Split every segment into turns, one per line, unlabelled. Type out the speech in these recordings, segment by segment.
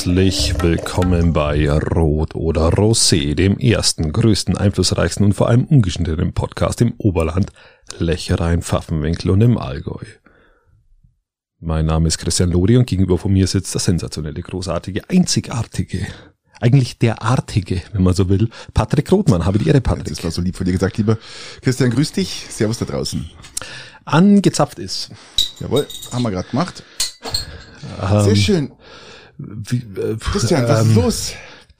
Herzlich willkommen bei Rot oder Rosé, dem ersten, größten, einflussreichsten und vor allem ungeschnittenen Podcast im Oberland, Lecherein, Pfaffenwinkel und im Allgäu. Mein Name ist Christian Lodi und gegenüber von mir sitzt der sensationelle, großartige, einzigartige, eigentlich der Artige, wenn man so will, Patrick Rothmann. Habe die Ehre, Patrick.
Das war so lieb von dir gesagt, lieber Christian, grüß dich. Servus da draußen.
Angezapft ist.
Jawohl, haben wir gerade gemacht.
Ähm,
Sehr schön.
Wie, äh,
Christian, was ist
ähm,
los?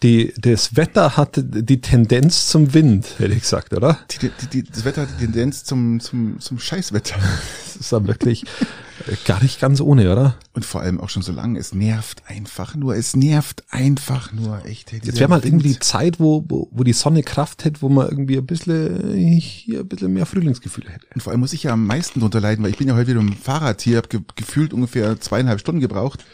Die, das Wetter hat die Tendenz zum Wind, hätte ich gesagt, oder?
Die, die, die, das Wetter hat die Tendenz zum, zum, zum Scheißwetter.
Das ist dann wirklich äh, gar nicht ganz ohne, oder?
Und vor allem auch schon so lange. Es nervt einfach nur. Es nervt einfach nur. Echt.
Jetzt wäre mal
Wind.
irgendwie die Zeit, wo, wo, wo die Sonne Kraft hätte, wo man irgendwie ein bisschen, äh, hier ein bisschen mehr Frühlingsgefühle hätte.
Und vor allem muss ich ja am meisten drunter leiden, weil ich bin ja heute wieder mit dem Fahrrad hier, habe ge gefühlt ungefähr zweieinhalb Stunden gebraucht,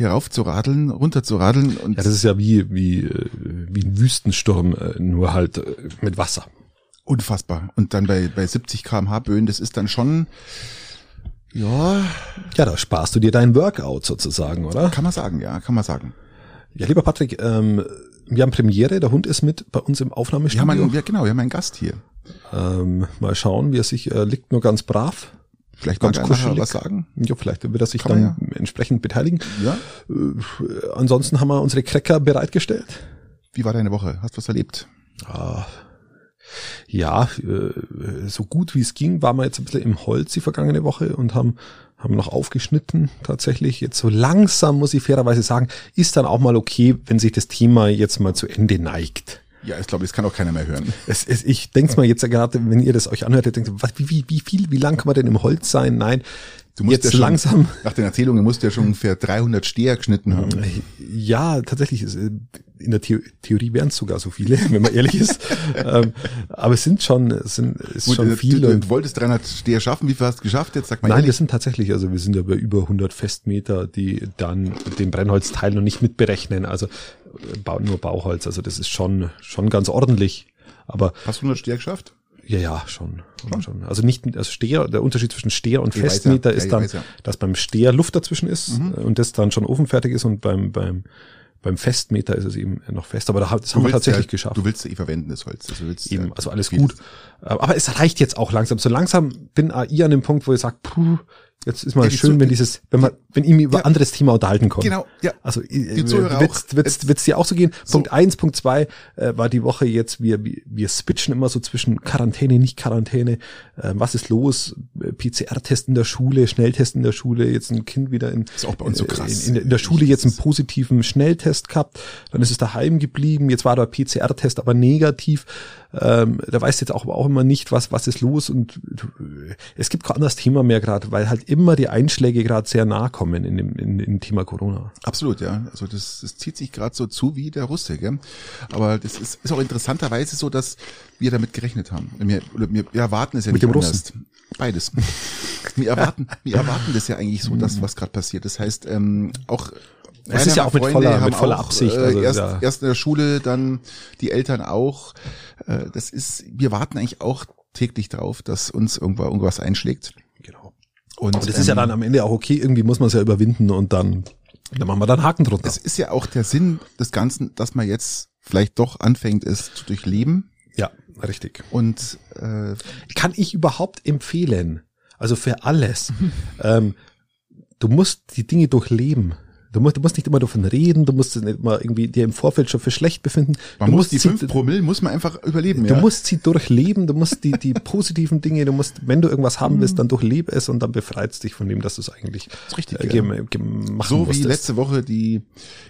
hier rauf zu radeln, runter zu radeln. Und
Ja, das ist ja wie, wie, äh, wie ein Wüstensturm, äh, nur halt äh, mit Wasser.
unfassbar. Und dann bei, bei 70 kmh Böen, das ist dann schon, ja,
Ja, da sparst du dir dein Workout sozusagen, oder?
kann man sagen, ja, kann man sagen.
Ja, lieber Patrick, ähm, wir haben Premiere, der Hund ist mit bei uns im Aufnahmestudio.
haben einen, ja, genau, wir haben einen Gast hier.
ähm, mal schauen, wie er sich, äh, liegt nur ganz brav.
Vielleicht
Ganz
mag er
kuschelig.
was sagen.
Ja, vielleicht wird er sich
Kann
dann
man
entsprechend beteiligen.
Ja.
Äh, ansonsten haben wir unsere Cracker bereitgestellt.
Wie war deine Woche? Hast du was erlebt?
Ah, ja, äh, so gut wie es ging, waren wir jetzt ein bisschen im Holz die vergangene Woche und haben, haben noch aufgeschnitten tatsächlich. Jetzt so langsam, muss ich fairerweise sagen, ist dann auch mal okay, wenn sich das Thema jetzt mal zu Ende neigt.
Ja, ich glaube, das kann auch keiner mehr hören.
Es, es, ich denke mal jetzt gerade, wenn ihr das euch anhört, ihr denkt, wie, wie, wie viel, wie lang kann man denn im Holz sein? Nein,
Du musst
jetzt
ja schon,
langsam.
Nach den Erzählungen musst du ja schon ungefähr 300 Steher geschnitten haben.
Ja, tatsächlich. ist, äh, In der The Theorie wären es sogar so viele, wenn man ehrlich ist. ähm, aber es sind schon, es sind ist
Gut,
schon
äh,
viele.
Du, du wolltest 300 Steher schaffen. Wie viel hast du geschafft? Jetzt sag mal
Nein, wir
ehrlich.
sind tatsächlich, also wir sind ja bei über 100 Festmeter, die dann den Brennholzteil noch nicht mitberechnen. Also äh, nur Bauholz. Also das ist schon, schon ganz ordentlich. Aber
Hast du 100 Steher geschafft?
Ja, ja, schon. schon. schon. Also nicht, also Steher, der Unterschied zwischen Steher und
Ich
Festmeter
ja.
Ist dann,
weiß ja. Mhm.
dass beim Steher Luft dazwischen ist äh, und das dann schon ofenfertig ist und beim, beim, beim Festmeter ist es eben noch fest. Aber da, das haben wir tatsächlich
ja,
geschafft.
Du willst eh verwenden, das Holz. Also, du willst
Eben, also alles gut. Aber es reicht jetzt auch langsam. So langsam bin ich an dem Punkt, wo ich sage, puh, jetzt ist mal
Ja,
schön,
Zu-
wenn dieses, wenn man, wenn mich über
Ja.
anderes Thema unterhalten kann.
Genau, ja.
Also
Zuhörer
wird's, wird's, wird's dir auch so gehen? Punkt eins, Punkt zwei äh, war die Woche jetzt, wir, wir, switchen immer so zwischen Quarantäne, nicht Quarantäne. Äh, was ist los? Äh, PCR-Test in der Schule, Schnelltest in der Schule, jetzt ein Kind wieder in,
Ist auch bei uns so
in,
krass.
in, in, der- in der Schule jetzt einen positiven Schnelltest gehabt, dann ist es daheim geblieben, jetzt war der PCR-Test aber negativ. Ähm, da weißt du jetzt auch, auch immer nicht, was, was ist los und es gibt kein anderes Thema mehr gerade, weil halt immer die Einschläge gerade sehr nah kommen in dem, in, in dem Thema Corona.
Absolut, ja. Also das, das zieht sich gerade so zu wie der Russe, gell? Aber das ist, ist auch interessanterweise so, dass wir damit gerechnet haben. Wir, wir, wir erwarten es ja
Mit
nicht
dem
anders. Beides. wir erwarten, wir erwarten das ja eigentlich so, dass was gerade passiert. Das heißt, ähm, auch
Es ist ja auch mit
Freunde
voller- mit voller
auch,
Absicht,
Äh,
also
erst,
da-
erst in der Schule, dann die Eltern auch. Äh, das ist, wir warten eigentlich auch täglich drauf, dass uns irgendwo irgendwas einschlägt.
Genau.
Und,
Aber das ist ja
ähm,
dann am Ende auch okay, irgendwie muss man es ja überwinden und dann, dann machen wir dann Haken drunter.
es ist ja auch der Sinn des Ganzen, dass man jetzt vielleicht doch anfängt, es zu durchleben.
ja, richtig.
Und äh,
Kann ich überhaupt empfehlen? Also für alles. ähm, du musst die Dinge durchleben. Du musst, du musst nicht immer davon reden, du musst nicht immer irgendwie dir im Vorfeld schon für schlecht befinden.
man
du
muss
musst
die fünf Promille muss man einfach überleben.
Du
ja.
musst sie durchleben, du musst die, die positiven Dinge, du musst, wenn du irgendwas haben
Mhm.
willst, dann durchlebe es und dann befreit es dich von dem, dass du es eigentlich
ist richtig,
äh,
ja.
machen
so wie
musstest.
letzte Woche die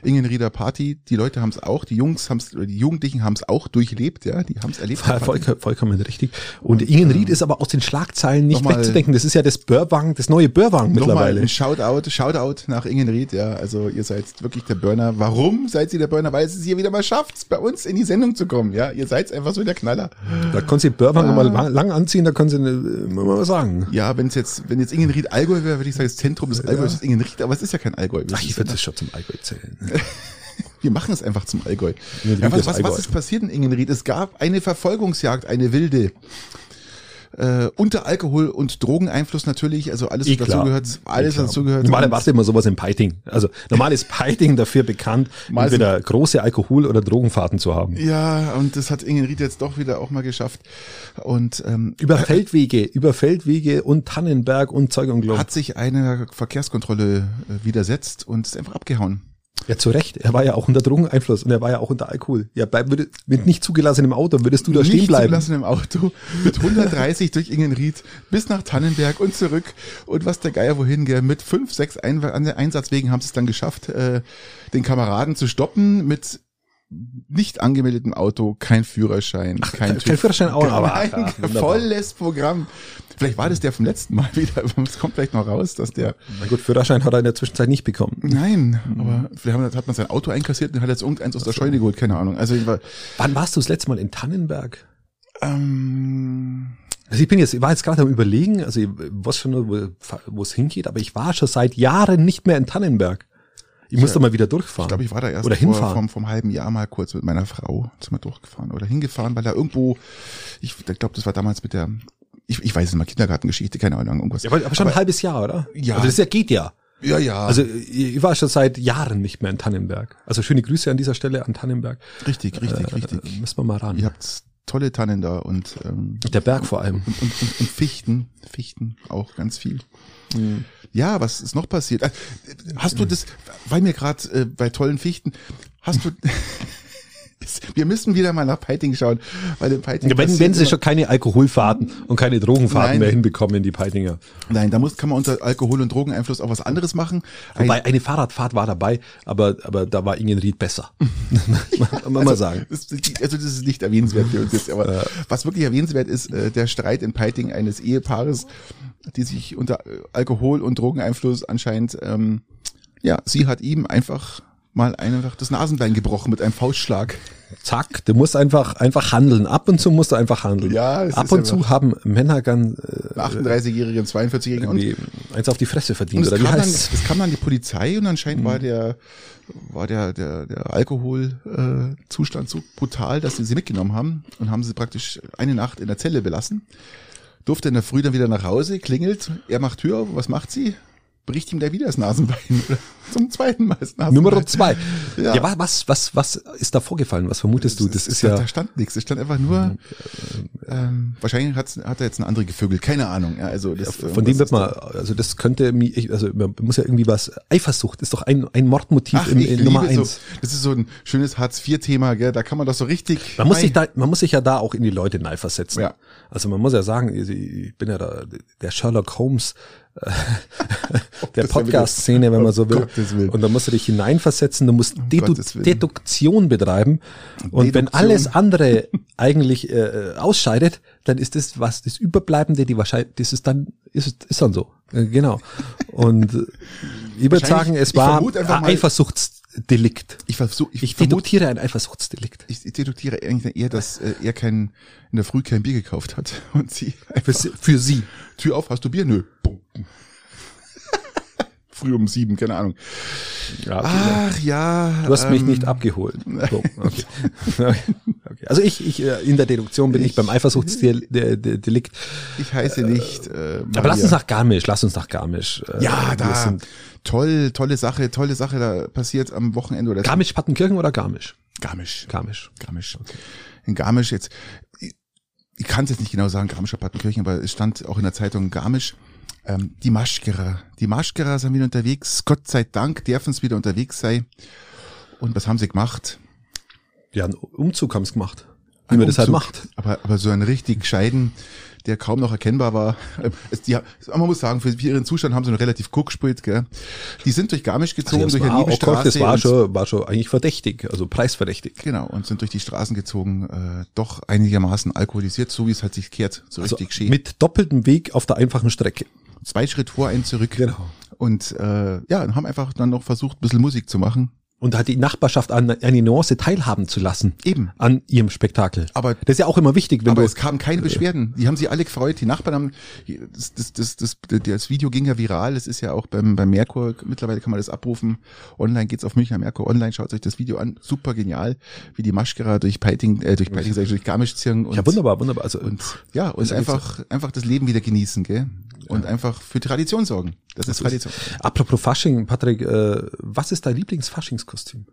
Ingenrieder Party. Die Leute haben es auch, die Jungs haben es, die Jugendlichen haben es auch durchlebt, ja, die haben es erlebt.
Voll, voll, vollkommen richtig. Und Ingen Ried ist aber aus den Schlagzeilen nicht wegzudenken. Das ist ja das Börwang, das neue Börwang mittlerweile.
ein Shoutout, Shoutout nach Ingenried, ja. Also ihr seid wirklich der Burner. Warum seid ihr der Burner? Weil es hier wieder mal schafft, bei uns in die Sendung zu kommen, ja. Ihr seid einfach so der Knaller.
Da können Sie Börwang mal lang, anziehen, da können Sie äh, mal was sagen.
Ja, wenn es jetzt, wenn jetzt Ingenried Allgäu wäre, würde ich sagen, das Zentrum des Allgäus ist Ingenried, aber es ist ja kein Allgäu.
Ach, ich würde das schon zum Allgäu zählen.
Wir machen es einfach zum Allgäu. Ja, was,
ist
was,
Allgäu.
was ist passiert in Ingenried? Es gab eine Verfolgungsjagd, eine wilde. Äh, unter Alkohol- und Drogeneinfluss natürlich, also alles, was
Eh klar.
dazu gehört, alles, was dazu gehört.
Normal war immer sowas im Piting. Also normal ist Piting dafür bekannt,
Mal
entweder große Alkohol- oder Drogenfahrten zu haben.
Ja, und das hat Ingenried jetzt doch wieder auch mal geschafft. Und ähm,
Über Feldwege, über Feldwege und Tannenberg und Zeug und Glauben.
hat sich einer Verkehrskontrolle äh, widersetzt und ist einfach abgehauen.
Ja, zu Recht. Er war ja auch unter Drogeneinfluss und er war ja auch unter Alkohol. Ja, bei, würde, mit nicht zugelassenem Auto würdest du da stehen
Nicht
bleiben.
zugelassen im Auto mit 130 durch Ingenried bis nach Tannenberg und zurück und was der Geier wohin, gell, mit fünf, sechs Ein an der Einsatzwegen haben sie es dann geschafft, äh, den Kameraden zu stoppen mit nicht angemeldetem Auto, kein Führerschein, kein,
kein Führerschein auch, aber- ach,
volles Programm. Vielleicht war das der vom letzten Mal wieder, es kommt vielleicht noch raus, dass der
Na gut, Führerschein hat er in der Zwischenzeit nicht bekommen.
Nein, aber vielleicht hat man sein Auto einkassiert und hat jetzt irgendeins aus der Scheune geholt, keine Ahnung. Also ich war,
Wann warst du das letzte Mal in Tannenberg?
ähm,
Also ich bin jetzt, ich war jetzt gerade am überlegen, also ich weiß schon, wo, wo es hingeht, aber ich war schon seit Jahren nicht mehr in Tannenberg. Ich muss da mal wieder durchfahren.
Ich glaube, ich war da erst
Oder
vor,
hinfahren.
vom, vom halben Jahr mal kurz mit meiner Frau sind wir durchgefahren oder hingefahren, weil da irgendwo, ich glaube, das war damals mit der, ich, ich weiß es mal, Kindergartengeschichte, keine Ahnung, irgendwas.
Ja, aber, aber schon ein halbes Jahr, oder?
Ja.
Also das ja geht ja.
ja, ja,
Also ich war schon seit Jahren nicht mehr in Tannenberg. Also schöne Grüße an dieser Stelle an Tannenberg.
richtig, richtig,
Äh,
richtig.
müssen wir mal ran.
Ihr habt tolle Tannen da und, ähm,
Der Berg vor allem.
und, und, und, und Fichten, Fichten auch ganz viel.
Mhm.
Ja, was ist noch passiert? Ah, Hast du das, weil mir gerade äh, bei tollen Fichten, hast du, wir müssen wieder mal nach Peiting schauen, weil in Peiting
Ja, wenn, wenn sie schon keine Alkoholfahrten und keine Drogenfahrten
Nein.
mehr hinbekommen, die Peitinger.
Nein, da muss, kann man unter Alkohol- und Drogeneinfluss auch was anderes machen.
Wobei eine Fahrradfahrt war dabei, aber, aber da war Ingenried besser. Muss man mal sagen.
Das, also das ist nicht erwähnenswert für uns jetzt, aber was wirklich erwähnenswert ist, äh, der Streit in Peiting eines Ehepaares, die sich unter Alkohol- und Drogeneinfluss anscheinend, ähm, ja, sie hat ihm einfach mal einfach das Nasenbein gebrochen mit einem Faustschlag.
Zack, du musst einfach, einfach handeln. Ab und zu musst du einfach handeln.
Ja, es
Ab
ist
und zu haben Männer gern äh,
38-Jährige und 42-Jährige. Und,
eins auf die Fresse
und
verdient.
es,
Oder wie
kam dann,
heißt's?
es kam dann die Polizei und anscheinend
Mhm.
war der war der der der Alkoholzustand äh, so brutal, dass sie sie mitgenommen haben und haben sie praktisch eine Nacht in der Zelle belassen. Durfte in der Früh dann wieder nach Hause, klingelt, er macht Tür auf, was macht sie? Bricht ihm da wieder das Nasenbein. Zum zweiten Mal das Nasenbein.
Nummer zwei. Ja,
Ja.
wa- was, was, was ist da vorgefallen? Was vermutest du? Das ist
da,
ja,
da stand nichts. Es stand einfach nur, ähm, wahrscheinlich hat's, hat er jetzt eine andere gevögelt. Keine Ahnung. Ja, also das,
von dem wird man, also das könnte, also man muss ja irgendwie was, Eifersucht ist doch ein, ein Mordmotiv
Ach,
in, in Nummer eins.
so, das ist so ein schönes Hartz-IV-Thema, gell? Da kann man doch so richtig.
Man muss sich da, man muss sich ja da auch in die Leute neiversetzen.
Ja.
Also man muss ja sagen, ich bin ja da der Sherlock Holmes der
ja wieder-
Podcast-Szene, wenn man so will. Und da musst du dich hineinversetzen, du musst Dedu. Deduktion betreiben. Und wenn
Deduktion.
alles andere eigentlich äh, ausscheidet, dann ist das was das Überbleibende, die wahrscheinlich, das ist dann ist ist dann so. Äh, Genau. Und äh, ich würde sagen, es war
vermute
Eifersuchtsdelikt.
Ich versuche, ich,
Ich
vermute,
deduktiere ein Eifersuchtsdelikt.
ich deduktiere eigentlich eher, dass äh, er kein, in der Früh kein Bier gekauft hat und sie
Für,
einfach,
sie- für sie.
Tür auf, hast du Bier? Nö. Bumm. Früh um sieben, keine Ahnung.
Ja,
Ach ja.
Du hast mich
ähm,
nicht abgeholt. So, okay. okay. Also ich, ich äh, in der Deduktion bin ich,
Ich-
beim Eifersuchtsdelikt.
Ich heiße nicht. Äh,
Aber lass uns nach Garmisch, lass uns nach Garmisch. Äh,
Ja, da. Toll, tolle Sache, tolle Sache da passiert am Wochenende oder
Garmisch-Pattenkirchen oder Garmisch?
Garmisch.
Garmisch.
Garmisch. In Garmisch jetzt, ich, ich kann es jetzt nicht genau sagen, Garmischer Partenkirchen, aber es stand auch in der Zeitung Garmisch. Ähm, die Maschkerer. Die Maschkerer sind wieder unterwegs. Gott sei Dank dürfen sie wieder unterwegs sein. Und was haben sie gemacht?
Ja, einen Umzug haben sie gemacht. Wie man das halt macht.
Aber, aber so ein richtig gescheiden, der kaum noch erkennbar war. Ähm, Es, die, man muss sagen, für, ihren Zustand haben sie noch relativ Cook gespielt, gell? Die sind durch Garmisch gezogen,
das
durch
war,
eine
oh Gott,
Nebenstraße.
das war schon, war schon eigentlich verdächtig, also preisverdächtig.
Genau, und sind durch die Straßen gezogen, äh, doch einigermaßen alkoholisiert, so wie es halt sich kehrt, so
Also
richtig schön.
mit doppeltem Weg auf der einfachen Strecke.
Zwei Schritt vor, ein zurück.
Genau.
Und äh, ja, und haben einfach dann noch versucht, ein bisschen Musik zu machen.
und hat die Nachbarschaft an eine Nuance teilhaben zu lassen.
Eben.
An ihrem Spektakel.
Aber-
das ist ja auch immer wichtig, wenn
Aber
du.
es kamen keine Beschwerden. Die haben sich alle gefreut. Die Nachbarn haben, das, das, das, das, das Video ging ja viral. Das ist ja auch beim, beim Merkur. Mittlerweile kann man das abrufen. Online geht's auf Münchner Merkur Online. Schaut euch das Video an. Super genial, wie die Maschkara durch Peiting, äh, durch Peiting, sag ich, durch Garmisch ziehen und,
ja, wunderbar, wunderbar. Also,
und, ja, und
ist
einfach, einfach das Leben wieder genießen, gell? Und einfach für Tradition sorgen. Das ist Tradition.
apropos Fasching, Patrick, äh, was ist dein Lieblingsfaschingskostüm?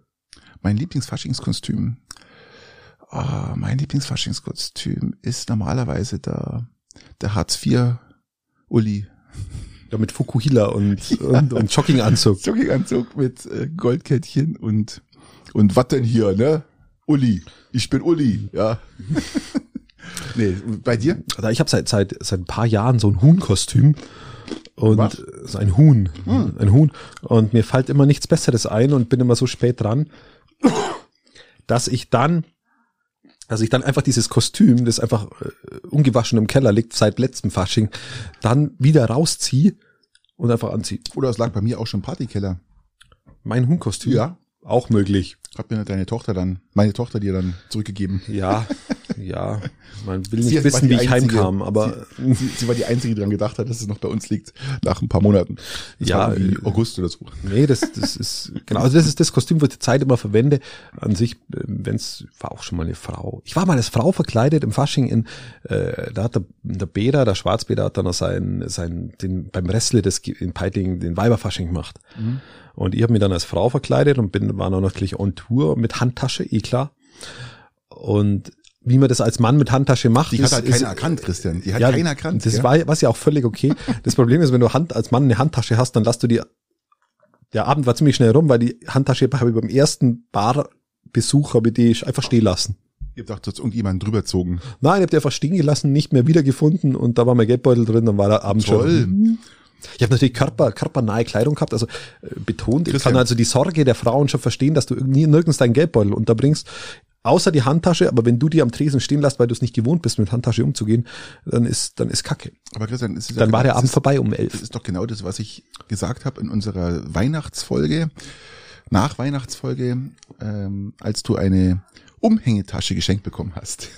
Mein Lieblingsfaschingskostüm. Ah, mein Lieblingsfaschingskostüm ist normalerweise der, der Hartz IV Uli.
Ja, mit Fukuhila und, und, und Jogginganzug.
Jogginganzug mit äh, Goldkettchen und und was denn hier, ne? Uli. Ich bin Uli, ja. nee, bei dir?
Also ich habe seit, seit, seit ein paar Jahren so ein Huhnkostüm. Und
Was?
so ein Huhn. Ein Huhn. Und mir fällt immer nichts Besseres ein und bin immer so spät dran, dass ich dann, dass ich dann einfach dieses Kostüm, das einfach äh, ungewaschen im Keller liegt seit letztem Fasching, dann wieder rausziehe und einfach anziehe.
Oder es lag bei mir auch schon im Partykeller.
Mein Huhnkostüm.
Ja.
Auch möglich.
Hat mir deine Tochter dann, meine Tochter dir dann zurückgegeben.
Ja, ja. Man will
Sie
nicht wissen, wie ich
Einzige-
heimkam, aber
Sie, sie, sie war die Einzige, die daran gedacht hat, dass es noch bei uns liegt, nach ein paar Monaten. Das
Ja, äh,
August oder so.
Nee, das, das ist, genau, also das ist das Kostüm, was ich die Zeit immer verwende. An sich, wenn es war auch schon mal eine Frau. Ich war mal als Frau verkleidet im Fasching in, äh, da hat der, der Bäder, der Schwarzbäder hat dann noch sein, sein, den, beim Wrestle des, in Peiting den Weiberfasching gemacht. Und ich habe mich dann als Frau verkleidet und bin, war noch natürlich on Tour mit Handtasche, eh klar. Und wie man das als Mann mit Handtasche macht,
Die
ist,
hat halt
ist,
keiner erkannt, Christian. Die hat
ja,
keiner erkannt.
Das
gell?
war, was ja auch völlig okay. Das Problem ist, wenn du Hand, als Mann eine Handtasche hast, dann lass du die, der Abend war ziemlich schnell rum, weil die Handtasche habe ich beim ersten Barbesuch, habe ich die einfach stehen lassen.
Ihr dacht, jetzt irgendjemand drüber zogen.
Nein, ich habe die einfach stehen gelassen, nicht mehr wiedergefunden und da war mein Geldbeutel drin, dann war der Abend
Toll.
schon. Ich habe natürlich Körper, körpernahe Kleidung gehabt, also äh, betont. Ich
Christian.
kann also die Sorge der Frauen schon verstehen, dass du nirgends deinen Geldbeutel unterbringst, außer die Handtasche. Aber wenn du die am Tresen stehen lässt, weil du es nicht gewohnt bist, mit Handtasche umzugehen, dann ist, dann ist Kacke.
Aber Christian, es ist
Dann
ja
war
genau-
der Abend
ist,
vorbei um
Das
elf.
ist doch genau das, was ich gesagt habe in unserer Weihnachtsfolge, nach Weihnachtsfolge, ähm, als du eine Umhängetasche geschenkt bekommen hast.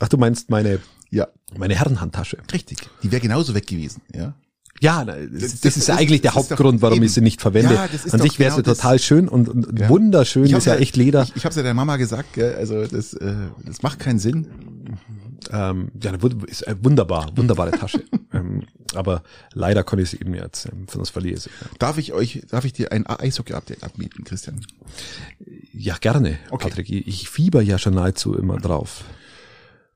Ach, du meinst meine,
Ja,
meine Herrenhandtasche.
richtig. Die wäre genauso weg gewesen. Ja.
Ja, das, das,
das
ist ja eigentlich der Hauptgrund, warum
eben-
ich sie nicht verwende.
Ja, das ist
An sich wäre sie
genau das.
total schön und, und
Ja.
wunderschön, ist
hab's
ja echt Leder.
Ich, ich habe es ja der Mama gesagt, gell? also das, äh, das macht keinen Sinn.
ähm, ja, ist eine wunderbar, wunderbare Tasche. ähm, aber leider konnte ich sie eben jetzt, ähm, sonst verliere ich sie.
Darf ich euch, darf ich dir ein Eishockey-Update abmieten, Christian?
Ja, gerne,
Okay.
Patrick. Ich, ich fieber ja schon nahezu immer drauf.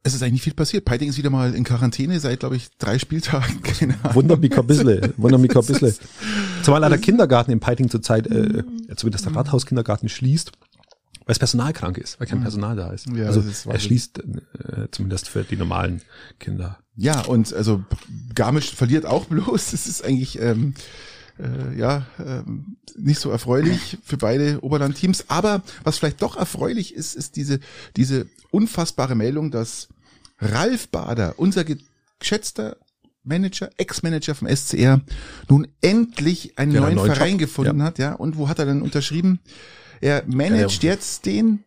Es ist eigentlich nicht viel passiert. Peiting ist wieder mal in Quarantäne seit, glaube ich, drei Spieltagen. Keine Ahnung.
Wundert mich ein bisschen, wundert mich ein bisschen. Zumal der Kindergarten in Peiting zurzeit, äh, zumindest der Rathauskindergarten schließt, weil das Personal krank ist, weil kein Personal da ist.
Ja,
also
ist
er schließt äh, zumindest für die normalen Kinder.
Ja, und also Garmisch verliert auch bloß. Es ist eigentlich ähm, äh, ja ähm, nicht so erfreulich für beide Oberlandteams. Aber was vielleicht doch erfreulich ist, ist diese diese unfassbare Meldung, dass Ralf Bader, unser geschätzter Manager, Ex-Manager vom SCR, nun endlich einen
Ja,
neuen,
einen neuen
Verein
Job.
gefunden hat. Ja, und wo hat er dann unterschrieben? Er managt jetzt den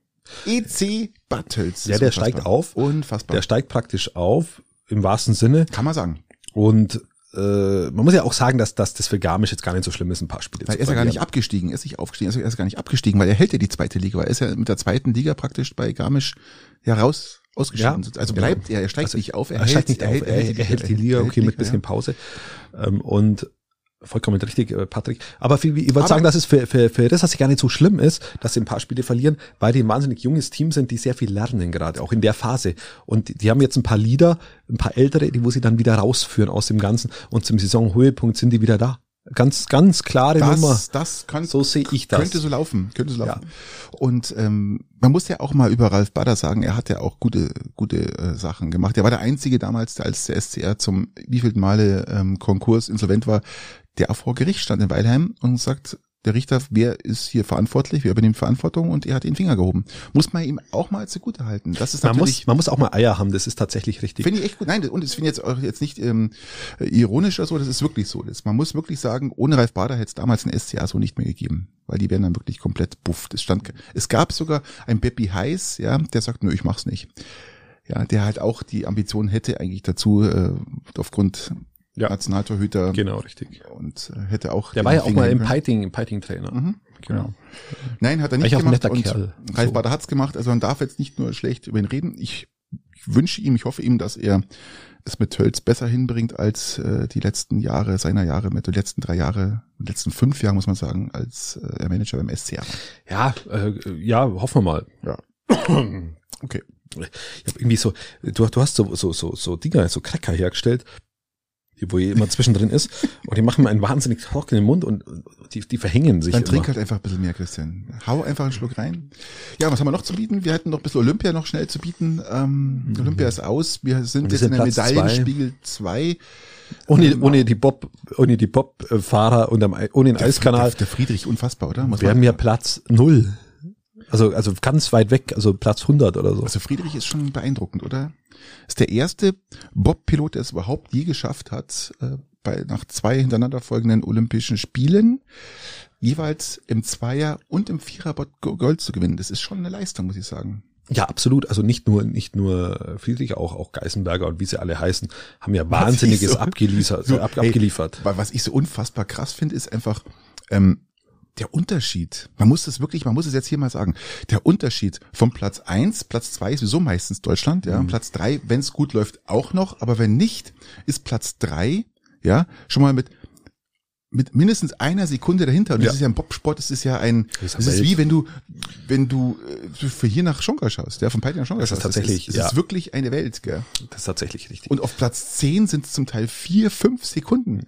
EC Battles.
Ja, der steigt auf.
Unfassbar.
Der steigt praktisch auf, im wahrsten Sinne.
Kann man sagen.
Und äh, man muss ja auch sagen, dass, dass das für Garmisch jetzt gar nicht so schlimm ist, ein paar Spiele
Weil
zu
er ist ja gar nicht abgestiegen, er ist nicht aufgestiegen, er ist gar nicht abgestiegen, weil er hält ja die zweite Liga, weil er ist ja mit der zweiten Liga praktisch bei Garmisch ja raus ausgeschieden.
Ja.
Also
Genau.
bleibt er, er steigt
Also,
nicht auf, er,
Er,
hält,
steigt nicht auf, er,
hält,
er hält die Liga, okay, mit bisschen. Pause. Ähm, und vollkommen richtig, äh, Patrick. Aber ich
Aber-
sagen, dass es für, für, für das, was gar nicht so schlimm ist, dass sie ein paar Spiele verlieren, weil die ein wahnsinnig junges Team sind, die sehr viel lernen gerade, auch in der Phase. Und die, die haben jetzt ein paar Leader, ein paar ältere, die wo sie dann wieder rausführen aus dem Ganzen. Und zum Saisonhöhepunkt sind die wieder da. Ganz, ganz klare Nummer.
Das, das kann,
So sehe ich das.
könnte so laufen, könnte so laufen. Und ähm, man muss ja auch mal über Ralf Bader sagen, er hat ja auch gute, gute äh, Sachen gemacht. Er war der Einzige damals, der als der SCR zum wievielten Male ähm, Konkurs insolvent war, der auch vor Gericht stand in Weilheim und sagt, der Richter, wer ist hier verantwortlich, wer übernimmt Verantwortung und er hat den Finger gehoben. Muss man ihm auch mal zugute halten. Das ist
Man
natürlich,
muss, man muss auch mal Eier haben, das ist tatsächlich richtig.
finde ich echt gut. Nein, und das finde ich jetzt auch jetzt nicht ähm, ironisch oder so, das ist wirklich so. Das, man muss wirklich sagen, ohne Ralf Bader hätte es damals ein SCA so nicht mehr gegeben, weil die wären dann wirklich komplett buff. Es stand, es gab sogar ein Beppi Heiß, ja, der sagt, nö, ich mach's nicht. Ja, der halt auch die Ambition hätte eigentlich dazu, äh, aufgrund
Ja.
Nationaltorhüter
Genau, richtig.
und äh, hätte auch.
Der war ja auch mal im. Piting, im Piting-Trainer.
Mhm.
Genau.
Nein, hat er nicht gemacht.
netter
und
Kerl.
Ralf
So.
Bader hat's gemacht. Also man darf jetzt nicht nur schlecht über ihn reden. Ich, ich wünsche ihm, ich hoffe ihm, dass er es mit Tölz besser hinbringt als äh, die letzten Jahre seiner Jahre, mit den letzten drei Jahre, letzten fünf Jahre muss man sagen, als äh, er Manager beim SCA.
Ja, äh, ja, hoffen wir mal.
Ja. Okay.
Ich hab irgendwie so, du, du hast so, so, so, so Dinger, so Cracker hergestellt, wo hier immer zwischendrin ist, und die machen mir einen wahnsinnig trockenen Mund und die, die verhängen sich.
Dann
immer.
trink halt einfach ein bisschen mehr, Christian. Hau einfach einen Schluck rein. Ja, was haben wir noch zu bieten? Wir hätten noch ein bisschen Olympia noch schnell zu bieten. Ähm, Olympia ist aus. Wir sind
Mhm. Wir
jetzt
sind
in der
Platz.
Medaillenspiegel 2.
ohne, ohne die Bob, ohne die Bob-Fahrer und am, ohne den Eiskanal
Der, der Friedrich, unfassbar, oder? Muss
wären
man-
wir Platz null. Also, also ganz weit weg, also Platz 100 oder so.
Also Friedrich ist schon beeindruckend, oder? Ist der erste Bob-Pilot, der es überhaupt je geschafft hat, äh, bei, nach zwei hintereinander folgenden Olympischen Spielen jeweils im Zweier und im Vierer Gold zu gewinnen. Das ist schon eine Leistung, muss ich sagen.
Ja, absolut. Also nicht nur, nicht nur Friedrich, auch, auch Geisenberger und wie sie alle heißen, haben ja Wahnsinniges
so-
abgeliefert,
so,
ab,
hey,
abgeliefert.
Weil was ich so unfassbar krass finde, ist einfach ähm, der Unterschied. Man muss das wirklich, man muss es jetzt hier mal sagen. Der Unterschied vom Platz eins, Platz zwei ist sowieso meistens Deutschland, ja.
Mhm.
Platz drei, wenn es gut läuft, auch noch. Aber wenn nicht, ist Platz drei, ja, schon mal mit mit mindestens einer Sekunde dahinter. Und
Ja.
das ist ja im Bobsport, das ist ja ein,
Das ist
das ist wie wenn du, wenn du äh, für hier nach Schonga schaust, ja, von Peiting nach Schonga
Das ist
schaust.
tatsächlich,
das ist,
ja.
ist wirklich eine Welt, gell.
Das ist tatsächlich richtig.
Und auf Platz 10 sind es zum Teil vier, fünf Sekunden.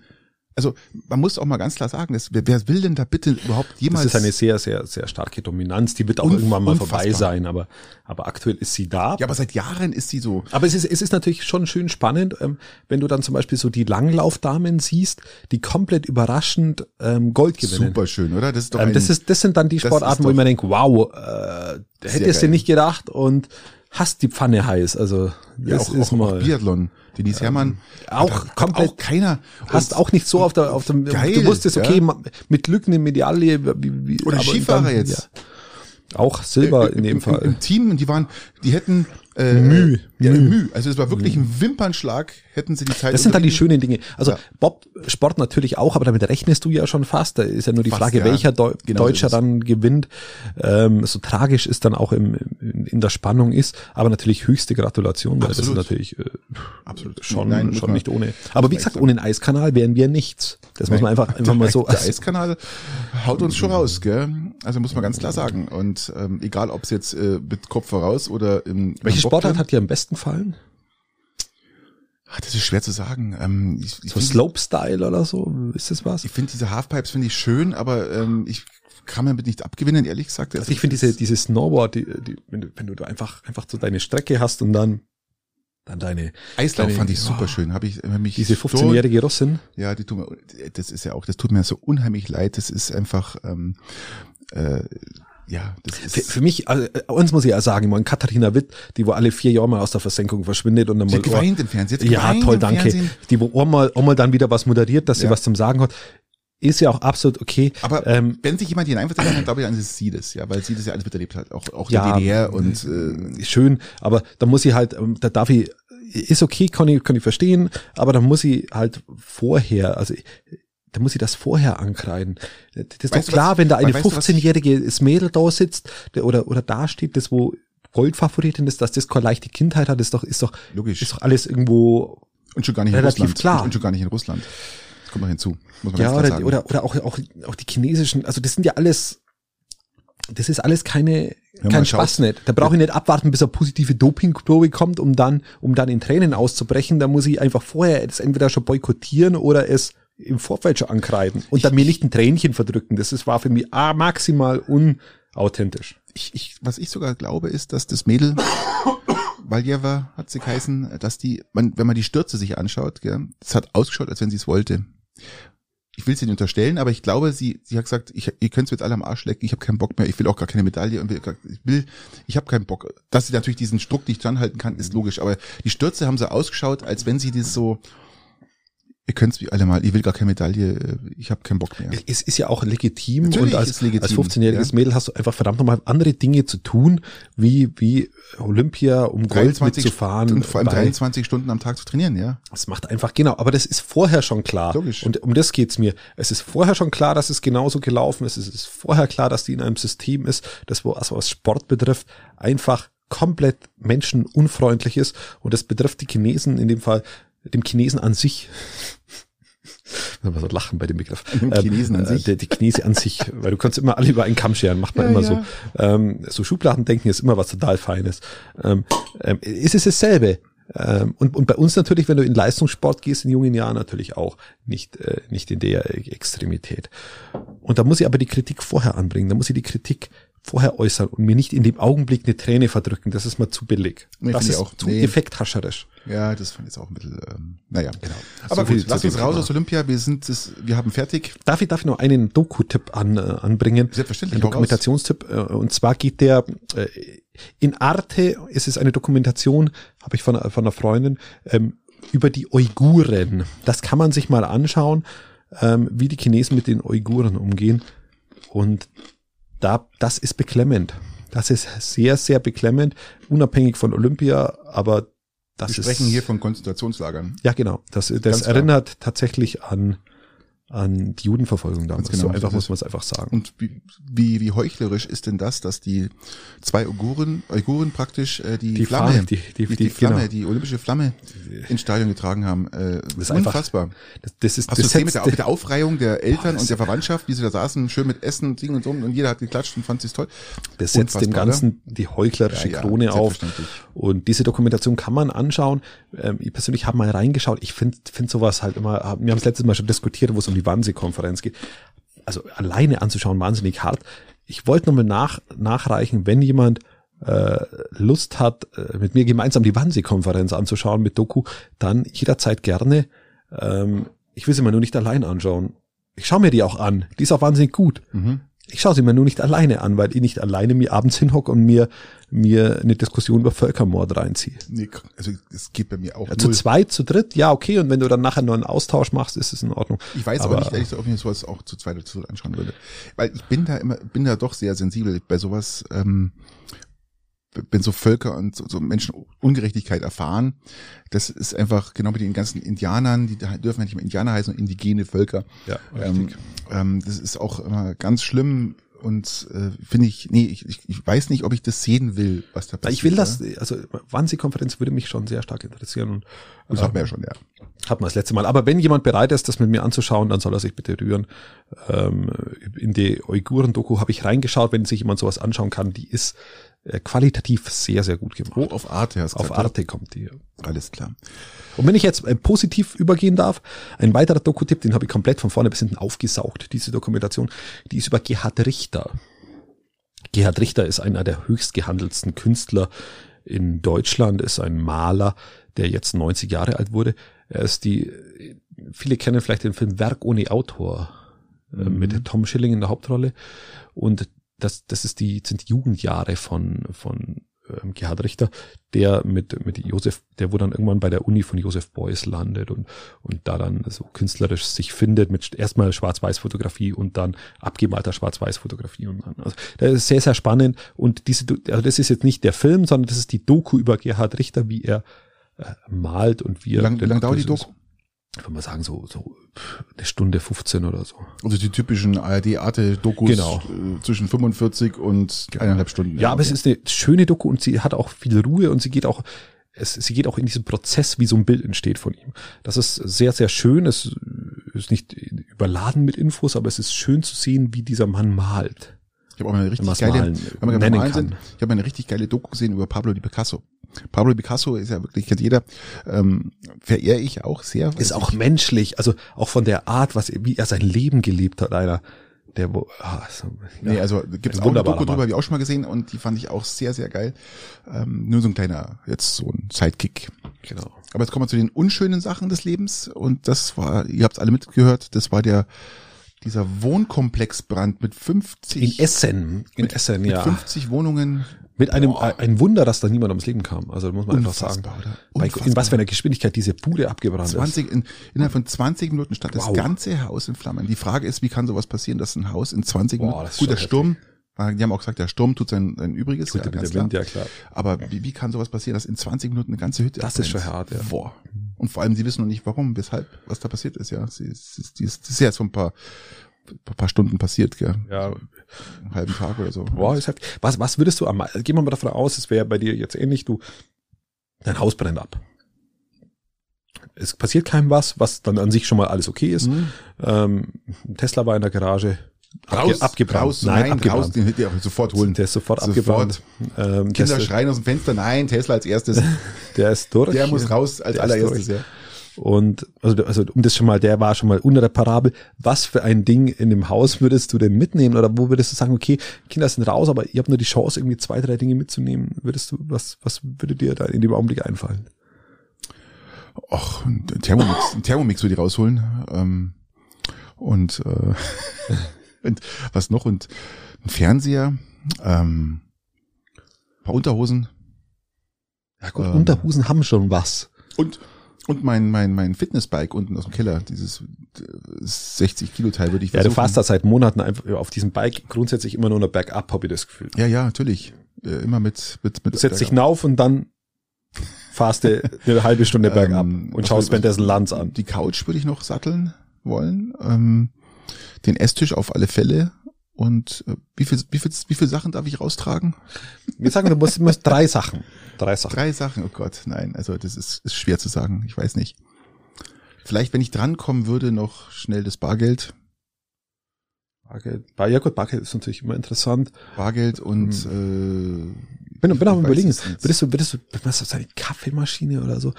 Also man muss auch mal ganz klar sagen, das, wer, wer will denn da bitte überhaupt
das
jemals...
ist eine sehr, sehr, sehr starke Dominanz. Die wird auch
Unf-
irgendwann mal
unfassbar.
vorbei sein, aber, aber aktuell ist sie da.
ja, aber seit Jahren ist sie so.
Aber es ist, es ist natürlich schon schön spannend, ähm, wenn du dann zum Beispiel so die Langlaufdamen siehst, die komplett überraschend ähm, Gold gewinnen.
Super schön, oder? Das ist doch
Ähm,
ein,
das, ist, das sind dann die
das
Sportarten, wo ich mir denke, wow, äh, hättest du nicht gedacht und hast die Pfanne heiß. Also
ja,
das
auch,
ist
auch,
mal.
auch Biathlon. Denise Herrmann.
auch
hat,
komplett-
auch keiner.
Hast auch nicht so auf der, auf dem,
Geil,
du wusstest, okay,
ja.
mit Glück eine Medaille, wie, wie,
Oder Skifahrer
dann-
jetzt.
Ja. Auch Silber in dem
Im,
Fall.
Im, Im Team, die waren, die hätten äh,
Müh.
Ja,
Müh.
Müh. Also es war wirklich ein Wimpernschlag, hätten sie die Zeit.
Das sind dann die schönen Dinge. Also
Ja.
Bob Sport natürlich auch, aber damit rechnest du ja schon fast. Da ist ja nur die
Fast,
Frage,
ja.
welcher Deu
Genau so
Deutscher
es.
dann gewinnt. Ähm, so tragisch ist dann auch im, im, in der Spannung ist, aber natürlich höchste Gratulation, weil
Absolut.
das ist natürlich äh,
Absolut.
schon,
Nein,
schon nicht ohne. Aber wie gesagt, ohne den Eiskanal wären wir nichts. Das muss man einfach, einfach mal so.
Der Eiskanal haut uns schon raus, gell? Also muss man ganz klar sagen. Und ähm, egal, ob es jetzt äh, mit Kopf voraus oder im
Sportart hat dir am besten gefallen?
Ah, Das ist schwer zu sagen. Ähm, ich ich
So
finde
Slopestyle oder so? Ist das was?
ich find diese Halfpipes finde ich schön, aber ähm, ich kann mir damit nicht abgewinnen, ehrlich gesagt.
Also ich finde diese, diese Snowboard, die, die, wenn du, wenn du einfach, einfach so deine Strecke hast und dann, dann deine,
Eislauf
deine-
fand ich super
oh,
schön. Habe ich hab mich
diese
so-
15-jährige Russin.
Ja, die tut mir, das ist ja auch, das tut mir so unheimlich leid. Das ist einfach, ähm, äh, ja, das
Für,
ist.
für mich, also, äh, uns muss ich ja sagen, mal Katharina Witt, die wo alle vier Jahre mal aus der Versenkung verschwindet und dann
Sie
mal,
hat geweint im Fernsehen. Sie hat
ja, toll, danke.
Fernsehen.
Die wo einmal, einmal dann wieder was moderiert, dass sie
Ja.
was zum Sagen hat, ist ja auch absolut okay.
Aber
ähm,
wenn sich jemand hineinversetzt, dann glaube ich, dann ist es sie das, ja, weil sie das ja alles miterlebt hat, auch, auch
Ja,
der DDR und äh,
schön, aber da muss ich halt, ähm, da darf ich, ist okay, kann ich, kann ich verstehen, aber da muss ich halt vorher, also da muss ich das vorher ankreiden. Das ist
Weißt
doch klar,
was-
wenn da eine
weißt du, was
15-jährige Mädel da sitzt der, oder, oder da steht, das wo Goldfavoritin ist, dass das keine leichte Kindheit hat, ist doch, ist doch,
logisch.
ist doch alles irgendwo,
Und schon gar nicht
Relativ
in Russland.
klar.
Und schon gar nicht in Russland. Das kommt noch hinzu. Muss man
ja, oder,
sagen.
oder, oder auch, auch, auch die chinesischen, also das sind ja alles, das ist alles keine,
mal,
kein. Spaß nicht. Da brauche ich nicht abwarten, bis eine positive Dopingprobe kommt, um dann, um dann in Tränen auszubrechen. Da muss ich einfach vorher es entweder schon boykottieren oder es im Vorfeld schon ankreiden und dann mir nicht ein Tränchen verdrücken. Das ist, war für mich ah, maximal unauthentisch.
ich, ich, was ich sogar glaube, ist, dass das Mädel, Valjeva hat sie geheißen, dass die, man, wenn man die Stürze sich anschaut, gell, es hat ausgeschaut, als wenn sie es wollte. ich will sie nicht unterstellen, aber ich glaube, sie, sie hat gesagt, ich, ihr könnt es jetzt alle am Arsch lecken, ich habe keinen Bock mehr, ich will auch gar keine Medaille und will, ich will, ich habe keinen Bock. Dass sie natürlich diesen Druck nicht standhalten kann, ist logisch, aber die Stürze haben so ausgeschaut, als wenn sie das so, ihr könnt's wie alle mal, ich will gar keine Medaille, äh, ich habe keinen Bock mehr.
Es ist ja auch legitim
Natürlich
und als,
legitim,
als 15-jähriges
ja.
Mädel hast du einfach verdammt nochmal andere Dinge zu tun, wie, wie Olympia, um Gold mitzufahren.
und vor allem
bei-
23 Stunden am Tag zu trainieren, ja.
Das macht einfach, genau, aber das ist vorher schon klar.
Logisch.
Und um das geht's mir. Es ist vorher schon klar, dass es genauso gelaufen ist. Es ist vorher klar, dass die in einem System ist, das wo, also was Sport betrifft, einfach komplett menschenunfreundlich ist. Und das betrifft die Chinesen, in dem Fall dem Chinesen an sich. Wenn so lachen bei dem Begriff.
Dem Chinesen an
äh,
sich.
Der, die Chinesen an sich, weil du kannst immer alle über einen Kamm scheren, macht man
Ja,
immer
ja.
so. Ähm, so Schubladendenken ist immer was total Feines. Ähm, ähm, ist es dasselbe? Ähm, und, und bei uns natürlich, wenn du in Leistungssport gehst, in jungen Jahren natürlich auch nicht, äh, nicht in der Extremität. Und da muss ich aber die Kritik vorher anbringen. Da muss ich die Kritik vorher äußern und mir nicht in dem Augenblick eine Träne verdrücken. Das ist mal zu billig.
Nee,
das ist
auch.
zu
Nee.
effekthascherisch.
Ja, das fand ich jetzt auch ein bisschen, ähm, naja.
Genau.
Aber
So
gut, lass uns raus
Thema.
aus Olympia, wir sind, das, wir haben fertig.
Darf ich, darf ich noch einen Doku-Tipp an, äh, anbringen?
Selbstverständlich,
Ein. Dokumentationstipp. Äh, und zwar geht der, äh, in Arte ist es eine Dokumentation, habe ich von, von einer Freundin, ähm, über die Uiguren. Das kann man sich mal anschauen, ähm, wie die Chinesen mit den Uiguren umgehen. Und da, das ist beklemmend. Das ist sehr, sehr beklemmend, unabhängig von Olympia, aber das
Wir
ist.
sprechen hier von Konzentrationslagern.
Ja, genau. Das, das
Ganz klar.
erinnert tatsächlich an, an die Judenverfolgung damals.
genau,
so einfach
das
muss
ist-
man es einfach sagen.
Und wie, wie, wie heuchlerisch ist denn das, dass die zwei Uiguren, Uiguren praktisch äh, die,
Die
Flamme,
Fahne, die- die-
die,
die-
Flamme,
genau.
die olympische Flamme ins Stadion getragen haben. Äh,
ist einfach-
unfassbar.
Das, das ist
Hast du
das
gesehen mit der, mit der Aufreihung der Eltern
das-
und der Verwandtschaft, wie sie da saßen, schön mit Essen und Ding und so und jeder hat geklatscht und fand es toll.
Das setzt dem
Unfassbar,
Ganzen die heuchlerische
Ja, ja,
Krone auf.
selbstverständlich.
Und diese Dokumentation kann man anschauen. Ähm, ich persönlich habe mal reingeschaut. Ich finde find sowas halt immer, wir haben es letztes Mal schon diskutiert, wo es um die Wannsee-Konferenz geht. Also alleine anzuschauen, wahnsinnig hart. Ich wollte nochmal nach, nachreichen, wenn jemand äh, Lust hat, äh, mit mir gemeinsam die Wannsee-Konferenz anzuschauen mit Doku, dann jederzeit gerne. Ähm, ich will sie mir nur nicht allein anschauen. Ich schaue mir die auch an. Die ist auch wahnsinnig gut.
Mhm.
Ich schaue sie mir nur nicht alleine an, weil ich nicht alleine mir abends hinhocke und mir, mir eine Diskussion über Völkermord reinziehe.
Nee, also es geht bei mir auch
Ja, zu zweit, zu dritt, ja, okay. Und wenn du dann nachher nur einen Austausch machst, ist es in Ordnung.
Ich weiß
aber
aber nicht, ehrlich ob ich sowas auch zu zweit oder zu dritt anschauen würde. Weil ich bin da immer, bin da doch sehr sensibel bei sowas, ähm, wenn so Völker und so, Menschen Ungerechtigkeit erfahren, das ist einfach genau wie den ganzen Indianern, die dürfen ja nicht mehr Indianer heißen, sondern indigene Völker.
Ja,
Ähm, ähm, das ist auch immer ganz schlimm und äh, finde ich, nee, ich, ich, weiß nicht, ob ich das sehen will, was da passiert.
ich will das, also Wannsee-Konferenz würde mich schon sehr stark interessieren und
Das hat man ja schon, ja.
hat man das letzte Mal. Aber wenn jemand bereit ist, das mit mir anzuschauen, dann soll er sich bitte rühren. Ähm, in die Uiguren-Doku habe ich reingeschaut, wenn sich jemand sowas anschauen kann, die ist äh, qualitativ sehr, sehr gut gemacht.
Wo auf Arte hast du
Auf Arte kommt die.
Alles klar.
Und wenn ich jetzt äh, positiv übergehen darf, ein weiterer Doku-Tipp, den habe ich komplett von vorne bis hinten aufgesaugt, diese Dokumentation, die ist über Gerhard Richter. Gerhard Richter ist einer der höchst gehandelsten Künstler in Deutschland, ist ein Maler, der jetzt 90 Jahre alt wurde. Er ist die, viele kennen vielleicht den Film Werk ohne Autor äh,
Mhm.
mit Tom Schilling in der Hauptrolle. Und das, das ist die, sind die Jugendjahre von, von ähm, Gerhard Richter, der mit, mit Josef, der wo dann irgendwann bei der Uni von Josef Beuys landet und, und da dann so künstlerisch sich findet mit erstmal Schwarz-Weiß-Fotografie und dann abgemalter Schwarz-Weiß-Fotografie und dann, also das ist sehr, sehr spannend und diese, also das ist jetzt nicht der Film, sondern das ist die Doku über Gerhard Richter, wie er äh, malt und wie
Wie
er.
lange wie lang dauert die
Doku? Ich würde mal sagen, so, so eine Stunde 15 oder so.
Also die typischen ARD-Arte-Dokus
Genau.
äh, zwischen 45 und eineinhalb Stunden.
Ja, aber es ist eine schöne Doku und sie hat auch viel Ruhe und sie geht auch, es, sie geht auch in diesen Prozess, wie so ein Bild entsteht von ihm. Das ist sehr, sehr schön. Es ist nicht überladen mit Infos, aber es ist schön zu sehen, wie dieser Mann malt.
Ich habe auch mal eine richtig geile,
malen,
wenn
nennen
malen
kann.
sind, ich habe eine richtig geile Doku gesehen über Pablo di Picasso. Pablo Picasso ist ja wirklich, kennt jeder, ähm, verehre ich auch sehr.
Ist auch
ich-
menschlich, also auch von der Art, was, wie er sein Leben gelebt hat, einer. der wo, ah, so,
Nee,
ja.
also gibt es auch eine Doku drüber, habe ich auch schon mal gesehen und die fand ich auch sehr, sehr geil. Ähm, nur so ein kleiner, jetzt so ein Sidekick.
genau.
Aber jetzt kommen wir zu den unschönen Sachen des Lebens und das war, ihr habt es alle mitgehört, das war der dieser Wohnkomplexbrand mit 50
In Essen, in
mit,
Essen,
mit
ja.
50 Wohnungen.
Mit einem,
Boah.
ein Wunder, dass da niemand ums Leben kam. Also, muss man einfach sagen.
Unfassbar?
Bei, in was
Unfassbar.
für einer Geschwindigkeit diese Bude abgebrannt ist.
20, in, innerhalb von 20 Minuten stand das
Wow.
ganze Haus in Flammen. Die Frage ist, wie kann sowas passieren, dass ein Haus in 20
Boah,
Minuten,
das ist
gut, der
schon
Sturm, äh, die haben auch gesagt, der Sturm tut sein, sein Übriges.
Gut,
ja,
der
klar.
Wind, ja klar.
Aber wie, wie kann sowas passieren, dass in 20 Minuten eine ganze Hütte
Das ist
abbrennt?
schon hart, ja.
Boah. Und vor allem, sie wissen noch nicht, warum, weshalb, was da passiert ist, ja. Sie, sie, sie, das ist ja jetzt vor ein paar, paar Stunden passiert, gell.
Ja,
Einen halben Tag oder so.
Boah, ist halt, was, was würdest du am, gehen wir mal davon aus, es wäre bei dir jetzt ähnlich, du, dein Haus brennt ab. Es passiert keinem was, was dann an sich schon mal alles okay ist.
Mhm.
Ähm, Tesla war in der Garage.
Raus,
abgebrannt.
raus,
Nein,
nein,
abgebrannt.
raus, den hätte ich auch sofort holen.
Der ist sofort,
Sofort.
abgebrannt. Ähm,
Kinder
der,
schreien aus dem Fenster, nein, Tesla als erstes.
der ist durch.
Der muss raus als
Der ist
allererstes, ja.
Und also, also um das schon mal, der war schon mal unreparabel. Was für ein Ding in dem Haus würdest du denn mitnehmen? Oder wo würdest du sagen, okay, Kinder sind raus, aber ihr habt nur die Chance, irgendwie zwei, drei Dinge mitzunehmen. Würdest du, was, was würde dir da in dem Augenblick einfallen?
Och, ein Thermomix, ein Thermomix würde ich rausholen. Ähm, und, äh, und was noch? Und ein Fernseher, ähm, paar Unterhosen
Ja gut,
Ähm.
Unterhosen haben schon was.
und und mein mein mein Fitnessbike unten aus dem Keller, dieses äh, 60 Kilo Teil würde ich
Ja, du
versuchen.
fährst da seit Monaten einfach auf diesem Bike grundsätzlich immer nur noch bergab, habe ich das Gefühl.
Ja, ja, natürlich. Äh, immer mit mit mit
Du setzt dich rauf und dann fahrst du eine halbe Stunde bergab
Ähm,
und
was
schaust währenddessen Lanz an.
Die Couch würde ich noch satteln wollen. Ähm, den Esstisch auf alle Fälle. Und äh, wie viel, wie viel, wie viel Sachen darf ich raustragen?
Wir sagen, du musst, musst drei Sachen. Drei Sachen.
Drei Sachen, oh Gott, nein, also das ist, ist schwer zu sagen, ich weiß nicht. Vielleicht, wenn ich drankommen würde, noch schnell das Bargeld.
Bargeld. Bar- Ja gut, Bargeld ist natürlich immer interessant.
Bargeld und äh,
Bin, bin auch überlegen, würdest du, würdest du, was ist das, eine Kaffeemaschine oder so?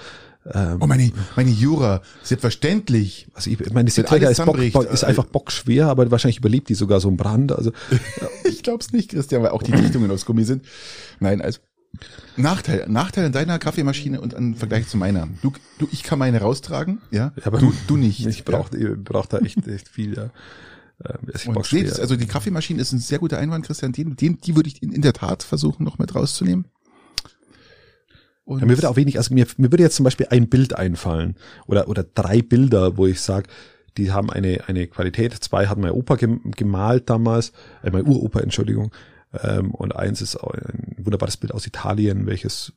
Ähm,
Oh, meine, meine Jura, selbstverständlich.
also ich, meine,
alles
ist, Bock, ist
äh,
einfach bockschwer, aber wahrscheinlich überlebt die sogar so einen Brand. Also
Ich glaub's nicht, Christian, weil auch die Dichtungen aus Gummi sind. Nein, also Nachteil, Nachteil an deiner Kaffeemaschine und im Vergleich zu meiner. Du, du, ich kann meine raustragen, ja,
Ja, aber
du, du nicht.
ich brauche ich brauch da echt, echt viel, ja. Ähm,
Und das, also die Kaffeemaschine ist ein sehr guter Einwand, Christian. Den, den, die würde ich in, in der Tat versuchen, noch mit rauszunehmen. Und
Ja, mir würde auch wenig, also mir, mir würde jetzt zum Beispiel ein Bild einfallen oder, oder drei Bilder, wo ich sage, die haben eine, eine Qualität. Zwei hat mein Opa gem- gemalt damals, äh, mein Uropa, Entschuldigung. Ähm, und eins ist ein wunderbares Bild aus Italien, welches,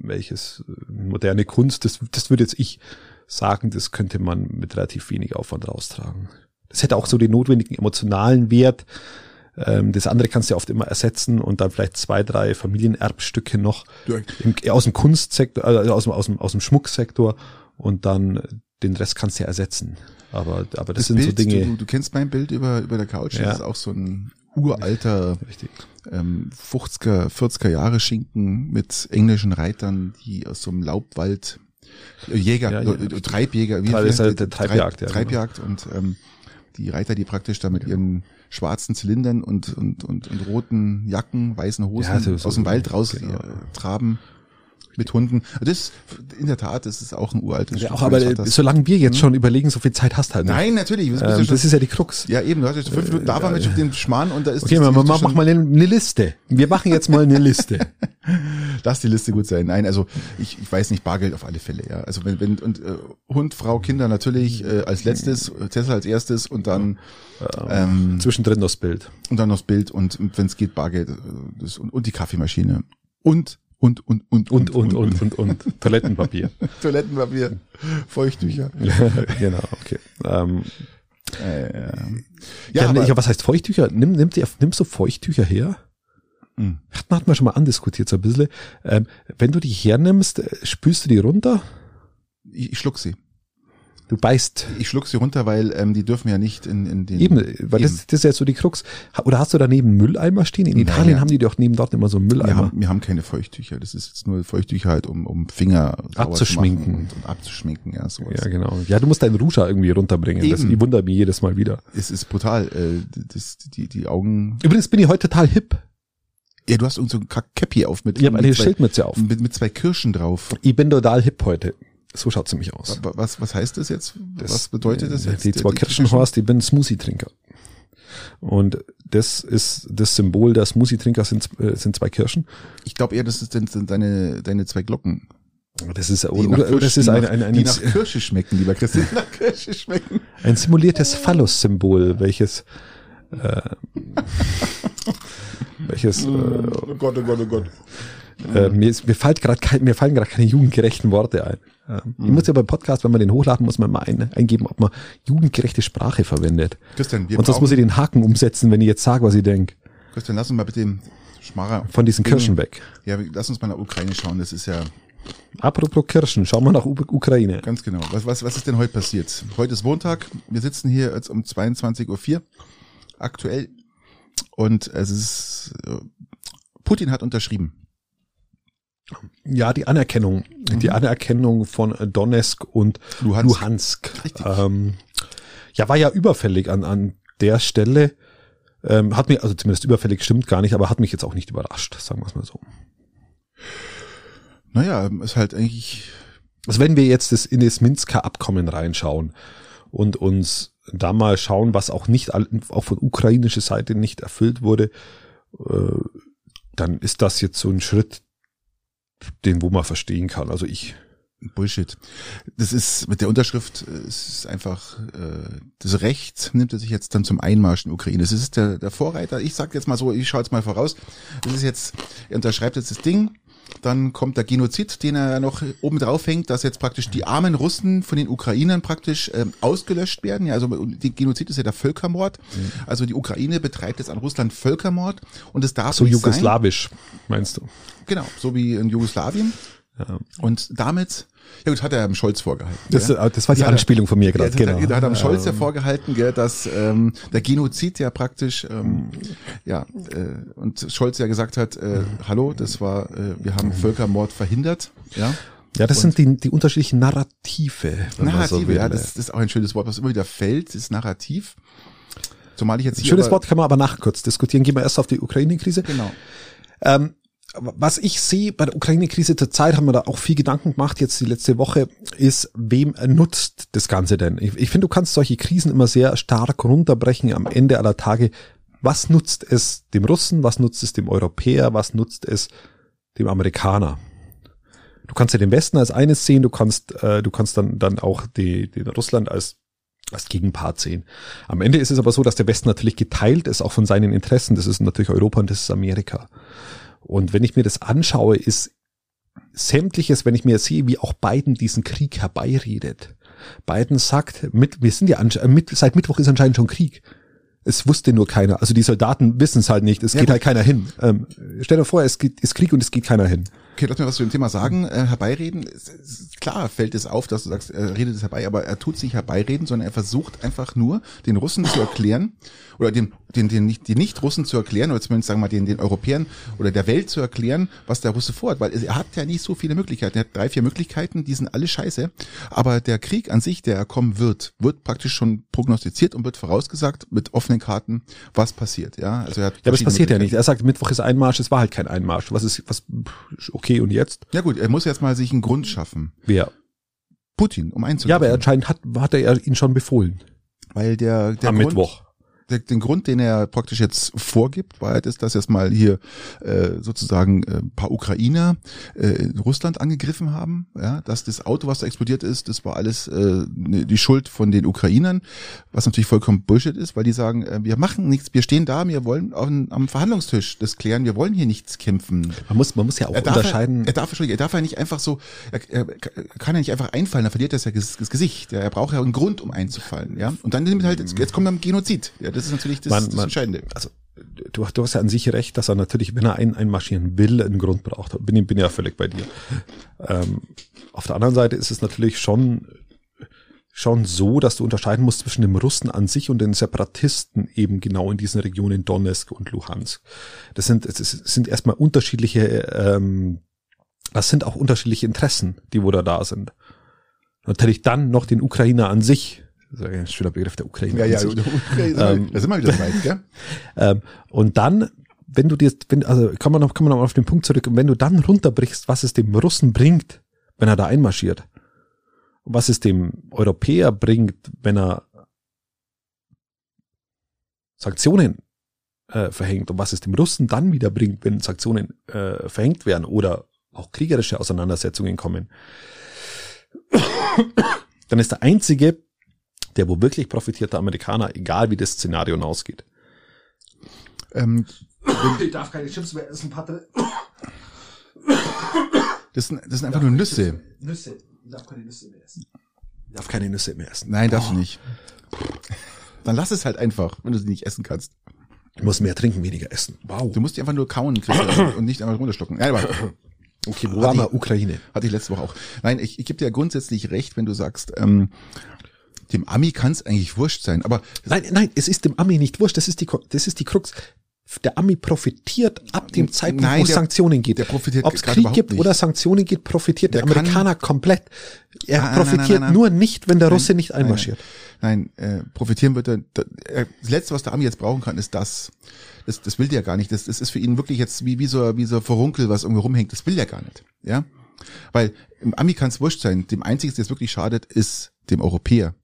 welches moderne Kunst, das, das würde jetzt ich sagen, das könnte man mit relativ wenig Aufwand raustragen. Das hätte auch so den notwendigen emotionalen Wert. Ähm, das andere kannst du ja oft immer ersetzen und dann vielleicht zwei, drei Familienerbstücke noch im, aus dem Kunstsektor, also aus dem, aus dem, aus dem Schmucksektor und dann den Rest kannst du ja ersetzen. Aber, aber das,
das
sind
Bild,
so Dinge.
Du, du kennst mein Bild über, über der Couch.
Ja.
Das ist auch so ein uralter
richtig.
ähm, 50er, 40er Jahre Schinken mit englischen Reitern, die aus so einem Laubwald äh, Jäger,
Ja, ja.
äh, Treibjäger, wie
Treib- ist halt der Treibjagd, ja,
Treibjagd und ähm, die Reiter, die praktisch da mit ihren schwarzen Zylindern und, und, und, und roten Jacken, weißen Hosen
Ja,
aus dem Wald raus
genau.
traben mit Hunden. Das in der Tat, das ist auch ein uraltes
Ja, auch aber solange wir jetzt schon überlegen, so viel Zeit hast halt nicht.
Nein, natürlich. Das,
Ähm,
schon-
das ist ja die Krux.
ja, eben, du hast jetzt fünf Minuten, da waren wir schon auf den Schmarrn und da ist
Okay, mach,
die
mach, mach mal eine, eine Liste. Wir machen jetzt mal eine Liste.
Lass die Liste gut sein. Nein, also ich, ich weiß nicht, Bargeld auf alle Fälle, ja. Also wenn, wenn und äh, Hund, Frau, Kinder natürlich äh, als letztes, Tesla als erstes und dann ähm,
Zwischendrin das Bild.
und dann noch das Bild und, und wenn es geht, Bargeld äh, das, und, und die Kaffeemaschine. Und und und und
Und, und, und, und, und. Toilettenpapier.
Toilettenpapier, Feuchttücher.
genau, okay. Ähm,
Äh, ja,
ja,
ja,
ich, was heißt Feuchttücher? Nimm, nimm die, nimmst du Feuchttücher her?
Hm.
Hatten hatten wir schon mal andiskutiert so ein bisschen. Ähm, wenn du die hernimmst, äh, spülst du die runter?
ich, ich schluck sie.
Du beißt.
Ich schluck sie runter, weil ähm, die dürfen ja nicht in, in den.
Eben, weil das, das ist jetzt so die Krux. Oder hast du daneben Mülleimer stehen? In Italien
Naja.
haben die doch neben dort immer so einen
wir
Mülleimer.
haben, wir haben keine Feuchttücher. Das ist jetzt nur Feuchttücher halt, um, um Finger
Abzuschminken.
und, und abzuschminken. Ja, sowas.
Ja, genau. Ja, du musst deinen Rouge irgendwie runterbringen. Das
Eben.
ich wundere mich jedes Mal wieder.
Es ist brutal. Äh, das, die, die Augen.
Übrigens bin ich heute total hip.
Ja, du hast irgend so ein Cappy auf mit,
Ich habe eine Schildmütze auf.
mit, mit zwei Kirschen drauf.
Ich bin total hip heute. So schaut's nämlich aus.
Wa- Was, was heißt das jetzt? was bedeutet das
äh,
jetzt?
Die zwei Kirschenhorst, ich bin Smoothie-Trinker. Und das ist das Symbol der Smoothie-Trinker sind, äh, sind zwei Kirschen.
Ich glaube eher, das sind deine, deine zwei Glocken.
Das ist,
Die
oder,
nach
oder
Kirsch-
das ist
die
ein,
nach-
ein,
die
ein,
nach Kirsche schmecken, lieber Christian. Die nach Kirsche schmecken.
ein simuliertes Phallus-Symbol, welches, äh, welches, äh,
Oh Gott, oh Gott, oh Gott.
Äh, mir, ist, mir, fällt grad kein, mir fallen gerade keine jugendgerechten Worte ein.
Mhm.
Ich muss ja beim Podcast, wenn man den hochladen, muss man mal ein, eingeben, ob man jugendgerechte Sprache verwendet.
Christian, wir
Und sonst muss ich den Haken umsetzen, wenn ich jetzt sage, was ich denke.
Christian, lass uns mal bitte den Schmarrer.
Von diesen Kirschen weg.
Ja, lass uns mal nach Ukraine schauen. Das ist ja
Apropos Kirschen, schauen wir nach U Ukraine.
ganz genau. Was, was, was ist denn heute passiert? Heute ist Montag. Wir sitzen hier jetzt um 22.04 Uhr aktuell. Und es ist, äh, Putin hat unterschrieben.
Ja, die Anerkennung. Die Anerkennung von Donetsk und
Luhansk.
Luhansk. Ähm, ja, war ja überfällig an, an der Stelle. Ähm, hat mich, also zumindest überfällig stimmt gar nicht, aber hat mich jetzt auch nicht überrascht, sagen wir es mal so.
Naja, ist halt eigentlich,
Also wenn wir jetzt das in das Minsker Abkommen reinschauen und uns da mal schauen, was auch nicht, auch von ukrainischer Seite nicht erfüllt wurde, äh, dann ist das jetzt so ein Schritt, den wo man verstehen kann. Also ich,
Bullshit. Das ist mit der Unterschrift, äh, es ist einfach äh, das Recht nimmt er sich jetzt dann zum Einmarsch in Ukraine. Das ist der, der Vorreiter. Ich sag jetzt mal so, ich schaue jetzt mal voraus. Das ist jetzt, er unterschreibt jetzt das Ding. Dann kommt der Genozid, den er noch oben drauf hängt, dass jetzt praktisch die armen Russen von den Ukrainern praktisch ähm, ausgelöscht werden. Ja, also die Genozid ist ja der Völkermord. Also die Ukraine betreibt jetzt an Russland Völkermord und es darf
so
nicht sein.
jugoslawisch, meinst du?
Genau, so wie in Jugoslawien.
Ja.
Und damit, ja gut, hat er dem Scholz vorgehalten.
Das, äh, das war die
Ja, da-
Anspielung von mir gerade,
Ja,
genau.
da, hat am Scholz ja vorgehalten, gell, dass ähm, der Genozid ja praktisch, ähm, ja, äh, und Scholz ja gesagt hat, äh, hallo, das war, äh, wir haben Völkermord verhindert, ja.
Ja, das sind die, die unterschiedlichen Narrative. so
Narrative,
will.
ja, das, das ist auch ein schönes Wort, was immer wieder fällt, ist Narrativ. Zumal ich jetzt hier
Schönes Wort kann man aber nach kurz diskutieren. Gehen wir erst auf die Ukraine-Krise.
Genau.
Ähm, was ich sehe bei der Ukraine-Krise zur Zeit, haben wir da auch viel Gedanken gemacht, jetzt die letzte Woche, ist, wem nutzt das Ganze denn? Ich, ich finde, du kannst solche Krisen immer sehr stark runterbrechen am Ende aller Tage. Was nutzt es dem Russen? Was nutzt es dem Europäer? Was nutzt es dem Amerikaner? Du kannst ja den Westen als eines sehen, du kannst, äh, du kannst dann, dann auch die, den Russland als als Gegenpart sehen. Am Ende ist es aber so, dass der Westen natürlich geteilt ist, auch von seinen Interessen. Das ist natürlich Europa und das ist Amerika. Und wenn ich mir das anschaue, ist sämtliches, wenn ich mir sehe, wie auch Biden diesen Krieg herbeiredet. Biden sagt, mit, wir sind ja äh, mit, seit Mittwoch ist anscheinend schon Krieg. Es wusste nur keiner. Also die Soldaten wissen es halt nicht. Es
Ja,
geht
gut.
halt keiner hin. Ähm, stell dir vor, es geht, ist Krieg und es geht keiner hin.
Okay, lass mir was zu dem Thema sagen. Äh, herbeireden, klar fällt es auf, dass du sagst, er redet es herbei, aber er tut sich herbeireden, sondern er versucht einfach nur, den Russen zu erklären, oder den, den, den, nicht, den Nicht-Russen zu erklären, oder zumindest sagen wir mal den, den Europäern oder der Welt zu erklären, was der Russe vorhat, weil er hat ja nicht so viele Möglichkeiten. Er hat drei, vier Möglichkeiten, die sind alle scheiße. Aber der Krieg an sich, der kommen wird, wird praktisch schon prognostiziert und wird vorausgesagt mit offenen Karten, was passiert. Ja, also er hat
Ja, aber es passiert ja nicht. Er sagt, Mittwoch ist Einmarsch, es war halt kein Einmarsch. Was ist, was, okay, und jetzt?
Ja gut, er muss jetzt mal sich einen Grund schaffen.
Wer?
Putin, um einzugreifen.
Ja, aber anscheinend hat, hat er ihn schon befohlen.
Weil der, der
am
Grund,
Mittwoch.
Der, den Grund, den er praktisch jetzt vorgibt, war halt ist, dass jetzt mal hier äh, sozusagen äh, ein paar Ukrainer äh, in Russland angegriffen haben, ja, dass das Auto, was da explodiert ist, das war alles äh, ne- die Schuld von den Ukrainern, was natürlich vollkommen Bullshit ist, weil die sagen, äh, wir machen nichts, wir stehen da, wir wollen auf, am Verhandlungstisch das klären, wir wollen hier nichts kämpfen.
Man muss, man muss ja auch
Er
unterscheiden.
Er, er darf, er darf ja nicht einfach so, er, er kann ja nicht einfach einfallen, dann verliert er das ja das, Gesicht. Ja, Er braucht ja einen Grund, um einzufallen, ja. Und dann nimmt halt, jetzt, jetzt kommt dann Genozid. Ja, das ist natürlich das,
Man-
das
man-
Entscheidende.
also du, du hast ja an sich recht, dass er natürlich, wenn er ein, einmarschieren will, einen Grund braucht. Bin, ich- bin ja völlig bei dir. Ähm, auf der anderen Seite ist es natürlich schon schon so, dass du unterscheiden musst zwischen dem Russen an sich und den Separatisten eben genau in diesen Regionen Donetsk und Luhansk. Das sind, das sind erstmal unterschiedliche, ähm, das sind auch unterschiedliche Interessen, die wo da da sind. Natürlich dann noch den Ukrainer an sich, ein schöner Begriff der Ukraine.
Ja, ja,
an sich.
ähm, da sind wir wieder weit, gell?
Ähm, und dann, wenn du dir, wenn, also kann man noch, kann man noch auf den Punkt zurück, und wenn du dann runterbrichst, was es dem Russen bringt, wenn er da einmarschiert, was es dem Europäer bringt, wenn er Sanktionen äh, verhängt und was es dem Russen dann wieder bringt, wenn Sanktionen äh, verhängt werden oder auch kriegerische Auseinandersetzungen kommen, dann ist der einzige, der wo wirklich profitiert, der Amerikaner, egal wie das Szenario ausgeht.
Ähm,
Ich darf keine Chips mehr essen, Patte.
das, sind, das sind einfach nur Nüsse.
Nüsse. Ich darf keine Nüsse mehr essen. Ich darf keine Nüsse mehr essen.
Nein, darfst du nicht. Dann lass es halt einfach, wenn du sie nicht essen kannst.
Ich muss mehr trinken, weniger essen. Wow.
Du musst die einfach nur kauen Christian, und nicht einmal runterschlucken. Nein, aber
Okay, wo waren wir? Ukraine.
hatte ich letzte Woche auch. Nein, ich, ich gebe dir ja grundsätzlich recht, wenn du sagst, ähm, dem Ami kann es eigentlich wurscht sein. Aber
Nein, nein, es ist dem Ami nicht wurscht. Das ist die, das ist die Krux. Der Ami profitiert ab dem Zeitpunkt,
Nein,
wo es Sanktionen gibt.
der profitiert
Ob es Krieg gibt
nicht.
oder Sanktionen gibt, profitiert der,
Der kann-
Amerikaner komplett. Er
nein,
profitiert
nein, nein.
nur nicht, wenn der Russe nicht einmarschiert.
Nein, äh, profitieren wird er. er- Das Letzte, was der Ami jetzt brauchen kann, ist das. Das, das will der gar nicht. Das, das ist für ihn wirklich jetzt wie, wie so wie so ein Verunkel, was irgendwo rumhängt. Das will der gar nicht. Ja, weil im Ami kann es wurscht sein. Dem einzigen, der es wirklich schadet, ist dem Europäer.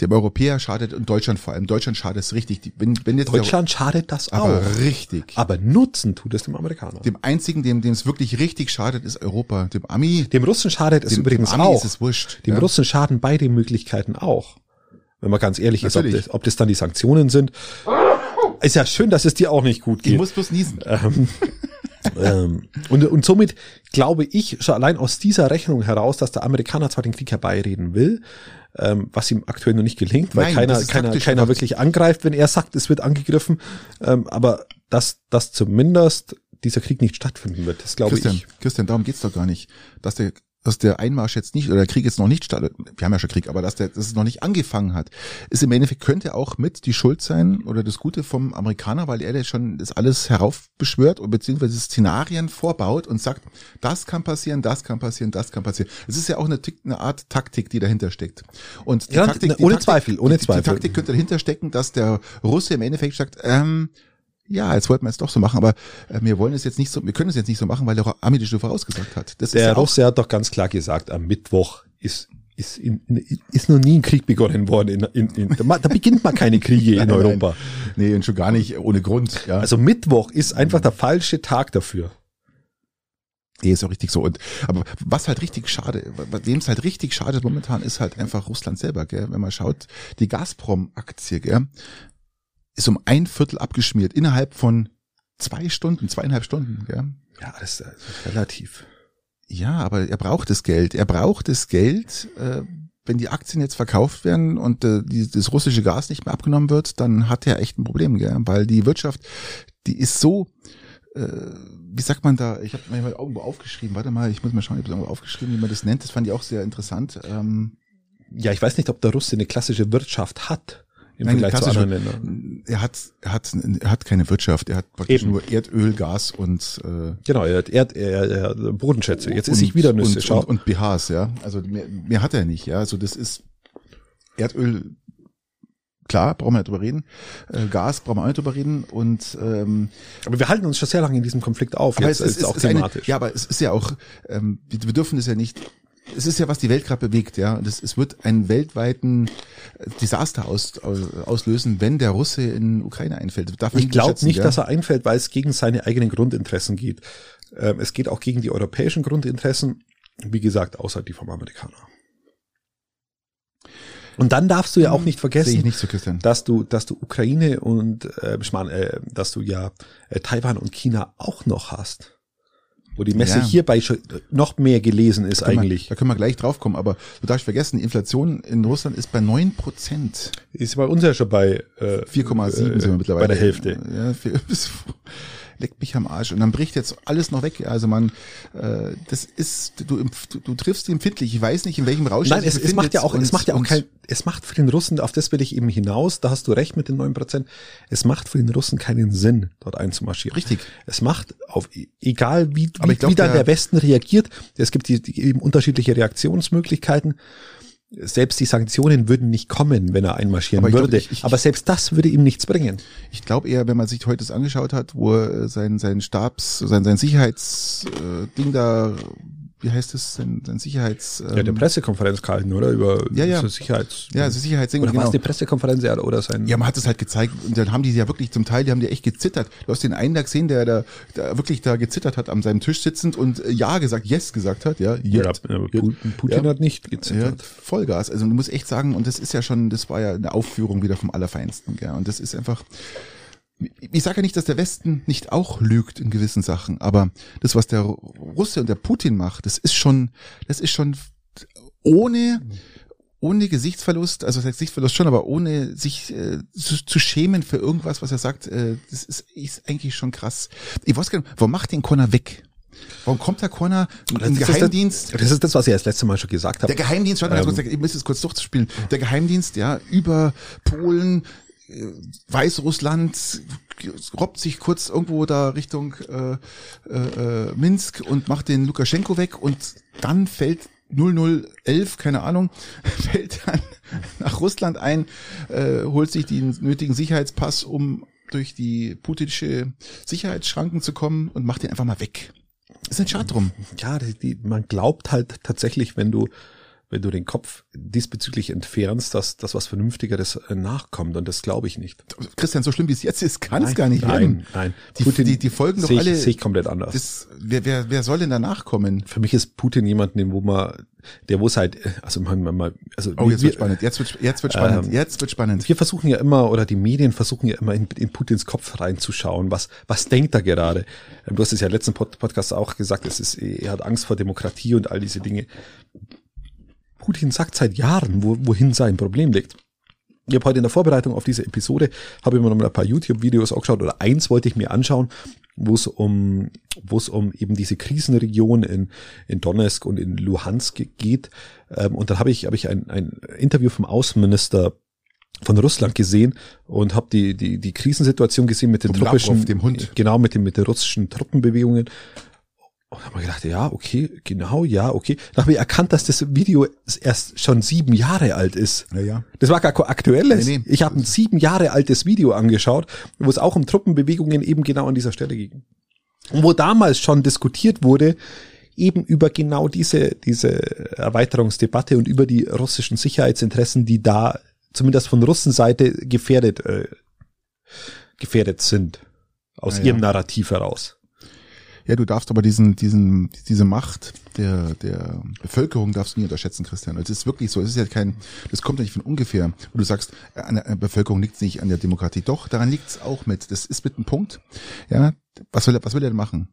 Dem Europäer schadet und Deutschland vor allem. Deutschland schadet es richtig. Die- Wenn, wenn jetzt
Deutschland schadet das
der, aber
auch.
richtig.
Aber nutzen tut es dem Amerikaner.
Dem einzigen, dem dem es wirklich richtig schadet, ist Europa. Dem Ami,
Dem Russen schadet es
dem,
übrigens
dem Ami
auch.
ist es wurscht.
Dem
ja.
Russen schaden beide Möglichkeiten auch. Wenn man ganz ehrlich ist, ob
Natürlich.
das, ob das dann die Sanktionen sind. Ist ja schön, dass es dir auch nicht gut
Ich
geht.
muss bloß niesen.
Ähm, ähm, und, und somit glaube ich schon allein aus dieser Rechnung heraus, dass der Amerikaner zwar den Krieg herbeireden will, ähm, was ihm aktuell noch nicht gelingt, weil
Nein,
keiner, keiner, keiner wirklich angreift, wenn er sagt, es wird angegriffen, ähm, aber dass, dass zumindest dieser Krieg nicht stattfinden wird, das glaube
Christian,
ich.
Christian, darum geht's doch gar nicht. Dass der, dass der Einmarsch jetzt nicht, oder der Krieg jetzt noch nicht startet, wir haben ja schon Krieg, aber dass der, dass es noch nicht angefangen hat, ist im Endeffekt, könnte auch mit die Schuld sein oder das Gute vom Amerikaner, weil er der schon das alles heraufbeschwört und beziehungsweise Szenarien vorbaut und sagt, das kann passieren, das kann passieren, das kann passieren. Es ist ja auch eine, eine Art Taktik, die dahinter steckt. Und die
Ja,
Taktik, die
ohne
Taktik,
Zweifel, ohne
die,
Zweifel.
Die Taktik könnte dahinter stecken, dass der Russe im Endeffekt sagt, ähm, ja, jetzt wollten wir es doch so machen, aber äh, wir wollen es jetzt nicht so, wir können es jetzt nicht so machen, weil der Ami das schon vorausgesagt hat. Das
Der
ja auch,
Russe hat doch ganz klar gesagt, am Mittwoch ist ist, in, in, ist noch nie ein Krieg begonnen worden. In, in, in, da, beginnt man keine Kriege in
Nein, nein.
Europa.
nee, und schon gar nicht ohne Grund. Ja,
Also Mittwoch ist einfach der falsche Tag dafür.
nee, ist auch richtig so. Und aber was halt richtig schade, dem es halt richtig schadet momentan, ist halt einfach Russland selber. Gell? Wenn man schaut, die Gazprom-Aktie, gell, ist um ein Viertel abgeschmiert innerhalb von zwei Stunden, zweieinhalb Stunden. Gell?
Ja, das ist äh, relativ.
Ja, aber er braucht das Geld. Er braucht das Geld. Äh, wenn die Aktien jetzt verkauft werden und äh, die, das russische Gas nicht mehr abgenommen wird, dann hat er echt ein Problem, gell? weil die Wirtschaft, die ist so, äh, wie sagt man da, ich habe mir mal irgendwo aufgeschrieben, warte mal, ich muss mal schauen, ich habe irgendwo aufgeschrieben, wie man das nennt, das fand ich auch sehr interessant. Ähm,
Ja, ich weiß nicht, ob der Russe eine klassische Wirtschaft hat im
Nein,
Vergleich zu anderen Ländern.
er hat, er hat, er hat keine Wirtschaft, er hat praktisch
Eben.
nur Erdöl, Gas und äh,
Genau, er hat Erd, er, er, Bodenschätze. Jetzt esse ich wieder Nüsse.
Und, und, und BHs, ja. Also mehr, mehr hat er nicht, ja. Also das ist Erdöl, klar, brauchen wir nicht drüber reden. Äh, Gas brauchen wir auch nicht drüber reden. Und ähm,
aber wir halten uns schon sehr lange in diesem Konflikt auf.
aber
Jetzt
es ist,
ist auch
ist eine,
thematisch.
ja, aber es ist ja auch, ähm, wir, wir dürfen das ja nicht. Es ist ja, was die Welt gerade bewegt, ja. Und es, es wird einen weltweiten äh, Desaster aus, aus, auslösen, wenn der Russe in Ukraine einfällt. Darf
ich glaube nicht,
gell?
dass er einfällt, weil es gegen seine eigenen Grundinteressen geht. Ähm, es geht auch gegen die europäischen Grundinteressen, wie gesagt, außer die vom Amerikaner. Und dann darfst du ja auch nicht
Sehe ich
vergessen,
nicht so,
dass du, dass du Ukraine und äh, ich meine, äh, dass du ja äh, Taiwan und China auch noch hast. Wo die Messe
Ja.
hierbei schon noch mehr gelesen ist
Können wir-
eigentlich.
Da können wir gleich drauf kommen, aber du darfst vergessen, die Inflation in Russland ist bei neun Prozent.
Ist bei uns ja schon bei äh,
4,7
äh,
sind wir mittlerweile.
Bei der Hälfte.
Ja, leckt mich am Arsch. Und dann bricht jetzt alles noch weg. Also man, äh, das ist, du, du, du triffst empfindlich. Ich weiß nicht, in welchem Rausch
Nein, es, es macht ja auch, und, es macht ja auch kein, es macht für den Russen, auf das will ich eben hinaus, da hast du recht mit den neun Prozent, es macht für den Russen keinen Sinn, dort einzumarschieren.
Richtig.
Es macht auf, egal wie, wie, glaub, wie da der, der Westen reagiert, es gibt die, die eben unterschiedliche Reaktionsmöglichkeiten selbst die Sanktionen würden nicht kommen, wenn er einmarschieren aber würde. Glaub, ich, ich, aber selbst das würde ihm nichts bringen.
Ich glaube eher, wenn man sich heute das angeschaut hat, wo er sein, sein Stabs, sein, sein Sicherheitsding äh, da wie heißt es, sein, sein Sicherheits...
Ähm, ja, der Pressekonferenz gehalten, oder? Über
ja, ja.
So Sicherheits...
Ja, also Sicherheitsding.
Oder genau. war es die Pressekonferenz oder sein...
Ja, man hat es halt gezeigt und dann haben die ja wirklich zum Teil, die haben die echt gezittert. Du hast den einen da gesehen, der da der wirklich da gezittert hat an seinem Tisch sitzend und äh, Ja gesagt, Yes gesagt hat, ja.
Jetzt. Ja, Putin ja. hat nicht gezittert. Ja,
Vollgas. Also du musst echt sagen, und das ist ja schon, das war ja eine Aufführung wieder vom Allerfeinsten, gell? Und das ist einfach ich sage ja nicht, dass der Westen nicht auch lügt in gewissen Sachen, aber das, was der Russe und der Putin macht, das ist schon, das ist schon ohne, ohne Gesichtsverlust, also Gesichtsverlust schon, aber ohne sich äh, zu, zu, schämen für irgendwas, was er sagt, äh, das ist, ist eigentlich schon krass. Ich weiß gar nicht, warum macht den Connor weg? Warum kommt der Connor im Geheimdienst?
Das, das ist das, was ich das letzte Mal schon gesagt habe.
Der Geheimdienst, warte mal ähm, kurz, ich muss es kurz durchzuspielen. Der Geheimdienst, ja, über Polen, Weißrussland robbt sich kurz irgendwo da Richtung äh, äh, Minsk und macht den Lukaschenko weg und dann fällt 0011, keine Ahnung, fällt dann nach Russland ein, äh, holt sich den nötigen Sicherheitspass, um durch die putinsche Sicherheitsschranken zu kommen und macht den einfach mal weg. Ist ein Schad drum.
Ja, die, die, man glaubt halt tatsächlich, wenn du wenn du den Kopf diesbezüglich entfernst, dass das was Vernünftigeres äh, nachkommt. Und das glaube ich nicht.
Christian, so schlimm wie es jetzt ist, kann es gar nicht
nein,
werden.
Nein,
die, Putin die, die folgen doch
sehe
alle.
Sehe ich komplett anders.
Das, wer, wer, wer soll denn danach kommen?
Für mich ist Putin jemand, den wo man, der wo es halt, also man, man also
oh, jetzt wir, wird spannend. Jetzt wird, jetzt wird spannend. Ähm, jetzt wird spannend.
Wir versuchen ja immer oder die Medien versuchen ja immer in, in Putins Kopf reinzuschauen. Was, was denkt er gerade? Ähm, du hast es ja letzten Podcast auch gesagt. Es ist, er hat Angst vor Demokratie und all diese Dinge. Putin sagt seit Jahren, wo, wohin sein Problem liegt. Ich habe heute in der Vorbereitung auf diese Episode, habe ich mir noch mal ein paar YouTube-Videos angeschaut oder eins wollte ich mir anschauen, wo es um, wo es um eben diese Krisenregion in, in Donetsk und in Luhansk geht. Ähm, und dann habe ich, habe ich ein, ein Interview vom Außenminister von Russland gesehen und habe die, die, die Krisensituation gesehen mit den
dem Hund.
genau mit den, mit den russischen Truppenbewegungen und habe mir gedacht, ja, okay, genau, ja, okay. Dann habe ich erkannt, dass das Video erst schon sieben Jahre alt ist.
Ja, ja.
Das war gar kein aktuelles. Nee, nee. Ich habe ein sieben Jahre altes Video angeschaut, wo es auch um Truppenbewegungen eben genau an dieser Stelle ging. Und wo damals schon diskutiert wurde, eben über genau diese, diese Erweiterungsdebatte und über die russischen Sicherheitsinteressen, die da zumindest von Russenseite gefährdet, äh, gefährdet sind. Aus ja, ihrem ja. Narrativ heraus.
Ja, du darfst aber diesen, diesen, diese Macht der, der Bevölkerung darfst du nie unterschätzen, Christian. Es ist wirklich so. Es ist ja kein, das kommt ja nicht von ungefähr. Wo du sagst, an der Bevölkerung liegt es nicht an der Demokratie. Doch, daran liegt es auch mit. Das ist mit einem Punkt. Ja, was will er, was will er denn machen?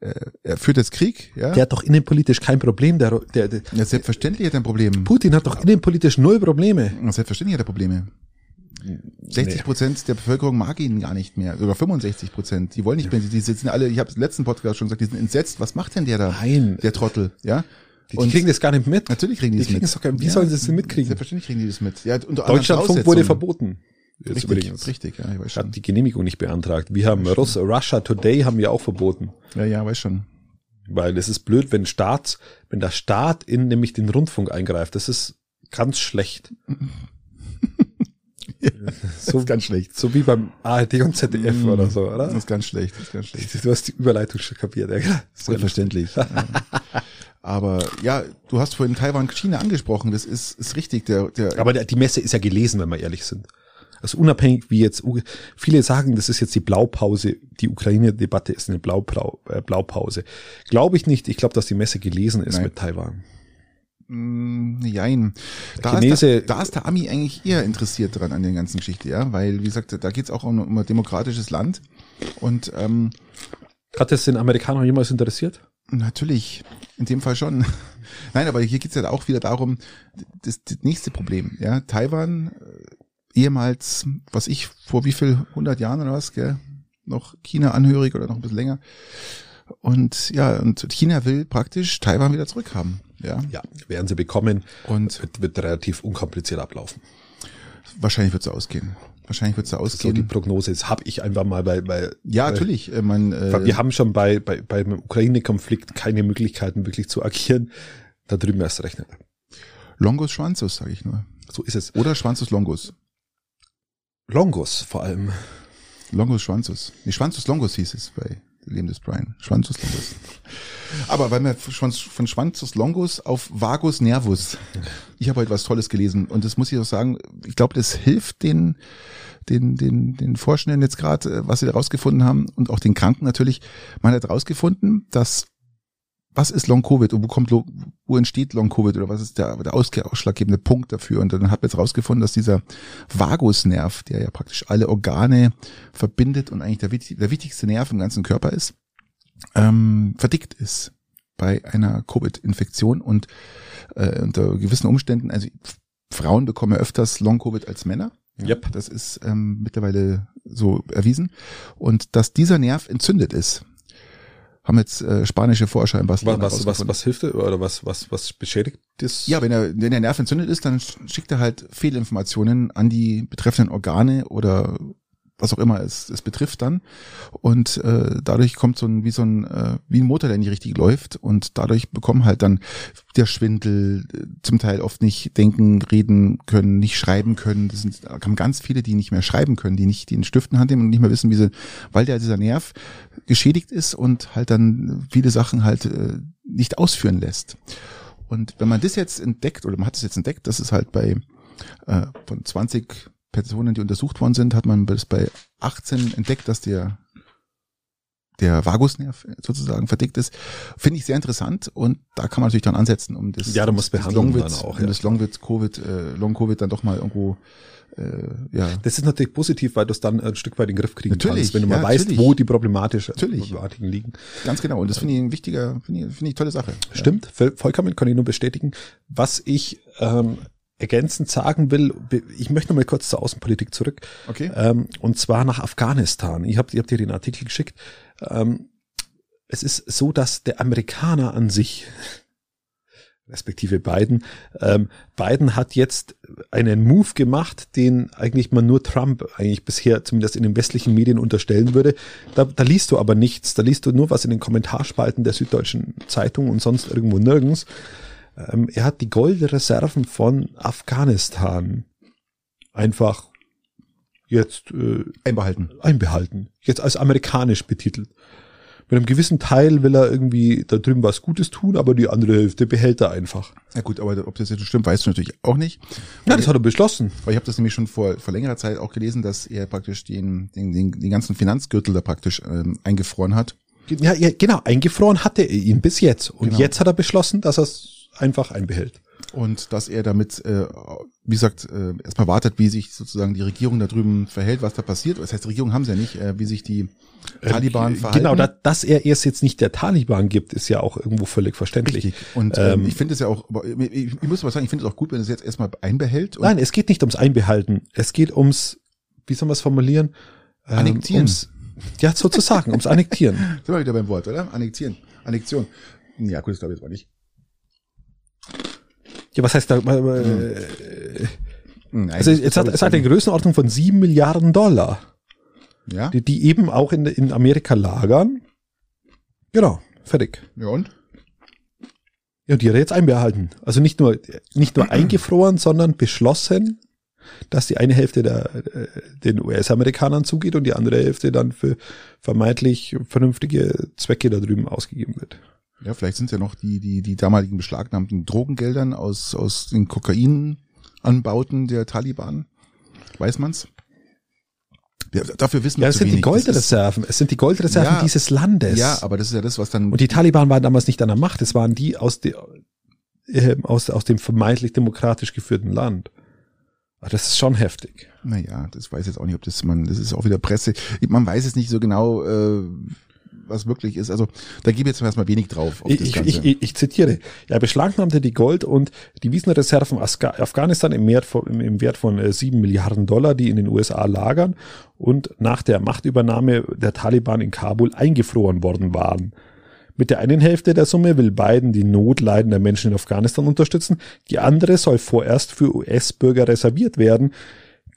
Äh, er führt jetzt Krieg, ja.
Der hat doch innenpolitisch kein Problem. Der, der, der
ja, selbstverständlich hat er ein Problem.
Putin hat doch innenpolitisch null Probleme.
Selbstverständlich hat er Probleme. 60 Prozent nee. der Bevölkerung mag ihn gar nicht mehr, sogar 65 Prozent. Die wollen nicht mehr, die, die sitzen alle, ich habe im letzten Podcast schon gesagt, die sind entsetzt. Was macht denn der da?
Nein.
Der Trottel, ja?
Die, die kriegen das gar nicht mit.
Natürlich kriegen die, die das
mit. Gar, wie ja, sollen sie das denn mitkriegen?
Selbstverständlich kriegen die das mit. Ja,
Deutschlandfunk wurde verboten.
Jetzt richtig, übrigens. richtig, ja, ich weiß schon.
Hat die Genehmigung nicht beantragt. Wir haben Russ, Russia Today haben wir auch verboten.
Ja, ja, weiß schon.
Weil es ist blöd, wenn Staats, wenn der Staat in nämlich den Rundfunk eingreift. Das ist ganz schlecht.
so ganz schlecht.
So wie beim ARD und ZDF mm, oder so, oder?
Das ist ganz schlecht, das ist ganz schlecht.
Du hast die Überleitung schon kapiert, ja.
Selbstverständlich. ja. Aber ja, du hast vorhin Taiwan China angesprochen, das ist, ist richtig. Der, der
Aber die Messe ist ja gelesen, wenn wir ehrlich sind. Also unabhängig wie jetzt, viele sagen, das ist jetzt die Blaupause, die Ukraine-Debatte ist eine äh, Blaupause. Glaube ich nicht. Ich glaube, dass die Messe gelesen ist Nein. mit Taiwan.
Mm, jein. Da ist, der, da ist der Ami eigentlich eher interessiert dran an der ganzen Geschichte, ja, weil, wie gesagt, da geht's auch um, um ein demokratisches Land. Und ähm,
hat es den Amerikaner jemals interessiert?
Natürlich, in dem Fall schon. Nein, aber hier geht's ja auch wieder darum, das, das nächste Problem, ja, Taiwan, äh, ehemals, was ich, vor wie viel, 100 Jahren oder was, gell? noch China anhörig oder noch ein bisschen länger. Und ja, und China will praktisch Taiwan wieder zurückhaben. Ja,
Ja, werden sie bekommen.
und
Wird, wird relativ unkompliziert ablaufen.
wahrscheinlich wird es ausgehen. Wahrscheinlich wird es
So die
ausgehen.
Prognose ist, habe ich einfach mal bei, bei
ja,
bei,
natürlich. Äh, man, äh,
Wir haben schon bei, bei beim Ukraine-Konflikt keine Möglichkeiten, wirklich zu agieren. Da drüben erst recht nicht.
Longus Schwanzus, sage ich nur.
So ist es.
Oder Schwanzus Longus.
Longus vor allem.
Longus Schwanzus. Nee, Schwanzus Longus hieß es bei Leben des Brian. Schwanzus Longus. Aber weil wir von, Schwanzus Longus auf Vagus Nervus. Ich habe heute was Tolles gelesen und das muss ich auch sagen, ich glaube, das hilft den, den, den, den Forschenden jetzt gerade, was sie da rausgefunden haben und auch den Kranken natürlich. Man hat rausgefunden, dass was ist Long Covid und wo kommt wo entsteht Long Covid oder was ist der, der ausschlaggebende Punkt dafür? Und dann hat man jetzt rausgefunden, dass dieser Vagusnerv, der ja praktisch alle Organe verbindet und eigentlich der, der wichtigste Nerv im ganzen Körper ist, ähm, verdickt ist bei einer Covid-Infektion und äh, unter gewissen Umständen, also Frauen bekommen ja öfters Long Covid als Männer.
Yep.
Das ist ähm, mittlerweile so erwiesen. Und dass dieser Nerv entzündet ist, haben jetzt äh, spanische Forscher in Barcelona
Was, was, was, was hilft er oder was, was, was beschädigt das?
Ja, wenn, er, wenn der Nerv entzündet ist, dann schickt er halt Fehlinformationen an die betreffenden Organe oder was auch immer es, es betrifft dann. Und äh, dadurch kommt so ein, wie so ein, äh, wie ein Motor, der nicht richtig läuft. Und dadurch bekommen halt dann der Schwindel, äh, zum Teil oft nicht denken, reden können, nicht schreiben können. Das sind da haben ganz viele, die nicht mehr schreiben können, die nicht den Stift in Hand nehmen und nicht mehr wissen, wie sie, weil der dieser Nerv geschädigt ist und halt dann viele Sachen halt äh, nicht ausführen lässt. Und wenn man das jetzt entdeckt, oder man hat es jetzt entdeckt, dass es halt bei äh, von 20 Personen, die untersucht worden sind, hat man das bei 18 entdeckt, dass der der Vagusnerv sozusagen verdickt ist, finde ich sehr interessant und da kann man natürlich dann ansetzen, um das,
Ja, da muss behandeln
Long-Covid-
dann auch,
um
ja.
das Long-Covid, Covid, äh, Long-Covid dann doch mal irgendwo, äh, ja,
Das ist natürlich positiv, weil du es dann ein Stück weit in den Griff kriegen
Natürlich,
kannst, wenn du mal
ja,
weißt,
natürlich.
wo die problematischen
Natürlich.
Problematiken liegen.
ganz genau. Und das finde ich ein wichtiger, finde ich, finde ich tolle Sache.
Stimmt, voll- vollkommen, kann ich nur bestätigen. Was ich ähm, ergänzend sagen will, ich möchte noch mal kurz zur Außenpolitik zurück.
Okay.
Ähm, und zwar nach Afghanistan. Ich habe ich hab dir den Artikel geschickt. Ähm, es ist so, dass der Amerikaner an sich, respektive Biden, ähm, Biden hat jetzt einen Move gemacht, den eigentlich man nur Trump eigentlich bisher zumindest in den westlichen Medien unterstellen würde. Da, da liest du aber nichts. Da liest du nur was in den Kommentarspalten der Süddeutschen Zeitung und sonst irgendwo nirgends. Ähm, er hat die Goldreserven von Afghanistan einfach jetzt äh,
Einbehalten.
einbehalten. Jetzt als amerikanisch betitelt. Mit einem gewissen Teil will er irgendwie da drüben was Gutes tun, aber die andere Hälfte behält er einfach.
Ja gut, aber ob das jetzt so stimmt, weißt du natürlich auch nicht.
Ja, das hat er beschlossen.
Weil ich habe das nämlich schon vor, vor längerer Zeit auch gelesen, dass er praktisch den, den, den, den ganzen Finanzgürtel da praktisch ähm, eingefroren hat.
Ja, ja, genau, eingefroren hatte er ihn bis jetzt. Und
Genau.
jetzt hat er beschlossen, dass er einfach einbehält.
Und dass er damit, äh, wie gesagt, äh, erstmal wartet, wie sich sozusagen die Regierung da drüben verhält, was da passiert. Das heißt, Regierung haben sie ja nicht, äh, wie sich die Taliban
Äh,
verhalten.
Genau, da, dass er es jetzt nicht der Taliban gibt, ist ja auch irgendwo völlig verständlich.
Richtig. Und ähm,
Ähm,
ich finde es ja auch, aber ich, ich muss aber sagen, ich finde es auch gut, wenn es jetzt erstmal einbehält.
Nein, es geht nicht ums Einbehalten. Es geht ums, wie soll man es formulieren? Ähm,
Annektieren.
Ums, ja, sozusagen, ums Annektieren.
sind wir wieder beim Wort, oder? Annektieren. Annexion. Ja, gut, das glaube ich jetzt mal nicht.
Ja, was heißt da? Äh,
Nein,
also
das
jetzt
glaub
hat es hat eine. Größenordnung von sieben Milliarden Dollar,
Ja?
die, die eben auch in, in Amerika lagern. Genau, fertig.
Ja und?
Ja, und die hat er jetzt einbehalten. Also nicht nur, nicht nur eingefroren, sondern beschlossen, dass die eine Hälfte der, äh, den US-Amerikanern zugeht und die andere Hälfte dann für vermeintlich vernünftige Zwecke da drüben ausgegeben wird.
Ja, vielleicht sind es ja noch die, die, die damaligen beschlagnahmten Drogengeldern aus, aus den Kokainanbauten der Taliban. Weiß man's? Ja, dafür wissen
Ja,
wir
das
zu
sind die
wenig. Ist-
Goldreserven. Es sind die Goldreserven
Ja,
dieses Landes.
Ja, aber das ist ja das, was dann.
Und die Taliban waren damals nicht an der Macht. Es waren die aus, de, äh, aus, aus dem vermeintlich demokratisch geführten Land. Aber das ist schon heftig.
Naja, das weiß ich jetzt auch nicht, ob das man, das ist auch wieder Presse. Man weiß es nicht so genau, äh, was wirklich ist. Also da gebe ich jetzt erstmal wenig drauf. Auf
Ich,
das
ich,
Ganze.
ich, ich, zitiere. Er beschlagnahmte die Gold- und Devisenreserven Afga- Afghanistan im Wert von, im- Wert von äh, 7 Milliarden Dollar, die in den USA lagern und nach der Machtübernahme der Taliban in Kabul eingefroren worden waren. Mit der einen Hälfte der Summe will Biden die Notleiden der Menschen in Afghanistan unterstützen. Die andere soll vorerst für US-Bürger reserviert werden,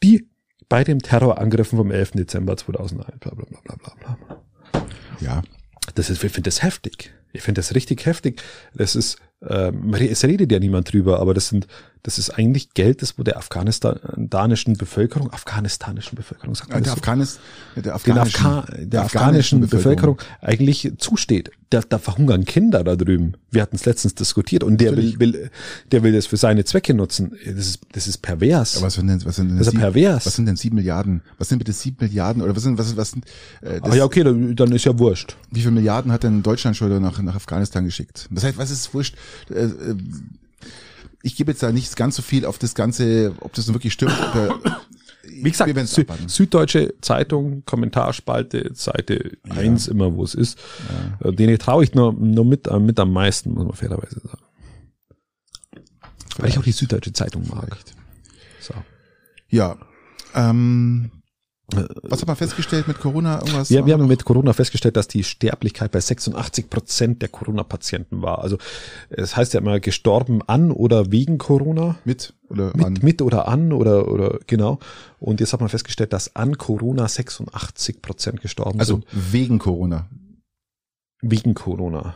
die bei dem Terrorangriffen vom 11. Dezember 2001, bla, bla, bla, bla, bla, bla.
Ja,
Das ist, ich finde das heftig. Ich finde das richtig heftig. Das ist, ähm, es redet ja niemand drüber, aber das sind, das ist eigentlich Geld, das wo der afghanistanischen Bevölkerung, afghanistanischen Bevölkerung, sagt man
der,
so?
Afghanis, der afghanischen,
Afgha der afghanischen Bevölkerung eigentlich zusteht. Da, da verhungern Kinder da drüben. Wir hatten es letztens diskutiert und der will,
Natürlich.
will, der will das für seine Zwecke nutzen. Das ist, das ist pervers.
Aber was sind denn, was sind denn,
Das ist
sieben-
pervers.
was sind denn sieben Milliarden? Was sind bitte sieben Milliarden? Oder was sind, was, was sind, äh, das,
ah ja, okay, dann, dann ist ja wurscht.
wie viele Milliarden hat denn Deutschland schon nach, nach Afghanistan geschickt? Das heißt, was ist wurscht? Äh, äh, ich gebe jetzt da nicht ganz so viel auf das Ganze, ob das nun wirklich stimmt.
Wie gesagt, Sü
abwarten.
Süddeutsche Zeitung, Kommentarspalte, Seite eins immer, wo es ist. Äh, Denen traue ich nur, nur mit, äh, mit am meisten, muss man fairerweise sagen. Weil ich auch die Süddeutsche Zeitung mag.
Vielleicht.
So.
Ja. Ähm, was hat man festgestellt mit Corona? Irgendwas?
Wir,
haben
wir haben
noch?
mit Corona festgestellt, dass die Sterblichkeit bei 86 Prozent der Corona-Patienten war. Also es heißt ja immer gestorben an oder wegen Corona.
mit oder
Mit,
an?
mit oder an oder, oder genau. Und jetzt hat man festgestellt, dass an Corona 86 Prozent gestorben
Also
sind.
wegen Corona.
Wegen Corona.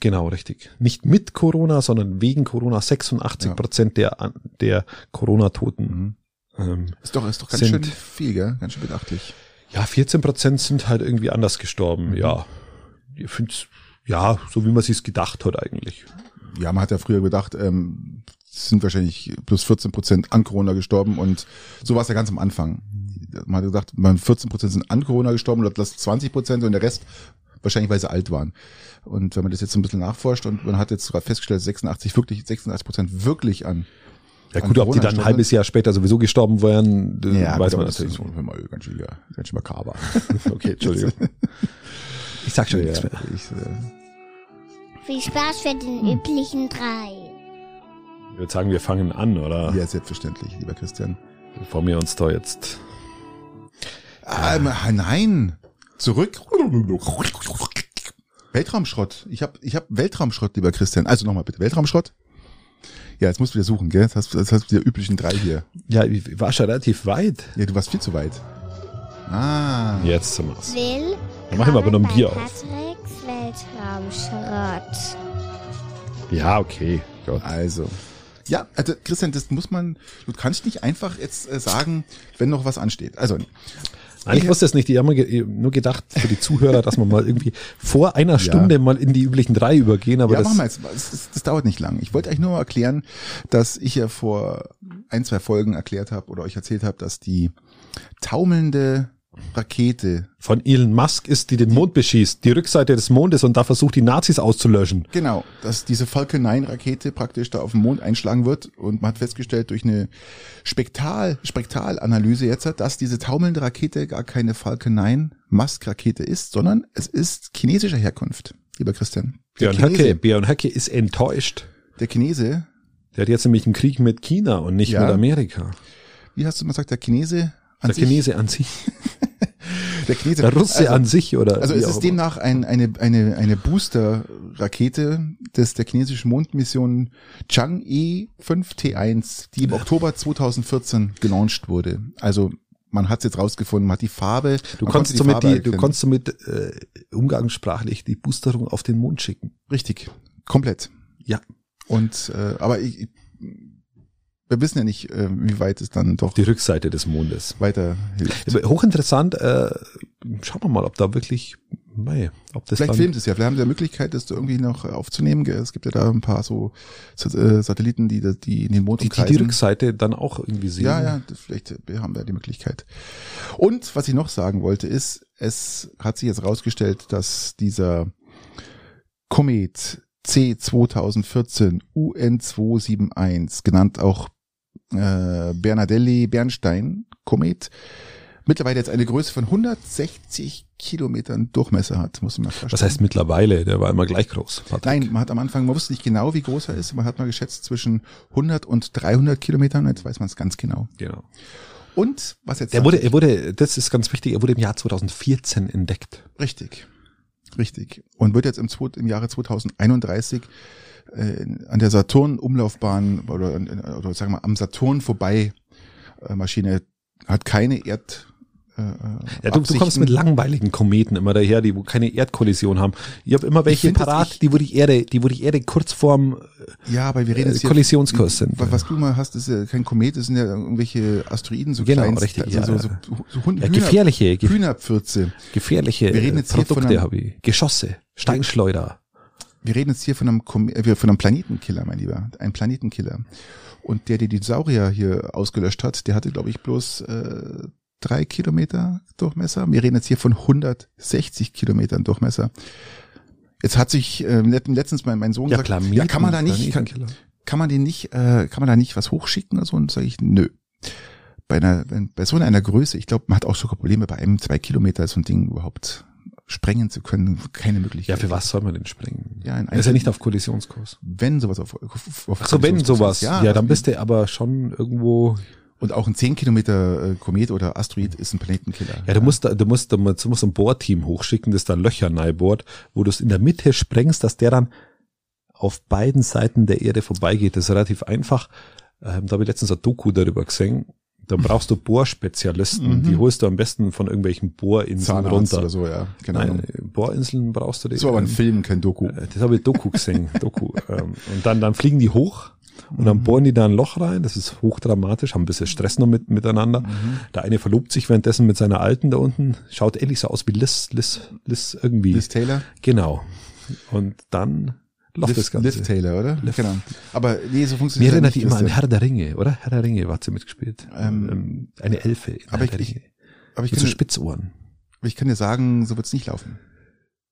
Genau, richtig. Nicht mit Corona, sondern wegen Corona 86
Ja.
Prozent der, der Corona-Toten.
Mhm.
Ähm,
Ist doch, ist doch ganz
Sind-
schön viel, gell? Ganz schön beachtlich.
ja, 14 Prozent sind halt irgendwie anders
Mhm.
gestorben. Ja, ich find's, ja, so wie man sich's gedacht hat eigentlich.
Ja, man hat ja früher gedacht, ähm, es sind wahrscheinlich plus 14 Prozent an Corona gestorben und so war es ja ganz am Anfang. Man hat gesagt, man 14 Prozent sind an Corona gestorben oder das 20 Prozent und der Rest wahrscheinlich, weil sie alt waren. Und wenn man das jetzt so ein bisschen nachforscht und man hat jetzt sogar festgestellt, 86 wirklich, 86 Prozent wirklich an.
Ja gut, ob die dann ein halbes Jahr später sowieso gestorben wären, das weiß
gut,
man
aber das
natürlich
ist mal ganz schön, ja, ganz schön makaber.
Okay, Entschuldigung. Ich sag schon
ja,
nichts mehr.
ich, äh,
Viel Spaß für den üblichen drei.
Ich würde sagen, wir fangen an, oder?
ja, selbstverständlich, lieber Christian.
Bevor wir uns da jetzt.
Ähm, nein, zurück. Weltraumschrott. Ich habe ich hab Weltraumschrott, lieber Christian. Also nochmal bitte, Weltraumschrott. Ja, jetzt musst du wieder suchen, gell? Jetzt hast, jetzt hast du die üblichen drei hier.
Ja, ich war schon relativ weit.
Ja, du warst viel zu weit. Ah.
Jetzt sind wir's.
Will.
Dann machen wir aber noch ein Bier auf.
Patricks Weltraumschrott.
Ja, okay. Gott.
Also. Ja, also Christian, das muss man, du kannst nicht einfach jetzt äh, sagen, wenn noch was ansteht. Also,
Nein, ich wusste es nicht. Ich habe mir nur gedacht für die Zuhörer, dass wir mal irgendwie vor einer Stunde mal in die üblichen drei übergehen. Aber
ja,
das,
machen wir jetzt. Das, das dauert nicht lang. Ich wollte euch nur mal erklären, dass ich ja vor ein, zwei Folgen erklärt habe oder euch erzählt habe, dass die taumelnde Rakete,
von Elon Musk ist, die den Mond beschießt, die Rückseite des Mondes und da versucht, die Nazis auszulöschen.
genau, dass diese Falcon 9 Rakete praktisch da auf dem Mond einschlagen wird und man hat festgestellt durch eine Spektal, Spektralanalyse jetzt, dass diese taumelnde Rakete gar keine Falcon 9 Musk Rakete ist, sondern es ist chinesischer Herkunft, lieber Christian. Der
Björn Höcke,
Chinese,
Björn Höcke ist enttäuscht.
der Chinese,
Der hat jetzt nämlich einen Krieg mit China und nicht
Ja.
mit Amerika.
wie hast du mal gesagt, der Chinese an
Der
sich,
Chinese an sich,
der Chinese,
der Russe
also,
an sich oder
Also es ist demnach ein, eine, eine, eine Booster-Rakete des der chinesischen Mondmission Chang'e 5T1, die im Oktober 2014 gelauncht wurde. Also man hat es jetzt rausgefunden, man hat die Farbe.
Du konntest
konnte
somit
Farbe
die, du konntest somit äh, umgangssprachlich die Boosterung auf den Mond schicken.
Richtig, komplett.
Ja.
Und äh, aber ich, wir wissen ja nicht, äh, wie weit es dann doch
Die Rückseite des Mondes.
weiter
Hochinteressant, äh, schauen wir mal, ob da wirklich, mei, ob das
Vielleicht filmt es ja. Vielleicht haben sie ja Möglichkeit, das irgendwie noch äh, aufzunehmen. Es gibt ja da ein paar so äh, Satelliten, die, die in den Mond
die, die, die. Rückseite dann auch irgendwie sehen.
Ja, ja, vielleicht äh, haben wir die Möglichkeit. Und was ich noch sagen wollte, ist, es hat sich jetzt herausgestellt, dass dieser Komet C 2014 UN271, genannt auch äh, Bernardelli Bernstein Komet, mittlerweile jetzt eine Größe von 160 Kilometern Durchmesser hat, muss man mal vorstellen.
Was heißt mittlerweile? Der war immer gleich groß. Patrick.
Nein, man hat am Anfang, man wusste nicht genau, wie groß er ist. Man hat mal geschätzt zwischen 100 und 300 Kilometern. Jetzt weiß man es ganz genau.
Genau.
Und was jetzt?
Der wurde, er wurde, das ist ganz wichtig, er wurde im Jahr 2014 entdeckt.
Richtig, richtig. Und wird jetzt im, im Jahre 2031 äh, an der Saturn-Umlaufbahn oder, oder sagen wir am Saturn vorbei äh, Maschine hat keine Erd äh,
Ja, du, du kommst mit langweiligen Kometen immer daher, die wo keine Erdkollision haben. Ich habe immer welche
jetzt,
parat,
ich-
die wo die Erde, die wo die Erde kurz vorm
Ja, aber wir reden
äh,
jetzt hier,
Kollisionskurs sind.
Was, du mal hast, ist ja kein Komet, das sind ja irgendwelche Asteroiden, so
Genau,
klein,
richtig,
also
ja,
so, so, so Hund,
Ja,
Hühner,
gefährliche, ge
Hühnerpfürze.
gefährliche
Wir reden jetzt hier von
Produkte
einem-
habe ich. Geschosse, Steinschleuder.
Wir reden jetzt hier von einem, Kom äh, von einem Planetenkiller, mein Lieber. Ein Planetenkiller. Und der, der die Dinosaurier hier ausgelöscht hat, der hatte, glaube ich, bloß äh, drei Kilometer Durchmesser. Wir reden jetzt hier von 160 Kilometern Durchmesser. Jetzt hat sich äh, let- letztens mein, mein Sohn
Ja,
gesagt,
klar,
ja, kann man da nicht, kann, kann man den nicht, äh, kann man da nicht was hochschicken oder so? Und sage ich, nö. Bei einer, bei so einer Größe, ich glaube, man hat auch sogar Probleme bei einem zwei Kilometer so ein Ding überhaupt sprengen zu können, keine
Ja,
Möglichkeit.
für was soll man denn sprengen?
Ja, in
ist ja nicht auf Kollisionskurs.
Wenn sowas auf, auf, auf
Ach so, wenn sowas. Ja,
ja,
dann bist du aber schon irgendwo.
Und auch ein 10 Kilometer äh, Komet oder Asteroid ist ein Planetenkiller.
Ja, du musst, da- du musst, du musst, du musst ein Bohrteam hochschicken, das da Löcher bohrt, wo du es in der Mitte sprengst, dass der dann auf beiden Seiten der Erde vorbeigeht. Das ist relativ einfach. Ähm, da habe ich letztens ein Doku darüber gesehen. Da brauchst du Bohrspezialisten.
Mhm.
Die holst du am besten von irgendwelchen Bohrinseln
Zahnarzt
runter.
oder so, ja. Genau.
Nein, Bohrinseln brauchst du die.
Das war aber ein
ähm,
Film, kein Doku.
äh, Das habe ich Doku gesehen. Doku. ähm, und dann, dann fliegen die hoch und
Mhm.
dann bohren die da ein Loch rein. Das ist hochdramatisch, haben ein bisschen Stress noch mit, miteinander.
Mhm.
Der eine verlobt sich währenddessen mit seiner Alten da unten. Schaut ähnlich so aus wie Liz, Liz, Liz irgendwie.
Liz Taylor?
Genau. Und dann läuft das Ganze.
Liz Taylor, oder?
Liv.
Genau. Aber nee, so
Mir
funktioniert
erinnert
ja
die immer an. Herr der Ringe, oder? Herr der Ringe, hat sie mitgespielt.
Ähm,
Ähm, eine Elfe in
aber
Herr
ich-
der Ringe.
Aber ich
Mit
kann,
so Spitzohren.
aber ich kann dir sagen, so wird's nicht laufen.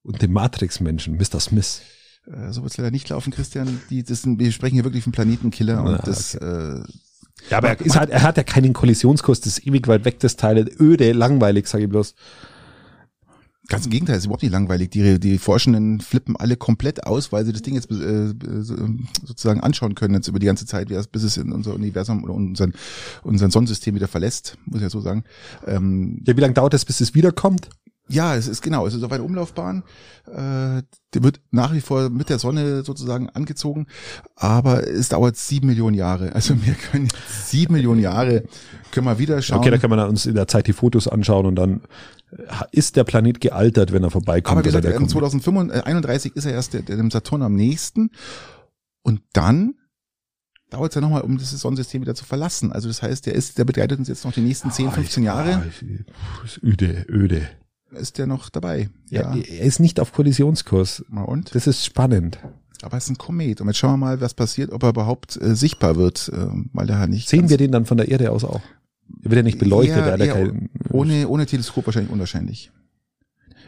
Und dem Matrix-Menschen, Mr. Smith.
Äh, so wird's leider nicht laufen, Christian. Die, das sind, wir sprechen hier wirklich von Planetenkiller
Ah,
und das, äh,
Ja, aber er, ist halt, er hat ja keinen Kollisionskurs, das ist ewig weit weg, das Teil. Öde, langweilig, sage ich bloß.
Ganz im Gegenteil, es ist überhaupt nicht langweilig. Die, die Forschenden flippen alle komplett aus, weil sie das Ding jetzt äh, so- sozusagen anschauen können jetzt über die ganze Zeit, es- bis es in unser Universum oder unseren, unseren Sonnensystem wieder verlässt, muss ich ja so sagen. Ähm,
Ja, wie lange dauert es, bis es wiederkommt?
Ja, es ist genau, es ist auf einer Umlaufbahn. Äh, die wird nach wie vor mit der Sonne sozusagen angezogen, aber es dauert sieben Millionen Jahre. Also wir können sieben Millionen Jahre können wir wieder schauen.
Okay, da kann man uns in der Zeit die Fotos anschauen und dann äh, ist der Planet gealtert, wenn er vorbeikommt.
Aber wie gesagt,
der
ähm,
kommt.
2031 ist er erst dem Saturn am nächsten. Und dann dauert es ja nochmal, um das Sonnensystem wieder zu verlassen. Also das heißt, der ist, der begleitet uns jetzt noch die nächsten 10, 15
Ah,
Jahre.
ich- ist öde, öde.
Ist der noch dabei.
Ja.
Ja.
Er ist nicht auf Kollisionskurs.
Na und?
Das ist spannend.
Aber es ist ein Komet. Und jetzt schauen wir mal, was passiert, ob er überhaupt äh, sichtbar wird, äh, weil er halt nicht.
Sehen wir den dann von der Erde aus auch? Er wird ja nicht beleuchtet,
Eher-
er
eher
kein,
Ohne, ohne Teleskop wahrscheinlich unwahrscheinlich.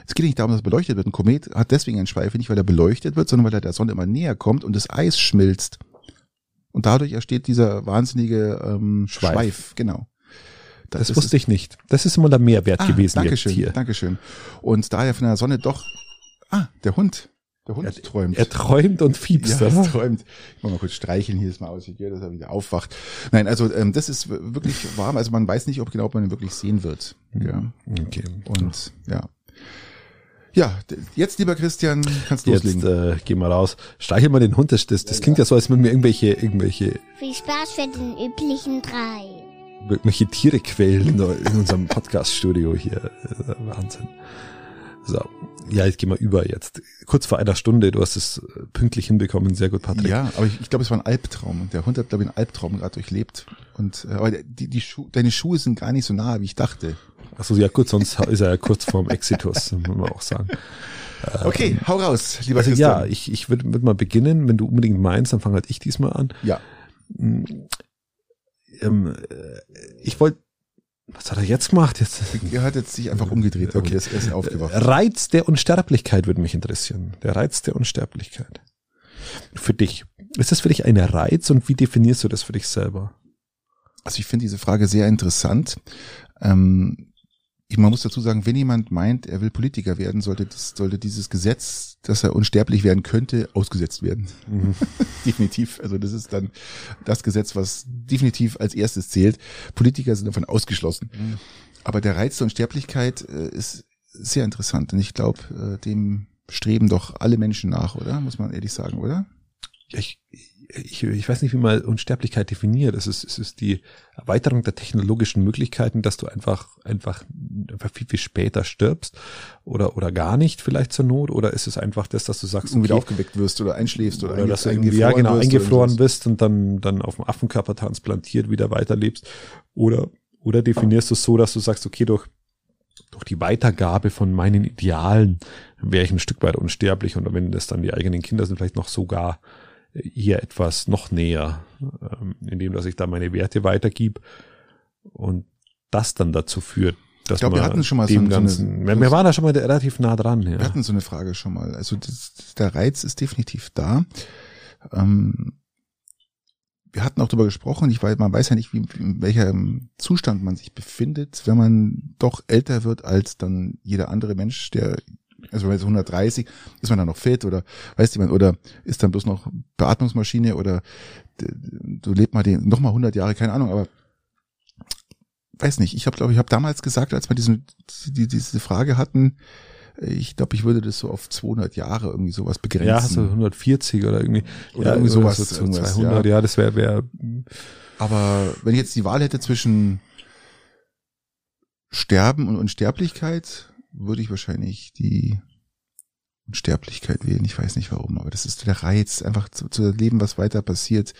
Es geht nicht darum, dass er beleuchtet wird. Ein Komet hat deswegen einen Schweif, nicht weil er beleuchtet wird, sondern weil er der Sonne immer näher kommt und das Eis schmilzt. Und dadurch entsteht dieser wahnsinnige ähm,
Schweif.
Schweif. Genau.
Das wusste ich nicht. Das ist immer der Mehrwert
ah,
gewesen
Dankeschön,
jetzt hier.
Dankeschön. Und da er von der Sonne doch, ah, der Hund, der Hund
Er-
träumt.
Er träumt und fiebst,
ja, es träumt. Ich muss mal kurz streicheln, hier ist mal aus, dass er wieder aufwacht. Nein, also ähm, das ist wirklich warm. Also man weiß nicht, ob genau ob man ihn wirklich sehen wird. Ja.
Okay.
Und ja. Ja, jetzt lieber Christian, kannst du
Jetzt
loslegen.
äh, gehen wir raus. Streichel mal den Hund. Das, das, das klingt ja so, als würden wir irgendwelche, irgendwelche,
Viel Spaß für den üblichen drei.
Irgendwelche Tiere quälen in, unserem Podcast-Studio hier. Äh, Wahnsinn. So. Ja, jetzt gehen wir über jetzt. Kurz vor einer Stunde. Du hast es äh, pünktlich hinbekommen. Sehr gut, Patrick.
ja, aber ich, ich glaube, es war ein Albtraum. Der Hund hat, glaube ich, einen Albtraum gerade durchlebt. Und äh, aber die, die Schu deine Schuhe sind gar nicht so nah, wie ich dachte.
Achso, ja gut, sonst ist er ja kurz vorm Exitus, muss man auch sagen.
Okay, hau raus, lieber
Also ja,
Christian.
ich, ich würde würd mal beginnen. Wenn du unbedingt meinst, dann fange halt ich diesmal an.
ja.
Ähm, äh, ich wollte, was hat er jetzt gemacht? Jetzt
Er hat jetzt sich einfach umgedreht.
Okay.
Er ist, er ist aufgewacht.
Reiz der Unsterblichkeit würde mich interessieren. Der Reiz der Unsterblichkeit. Für dich. Ist das für dich ein Reiz und wie definierst du das für dich selber?
Also ich finde diese Frage sehr interessant. Ähm, ich, man muss dazu sagen, wenn jemand meint, er will Politiker werden, sollte, das, sollte dieses Gesetz, dass er unsterblich werden könnte, ausgesetzt werden.
Mhm.
definitiv. Also das ist dann das Gesetz, was definitiv als erstes zählt. Politiker sind davon ausgeschlossen.
Mhm.
Aber der Reiz der Unsterblichkeit äh, ist sehr interessant und ich glaube, äh, dem streben doch alle Menschen nach, oder? Muss man ehrlich sagen, oder?
Ja, ich, ich, ich weiß nicht, wie man Unsterblichkeit definiert. Es ist, es ist die Erweiterung der technologischen Möglichkeiten, dass du einfach, einfach, einfach viel, viel später stirbst oder, oder gar nicht vielleicht zur Not oder ist es einfach das, dass du sagst,
Und wieder
okay,
aufgeweckt wirst oder einschläfst oder,
oder dass du irgendwie, ja, genau, eingefroren bist und dann, dann auf dem Affenkörper transplantiert wieder weiterlebst. Oder, oder definierst du es so, dass du sagst, okay, durch, durch die Weitergabe von meinen Idealen wäre ich ein Stück weit unsterblich und wenn das dann die eigenen Kinder sind, vielleicht noch sogar hier etwas noch näher, ähm, indem dass ich da meine Werte weitergib und das dann dazu führt, dass
Ich glaub, wir
man
hatten schon mal so
dem
so eine-
Ganzen, wir, wir waren da schon mal relativ nah dran, ja.
Wir hatten so eine Frage schon mal. Also das, der Reiz ist definitiv da. Ähm, wir hatten auch darüber gesprochen, ich weiß, man weiß ja nicht, wie, in welchem Zustand man sich befindet, wenn man doch älter wird als dann jeder andere Mensch, der, also wenn man jetzt 130, ist man dann noch fit oder weißt du, oder ist dann bloß noch Beatmungsmaschine oder du lebt mal den, noch mal 100 Jahre, keine Ahnung, aber weiß nicht, ich habe glaube ich habe damals gesagt, als wir diesen, die, diese Frage hatten, ich glaube, ich würde das so auf 200 Jahre irgendwie sowas begrenzen.
Ja, so 140 oder irgendwie.
Oder
ja,
irgendwie sowas,
so zu
irgendwas,
200, ja, das wäre, wär,
Aber wenn ich jetzt die Wahl hätte zwischen Sterben und Unsterblichkeit, würde ich wahrscheinlich die Unsterblichkeit wählen. Ich weiß nicht warum, aber das ist der Reiz, einfach zu, zu erleben, was weiter passiert.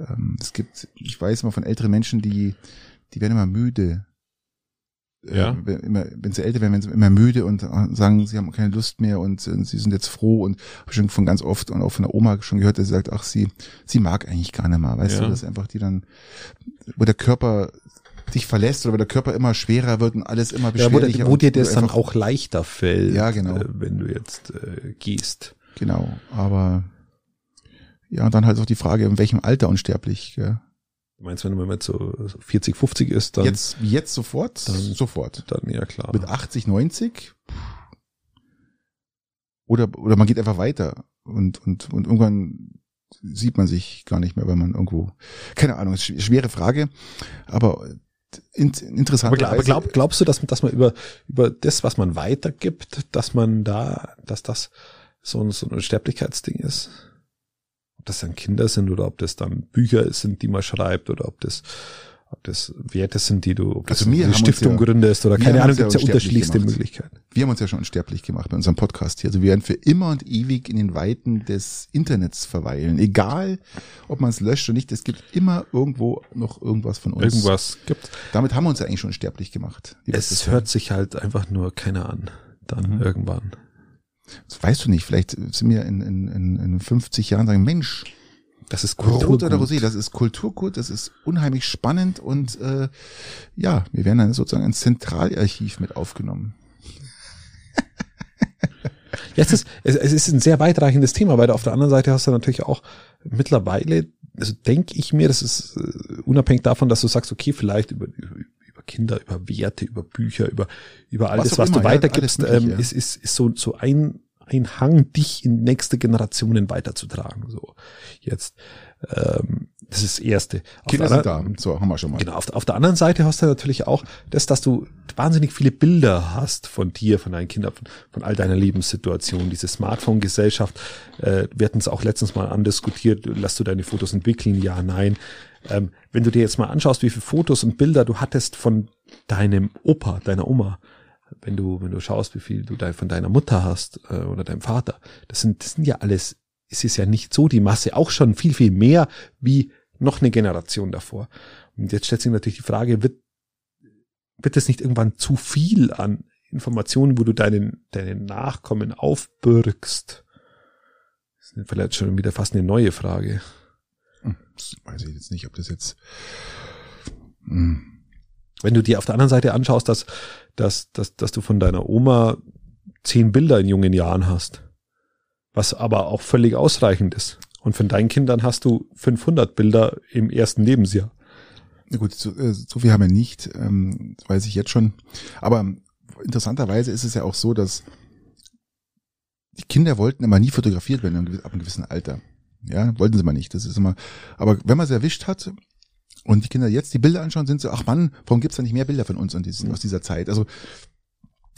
Ähm, es gibt, ich weiß mal von älteren Menschen, die, die werden immer müde. Äh,
Ja.
wenn, immer, wenn sie älter werden, werden sie immer müde und sagen, sie haben keine Lust mehr und, äh, sie sind jetzt froh und habe schon von ganz oft und auch von der Oma schon gehört, dass sie sagt, ach, sie, sie mag eigentlich gar nicht mehr, weißt
Ja.
du, dass einfach die dann, wo der Körper dich verlässt oder wo der Körper immer schwerer wird und alles immer
ja, wo,
beschwerlicher.
dir- wo
und
dir das dann auch leichter fällt,
Ja, genau.
äh, wenn du jetzt äh, gehst.
Genau, aber ja, und dann halt auch die Frage, in welchem Alter unsterblich. Gell?
Du meinst, wenn man jetzt so so 40, 50 ist, dann,
Jetzt, jetzt sofort?
dann-
sofort.
dann ja klar.
Mit 80, 90? Oder, oder man geht einfach weiter und, und, und irgendwann sieht man sich gar nicht mehr, weil man irgendwo, keine Ahnung, schwere Frage, aber interessant.
Aber, aber glaub, glaubst du, dass, dass man über, über das, was man weitergibt, dass man da, dass das so ein, so ein Sterblichkeitsding ist? Ob das dann Kinder sind oder ob das dann Bücher sind, die man schreibt oder ob das, ob das Werte sind, die du, ob das
Also wir
eine Stiftung
ja-
gründest oder keine Ahnung,
ja
gibt's ja unterschiedlichste. Möglichkeiten.
Wir haben uns ja schon unsterblich gemacht bei unserem Podcast hier. Also wir werden für immer und ewig in den Weiten des Internets verweilen. Egal, ob man es löscht oder nicht, es gibt immer irgendwo noch irgendwas von uns.
Irgendwas gibt.
Damit haben wir uns ja eigentlich schon unsterblich gemacht. Das
Es hört sich halt einfach nur keiner an. Dann
Mhm.
irgendwann.
Das weißt du nicht. Vielleicht sind wir in, in, in, in 50 Jahren sagen, Mensch,
Das ist
Rot oder
Kulturgut.
Rosé, das ist Kulturgut, das ist unheimlich spannend und äh, ja, wir werden dann sozusagen ins Zentralarchiv mit aufgenommen.
Ja, es ist, es, es ist ein sehr weitreichendes Thema, weil du auf der anderen Seite hast du natürlich auch mittlerweile, also denke ich mir, das ist äh, unabhängig davon, dass du sagst, okay, vielleicht über, über, über Kinder, über Werte, über Bücher, über, über all
Was
was
immer,
du
ja,
weitergibst,
alles
ähm,
ja.
ist, ist, ist so, so ein, ein Hang, dich in nächste Generationen weiterzutragen. So jetzt. Ähm, das ist das Erste. Auf
Kinder
der
sind da,
anderen-
so haben wir schon mal.
Genau, auf, auf der anderen Seite hast du natürlich auch das, dass du wahnsinnig viele Bilder hast von dir, von deinen Kindern, von, von all deiner Lebenssituation, diese Smartphone-Gesellschaft. Äh, wir hatten es auch letztens mal andiskutiert, lässt du deine Fotos entwickeln? Ja, nein. Ähm, wenn du dir jetzt mal anschaust, wie viele Fotos und Bilder du hattest von deinem Opa, deiner Oma, wenn du, wenn du schaust, wie viel du da von deiner Mutter hast äh, oder deinem Vater, das sind, das sind ja alles, es ist ja nicht so die Masse, auch schon viel, viel mehr wie noch eine Generation davor. Und jetzt stellt sich natürlich die Frage, wird, wird es nicht irgendwann zu viel an Informationen, wo du deinen, deinen Nachkommen aufbürgst? Das ist vielleicht schon wieder fast eine neue Frage.
Hm, das weiß ich jetzt nicht, ob das jetzt. Hm.
Wenn du dir auf der anderen Seite anschaust, dass, dass, dass, dass du von deiner Oma zehn Bilder in jungen Jahren hast, was aber auch völlig ausreichend ist. Und von deinen Kindern hast du 500 Bilder im ersten Lebensjahr.
Na gut, so, äh, so viel haben wir nicht, ähm, weiß ich jetzt schon. Aber interessanterweise ist es ja auch so, dass die Kinder wollten immer nie fotografiert werden ab einem gewissen Alter. Ja, wollten sie mal nicht. Das ist immer. Aber wenn man sie erwischt hat und die Kinder jetzt die Bilder anschauen, sind sie, ach Mann, warum gibt's da nicht mehr Bilder von uns an diesen, aus dieser Zeit? Also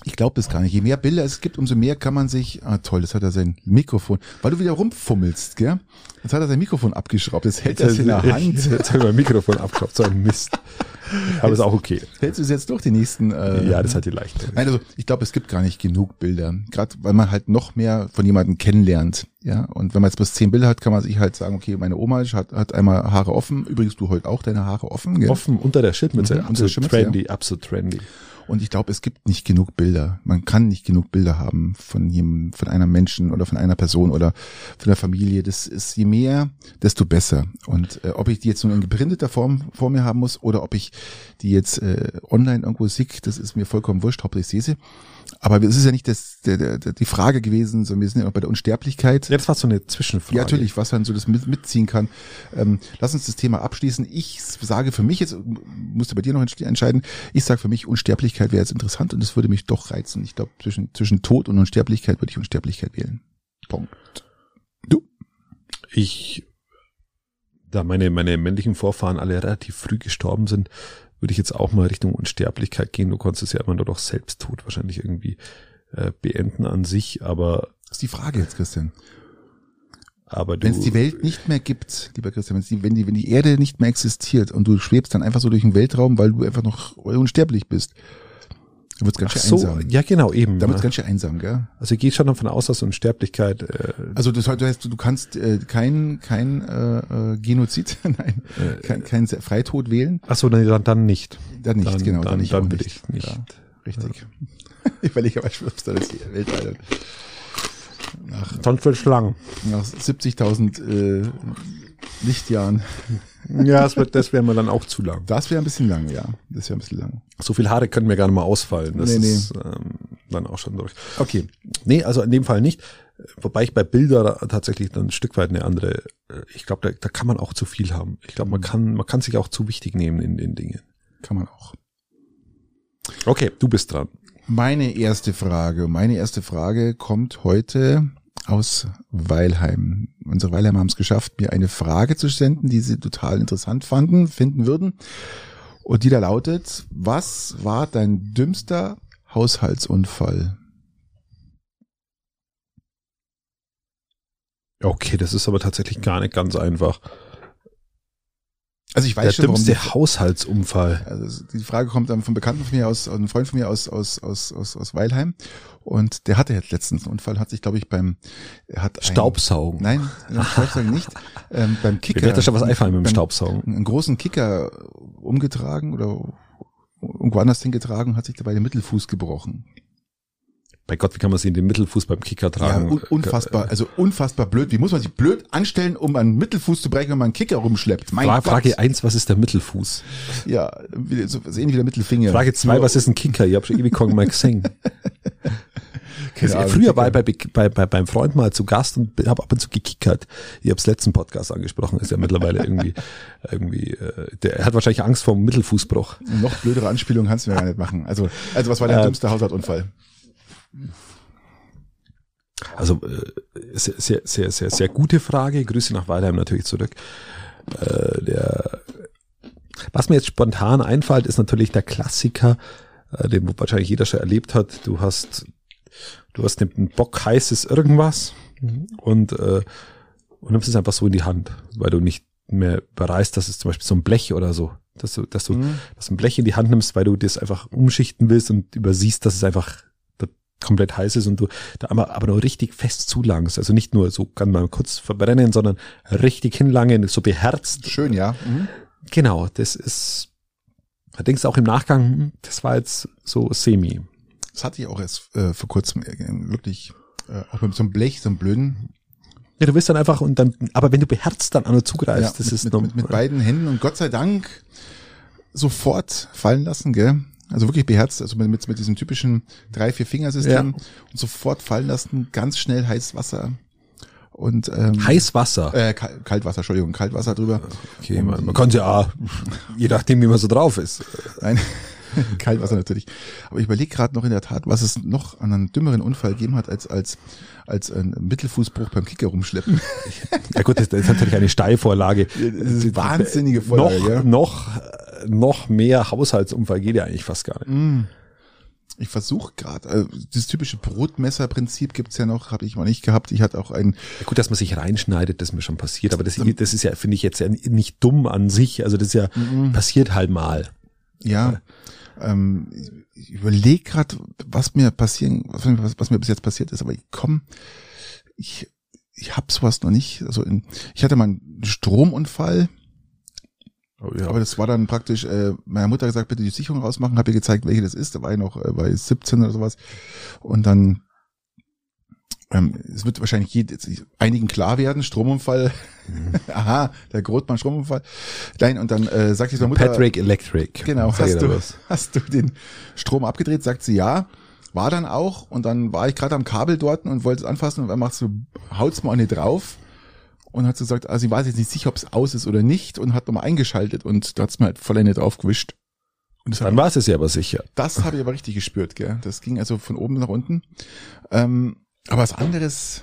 ich glaube das gar nicht. Je mehr Bilder es gibt, umso mehr kann man sich. Ah toll, das hat er sein Mikrofon. Weil du wieder rumfummelst, gell? Jetzt hat er sein Mikrofon abgeschraubt. Jetzt hält er es in der Hand.
Jetzt habe ich mein Mikrofon abgeschraubt, so ein Mist. Aber ist auch okay.
Hältst du es jetzt durch die nächsten? Äh,
Ja, das hat die leicht.
Nein, also ich glaube, es gibt gar nicht genug Bilder. Gerade weil man halt noch mehr von jemandem kennenlernt. Ja, und wenn man jetzt bloß zehn Bilder hat, kann man sich halt sagen, okay, meine Oma hat, hat einmal Haare offen. Übrigens, du heute auch deine Haare offen. Gell?
Offen unter der Schildmütze.
Mhm,
absolut trendy, absolut trendy.
Und ich glaube, es gibt nicht genug Bilder. Man kann nicht genug Bilder haben von jedem, von einer Menschen oder von einer Person oder von der Familie. Das ist je mehr, desto besser. Und äh, ob ich die jetzt nur in geprinteter Form vor mir haben muss oder ob ich die jetzt äh, online irgendwo sehe, das ist mir vollkommen wurscht. Hauptsache ich sehe sie. Aber es ist ja nicht das, der, der, die Frage gewesen, sondern wir sind ja noch bei der Unsterblichkeit.
Ja, das war so eine Zwischenfrage.
Ja, natürlich, was dann so das mit, mitziehen kann. Ähm, lass uns das Thema abschließen. Ich sage für mich, jetzt musste bei dir noch entscheiden, ich sage für mich, Unsterblichkeit wäre jetzt interessant und das würde mich doch reizen. Ich glaube, zwischen, zwischen Tod und Unsterblichkeit würde ich Unsterblichkeit wählen. Punkt. Du?
Ich, da meine, meine männlichen Vorfahren alle relativ früh gestorben sind, würde ich jetzt auch mal Richtung Unsterblichkeit gehen. Du konntest es ja immer nur durch Selbsttod wahrscheinlich irgendwie äh, beenden an sich, aber
Das ist die Frage jetzt, Christian.
aber
Wenn es die Welt nicht mehr gibt, lieber Christian, wenn's die, wenn, die, wenn die Erde nicht mehr existiert und du schwebst dann einfach so durch den Weltraum, weil du einfach noch unsterblich bist, dann wird's ganz
Ach
schön
so,
einsam.
ja genau eben.
Da wird's
ja.
ganz schön einsam, gell?
Also ich gehe schon davon aus, dass Unsterblichkeit äh,
Also das heißt, du kannst äh, kein kein äh, äh, Genozid, nein, kein, kein Freitod wählen.
ach so, dann, dann nicht.
Dann nicht,
Dann-
genau,
dann-
dann, nicht.
dann will
nicht.
ich nicht.
Ja, richtig. Ich überlege aber, schwimmst du das hier weltweit. Nach,
Sonst wird lang.
nach 70.000 äh, Lichtjahren.
Ja, das, wird, das wäre mir dann auch zu lang.
Das wäre ein bisschen lang, ja. Das wäre ein bisschen lang.
So viel Haare können mir gar nicht mal ausfallen. Das
Nee, nee.
ist ähm, dann auch schon durch.
Okay.
Nee, also in dem Fall nicht. Wobei ich bei Bilder tatsächlich dann ein Stück weit eine andere, äh, ich glaube, da, da kann man auch zu viel haben. Ich glaube, man kann, man kann sich auch zu wichtig nehmen in den Dingen.
Kann man auch.
Okay, du bist dran.
Meine erste Frage, meine erste Frage kommt heute aus Weilheim. Unsere Weilheimer haben es geschafft, mir eine Frage zu senden, die sie total interessant fanden, finden würden. Und die da lautet, was war dein dümmster Haushaltsunfall?
Okay, das ist aber tatsächlich gar nicht ganz einfach.
Also ich weiß
Der
schon, warum
dümmste Haushaltsunfall.
also die Frage kommt dann vom Bekannten von mir aus, einem Freund von mir aus, aus, aus, aus, aus Weilheim. Und der hatte jetzt letztens einen Unfall, hat sich, glaube ich, beim, hat ein-
Staubsaugen.
Nein, beim Staubsaugen nicht. Ähm, beim Kicker.
Mir wird da schon was einfallen mit dem
beim-
Staubsaugen.
einen großen Kicker umgetragen oder irgendwo anders hingetragen und hat sich dabei den Mittelfuß gebrochen.
Bei Gott, wie kann man sich in den Mittelfuß beim Kicker
Ja,
tragen?
un unfassbar, also unfassbar blöd. Wie muss man sich blöd anstellen, um einen Mittelfuß zu brechen, wenn man einen Kicker rumschleppt? Mein
Fra
Gott.
Frage eins, was ist der Mittelfuß?
Ja, so, so ähnlich wie der Mittelfinger.
Frage zwei, was ist ein Kicker? Ich habe schon ewig keinen mal gesehen.
Ahnung,
früher war ich bei, bei, bei, beim Freund mal zu Gast und habe ab und zu gekickert. Ich habe es letzten Podcast angesprochen, ist ja mittlerweile irgendwie, irgendwie, äh, der er hat wahrscheinlich Angst vor dem Mittelfußbruch.
Eine noch blödere Anspielung kannst du mir gar nicht machen. Also, also was war dein
Äh,
dümmster Haushaltsunfall?
Also äh, sehr, sehr, sehr, sehr, sehr gute Frage. Grüße nach Weilheim natürlich zurück. Äh, der, was mir jetzt spontan einfällt, ist natürlich der Klassiker, äh, den wahrscheinlich jeder schon erlebt hat. Du hast, du hast einen Bock heißes irgendwas und, äh, und nimmst es einfach so in die Hand, weil du nicht mehr bereist, dass es zum Beispiel so ein Blech oder so, dass du, dass du,
Mhm.
dass du ein Blech in die Hand nimmst, weil du das einfach umschichten willst und übersiehst, dass es einfach komplett heiß ist und du da aber, aber nur richtig fest zulangst. Also nicht nur so kann man kurz verbrennen, sondern richtig hinlangen, so beherzt.
Schön, ja. Mhm.
Genau, das ist, da denkst du auch im Nachgang, das war jetzt so semi.
Das hatte ich auch erst äh, vor kurzem äh, wirklich, äh, auch mit so einem Blech, so einem blöden,
Ja, du wirst dann einfach und dann, aber wenn du beherzt dann an und zugreifst,
Ja,
das
mit,
ist
mit,
noch,
mit, mit beiden Händen und Gott sei Dank sofort fallen lassen, gell? Also wirklich beherzt, also mit, mit, diesem typischen drei, vier Fingersystem
Ja.
und sofort fallen lassen, ganz schnell heißes Wasser und ähm,
Heißwasser.
äh, Kal- Kaltwasser, Entschuldigung, Kaltwasser drüber.
Okay, man, man kann ja auch, je nachdem, wie man so drauf ist.
Nein, Kaltwasser natürlich. Aber ich überlege gerade noch in der Tat, was es noch an einem dümmeren Unfall gegeben hat, als als als ein Mittelfußbruch beim Kicker rumschleppen.
Ja gut, das, das ist natürlich eine Steilvorlage.
Das ist eine wahnsinnige Vorlage,
noch,
gell?
noch, noch mehr Haushaltsunfall geht ja eigentlich fast gar nicht.
Ich versuche gerade, also das typische Brotmesserprinzip gibt's ja noch, habe ich mal nicht gehabt. Ich hatte auch ein,
Ja, gut, dass man sich reinschneidet, das ist mir schon passiert, aber das, das ist ja, finde ich jetzt ja nicht dumm an sich. Also das ist ja passiert halt mal.
ja, ähm, ich- überlege gerade, was mir passieren, was, mir- was, mir bis jetzt passiert ist, aber ich komm, ich, ich habe sowas noch nicht. Also in, ich hatte mal einen Stromunfall,
Oh, ja.
aber das war dann praktisch, äh, meiner Mutter gesagt, bitte die Sicherung rausmachen, habe ihr gezeigt, welche das ist. Da war ich noch äh, bei 17 oder sowas. Und dann, ähm, es wird wahrscheinlich jed- einigen klar werden, Stromunfall. Aha, der Grotmann Stromunfall. Nein, und dann äh, sagt sie zur Mutter,
Patrick Electric.
genau,
Sag
hast du,
was.
hast du den Strom abgedreht? Sagt sie ja. War dann auch. Und dann war ich gerade am Kabel dort und wollte es anfassen und dann machst du, haut's mal eine drauf. Und hat so gesagt, also sie weiß jetzt nicht sicher, ob es aus ist oder nicht und hat nochmal eingeschaltet und da hat's mir halt voll eine draufgewischt. Und
Dann war es ja aber sicher.
das habe ich aber richtig gespürt, gell. Das ging also von oben nach unten. Ähm, aber was anderes,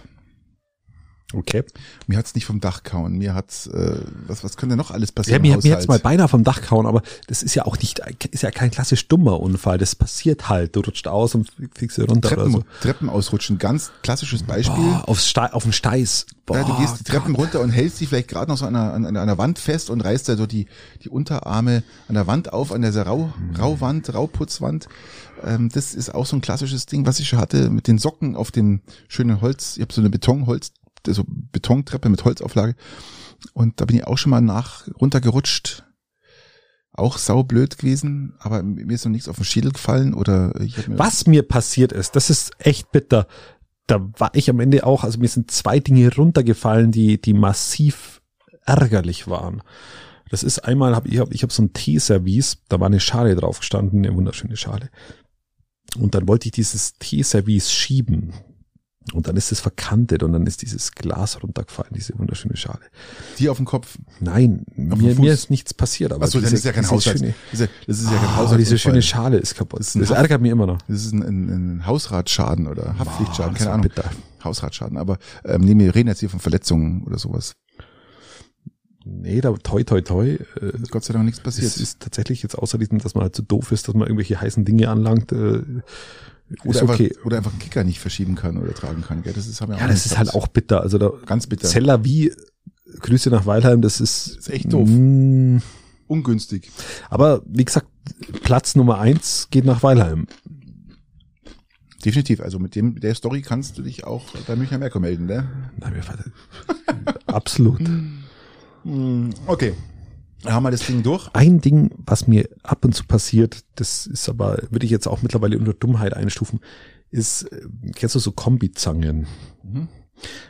Okay.
mir hat's nicht vom Dach kauen. Mir hat's, äh, was, was könnte noch alles
Ja,
passieren?
mir,
im
mir hat's mal beinahe vom Dach gehauen, aber das ist ja auch nicht, ist ja kein klassisch dummer Unfall. Das passiert halt. Du rutscht aus und fliegst runter
Treppen,
oder so.
Treppen ausrutschen, ganz klassisches Beispiel.
Boah, aufs Ste auf den Steiß. Boah,
ja, du gehst die Treppen
Gott.
runter und hältst dich vielleicht gerade noch so an einer, an, an einer Wand fest und reißt da so die, die Unterarme an der Wand auf, an dieser Rau, Rauwand, Rauputzwand. Ähm, das ist auch so ein klassisches Ding, was ich schon hatte, mit den Socken auf dem schönen Holz. Ich habe so eine Betonholz, so Betontreppe mit Holzauflage. Und da bin ich auch schon mal nach runtergerutscht. Auch saublöd gewesen, aber mir ist noch nichts auf den Schädel gefallen oder mir
Was mir passiert ist, das ist echt bitter. Da war ich am Ende auch, also mir sind zwei Dinge runtergefallen, die, die massiv ärgerlich waren. Das ist einmal, hab, ich habe ich hab so ein Teeservice, da war eine Schale drauf gestanden, eine wunderschöne Schale. Und dann wollte ich dieses Teeservice schieben. Und dann ist es verkantet und dann ist dieses Glas runtergefallen, diese wunderschöne Schale.
dir auf den Kopf.
Nein,
Auf
mir, mir ist nichts passiert. Aber
Achso,
diese-
ist ja kein
Diese,
das ist ja kein
ah,
Haushalt.
diese schöne Schale ist kaputt.
Das
Das,
ist ein
ärgert mich immer noch.
Das ist ein, ein, ein Hausratschaden oder Haftpflichtschaden,
das
keine Ahnung.
bitter.
Hausratschaden, aber ähm, nee, wir reden jetzt hier von Verletzungen oder sowas.
Nee, da toi toi toi. Äh,
Gott sei Dank nichts passiert.
es ist tatsächlich jetzt außer diesem, dass man halt so doof ist, dass man irgendwelche heißen Dinge anlangt. Äh,
oder, einfach,
okay.
oder einfach einen Kicker nicht verschieben kann oder tragen kann. Gell? Das ist, haben wir
Ja,
auch
das ist halt
gehabt.
auch bitter. Also da
ganz bitter.
Zeller wie Grüße nach Weilheim, das ist,
ist echt doof.
Mm,
Ungünstig.
aber wie gesagt, Platz Nummer eins geht nach Weilheim.
Definitiv. Also mit dem der Story kannst du dich auch bei Münchner Merkur melden, ne?
Nein, mir absolut.
Hm, Okay. Haben wir das Ding durch.
Ein Ding, was mir ab und zu passiert, das ist aber, würde ich jetzt auch mittlerweile unter Dummheit einstufen, ist, äh, kennst du so Kombizangen?
Mhm.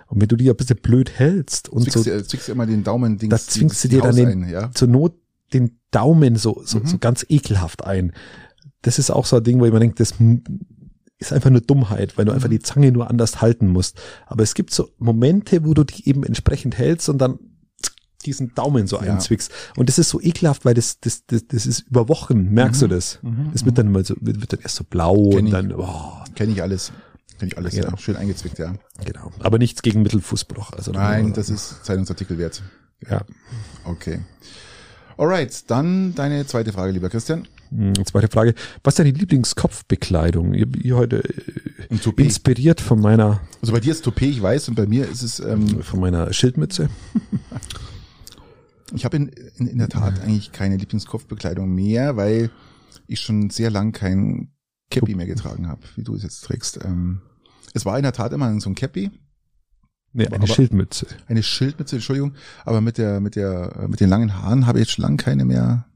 Und wenn du die ein bisschen blöd hältst und
Zwickst,
so,
dir- zwickst dir immer den Daumen Dings,
da zwingst du dir dann den,
ein, ja.
zur Not den Daumen so, so,
Mhm.
so ganz ekelhaft ein. Das ist auch so ein Ding, wo ich mir denke, das ist einfach nur Dummheit, weil du
Mhm.
einfach die Zange nur anders halten musst. Aber es gibt so Momente, wo du die eben entsprechend hältst und dann diesen Daumen so
Ja.
einzwickst. Und das ist so ekelhaft, weil das, das, das, das ist über Wochen, merkst du das?
Mhm.
Das wird dann mal so, wird, wird dann erst so blau
Kenn
und
ich.
dann, oh,
Kenne ich alles. Kenne ich alles,
Ja.
ja. Schön eingezwickt, ja.
genau. Aber nichts gegen Mittelfußbruch. Also
Nein, das ist Zeitungsartikel wert.
ja.
Okay. Alright, dann deine zweite Frage, lieber Christian.
Hm, Zweite Frage. Was ist deine Lieblingskopfbekleidung? Ihr, ihr heute inspiriert von meiner,
Also bei dir ist Toupet, ich weiß, und bei mir ist es, ähm,
von meiner Schildmütze.
ich habe in, in, in der Tat eigentlich keine Lieblingskopfbekleidung mehr, weil ich schon sehr lang kein Cappy mehr getragen habe, wie du es jetzt trägst. Ähm, es war in der Tat immer so ein Cappy,
Nee, eine
Aber-
Schildmütze.
eine Schildmütze, Entschuldigung, aber mit der, mit der, äh, mit den langen Haaren habe ich jetzt schon lang keine mehr,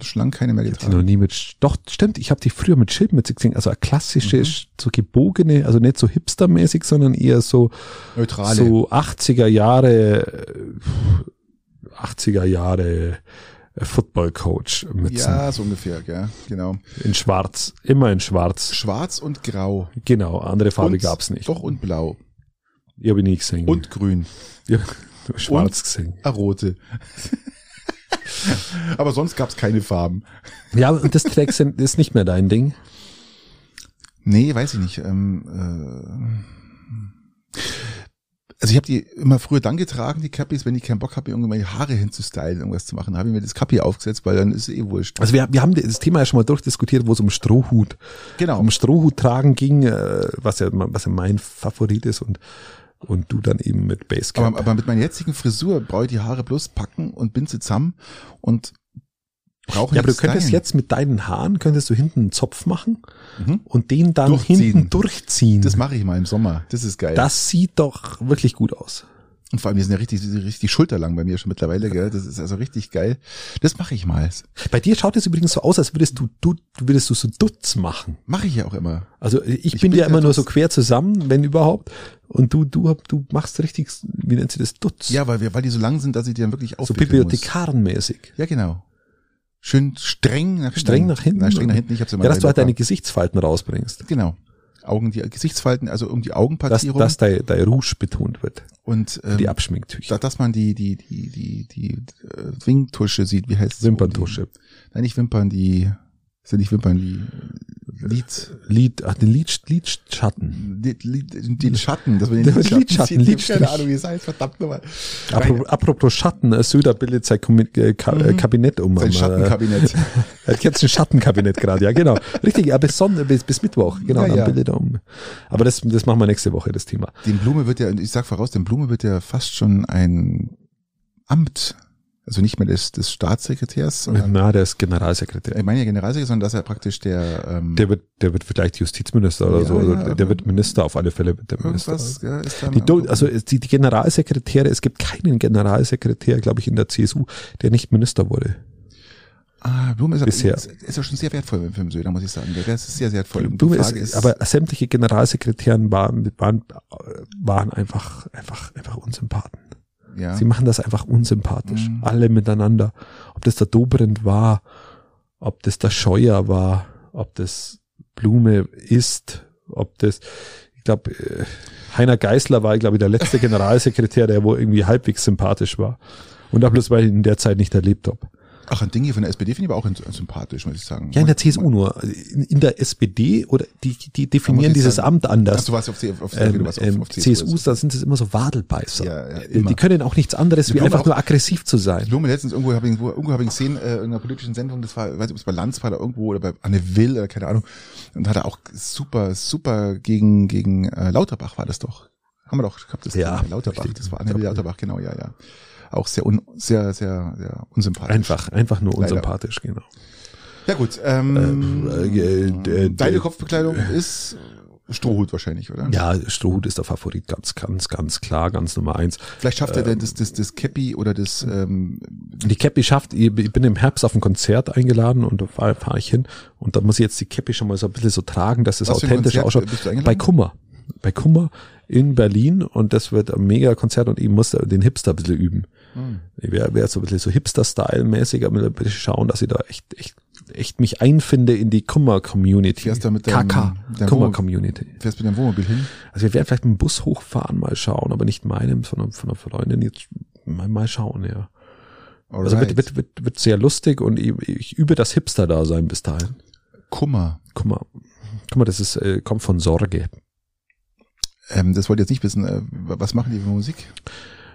schon lang keine mehr
Ich hab die noch
getragen.
nie mit, doch, stimmt, ich habe die früher mit Schildmütze gesehen, also eine klassische,
Mhm.
so gebogene, also nicht so hipstermäßig, sondern eher so,
Neutrale.
so 80er Jahre, äh, 80er Jahre äh, Football Coach Mützen.
ja, so ungefähr, ja, genau.
In schwarz, immer in schwarz.
Schwarz und grau.
Genau, andere Farbe
Und-
gab's nicht.
Doch, und blau.
Ich habe nie gesehen.
Und grün.
ja, schwarz gesehen.
Ah, rote. Aber sonst gab's keine Farben.
Ja, und das Tracks sind, ist nicht mehr dein Ding.
Nee, weiß ich nicht. Ähm, äh, also ich habe die immer früher dann getragen, die Cappies, wenn ich keinen Bock habe, irgendwie meine Haare hinzustylen, irgendwas zu machen. habe ich mir das Cappy aufgesetzt, weil dann ist es eh wurscht.
Also wir, wir haben das Thema ja schon mal durchdiskutiert, wo es um Strohhut,
Genau.
um Strohhut tragen ging, äh, was ja, was ja mein Favorit ist und, und du dann eben mit Basecap.
Aber, aber mit meiner jetzigen Frisur brauche ich die Haare bloß packen und bin sie zusammen und brauche
ja, aber du könntest
stylen.
jetzt mit deinen Haaren, könntest du hinten einen Zopf machen
Mhm.
und den dann
Durchziehen.
hinten durchziehen.
Das mache ich mal im Sommer. Das ist geil.
das sieht doch wirklich gut aus.
Und vor allem, die sind ja richtig, richtig schulterlang bei mir schon mittlerweile, gell? Das ist also richtig geil. Das mache ich mal.
Bei dir schaut es übrigens so aus, als würdest du, du würdest du so Dutz machen.
Mache ich ja auch immer.
Also ich,
Ich
bin
bin
ja immer nur so quer zusammen, wenn überhaupt. Und du, du, du machst richtig, wie nennt sie das, Dutz?
Ja, weil wir, weil die so lang sind, dass ich die dann wirklich
so
aufwickeln muss.
bibliothekarenmäßig.
Ja, genau. Schön streng nach hinten.
Streng nach hinten.
Nein, streng nach hinten. Ich hab's immer
Ja, dass du halt deine Gesichtsfalten rausbringst.
Genau. Augen, die Gesichtsfalten, also um die
Dass,
Augenpartie rum.
dass dein, dein Rouge betont wird.
und
Die
ähm,
Abschminktücher.
da, dass man die, die, die, die, die äh, Wingtusche sieht, wie heißt es?
Wimperntusche.
Die, nein, nicht Wimpern, die, sind nicht Wimpern, die Lid,
Lid, ach, den Lid, Lidschatten.
Lid, Lid, den Schatten, dass man den Lidschatten,
Lidschatten,
sieht. Ich hab
Lidstrich.
keine Ahnung, wie es heißt, verdammt nochmal.
Apropos, apropos Schatten, äh, Söder bildet sein äh, äh, Kabinett um.
Mhm. Sein
am, äh,
Schattenkabinett.
Er hat jetzt ein Schattenkabinett gerade, ja genau. Richtig, ja, bis, Sonn bis, bis Mittwoch, genau,
Ja,
dann
ja.
bildet er um. Aber das, das machen wir nächste Woche, das Thema.
Dem Blume wird ja, ich sag voraus, dem Blume wird ja fast schon ein Amt, also nicht mehr des, des Staatssekretärs, sondern,
Na, der ist Generalsekretär.
ich meine ja Generalsekretär, sondern dass er praktisch der, ähm,
Der wird, der wird vielleicht Justizminister oder
Ja,
so. Also
ja,
der, wird Minister auf alle Fälle. Wird der Minister.
ja, ist dann
Die, also die, die Generalsekretäre, es gibt keinen Generalsekretär, glaube ich, in der CSU, der nicht Minister wurde.
Ah, Blume ist,
Bisher.
ist, ist ja schon sehr wertvoll im Film Söder, muss ich sagen. Der ist sehr, sehr wertvoll.
Blume
Frage
ist, aber sämtliche Generalsekretären waren, waren, waren einfach, einfach, einfach Unsympathen.
Ja,
Sie machen das einfach unsympathisch.
Mhm.
Alle miteinander. Ob das der Dobrindt war, ob das der Scheuer war, ob das Blume ist, ob das, ich glaube, äh, Heiner Geißler war, glaube ich, der letzte Generalsekretär, der wohl irgendwie halbwegs sympathisch war. Und auch bloß, weil ich ihn in der Zeit nicht erlebt habe.
Ach, ein Ding hier von der SPD finde ich aber auch sympathisch, muss ich sagen.
Ja, in der CSU nur. In, der SPD oder die, die definieren
ich
dieses
sagen-
Amt
Ach,
anders.
du warst auf, C- auf,
Ähm,
du warst auf,
ähm,
auf CSU.
CSUs, da sind es immer so Wadelbeißer.
Ja, ja, immer.
die können auch nichts anderes, wie einfach
auch-
nur aggressiv zu sein.
Blume letztens irgendwo habe ich irgendwo, irgendwo habe ich gesehen äh, in einer politischen Sendung, das war, ich weiß nicht, ob es bei Lanz war oder irgendwo oder bei Anne Will oder keine Ahnung, und hat er auch super super gegen gegen äh, Lauterbach war das doch. Haben wir doch gehabt das
Ja,
Thema, Lauterbach,
richtig.
das war Anne Will Lauterbach, genau, ja, ja. Auch sehr un, sehr sehr sehr unsympathisch.
Einfach, einfach nur
Leider.
unsympathisch, genau.
Ja gut, ähm,
äh, äh, äh,
deine Kopfbekleidung ist Strohhut wahrscheinlich, oder?
Ja, Strohhut ist der Favorit, ganz, ganz, ganz klar, ganz Nummer eins.
Vielleicht schafft er
Ähm,
denn das, das, das Cappy oder das, ähm,
Die Cappy schafft, ich bin im Herbst auf ein Konzert eingeladen und da fahre fahr ich hin und da muss ich jetzt die Cappy schon mal so ein bisschen so tragen, dass es
Was
authentisch ausschaut. Bei Kummer. Bei Kummer in Berlin und das wird ein mega Konzert und ich muss den Hipster ein bisschen üben.
hm.
Ich werde werd so ein bisschen so Hipster-Style-mäßig, aber ein bisschen schauen, dass ich da echt, echt, echt mich einfinde in die Kummer-Community.
Fährst da mit deinem-
KK, Kummer-Community.
fährst mit deinem Wohnmobil hin?
Also wir werden vielleicht mit dem Bus hochfahren, mal schauen, aber nicht meinem, sondern von einer Freundin jetzt mal, mal schauen, ja. Also
Alright.
wird, wird, wird, wird sehr lustig und ich, ich übe das Hipster-Dasein bis dahin.
Kummer.
Guck mal, das ist, äh, kommt von Sorge.
Ähm, das wollte ich jetzt nicht wissen. Äh, was machen die für Musik?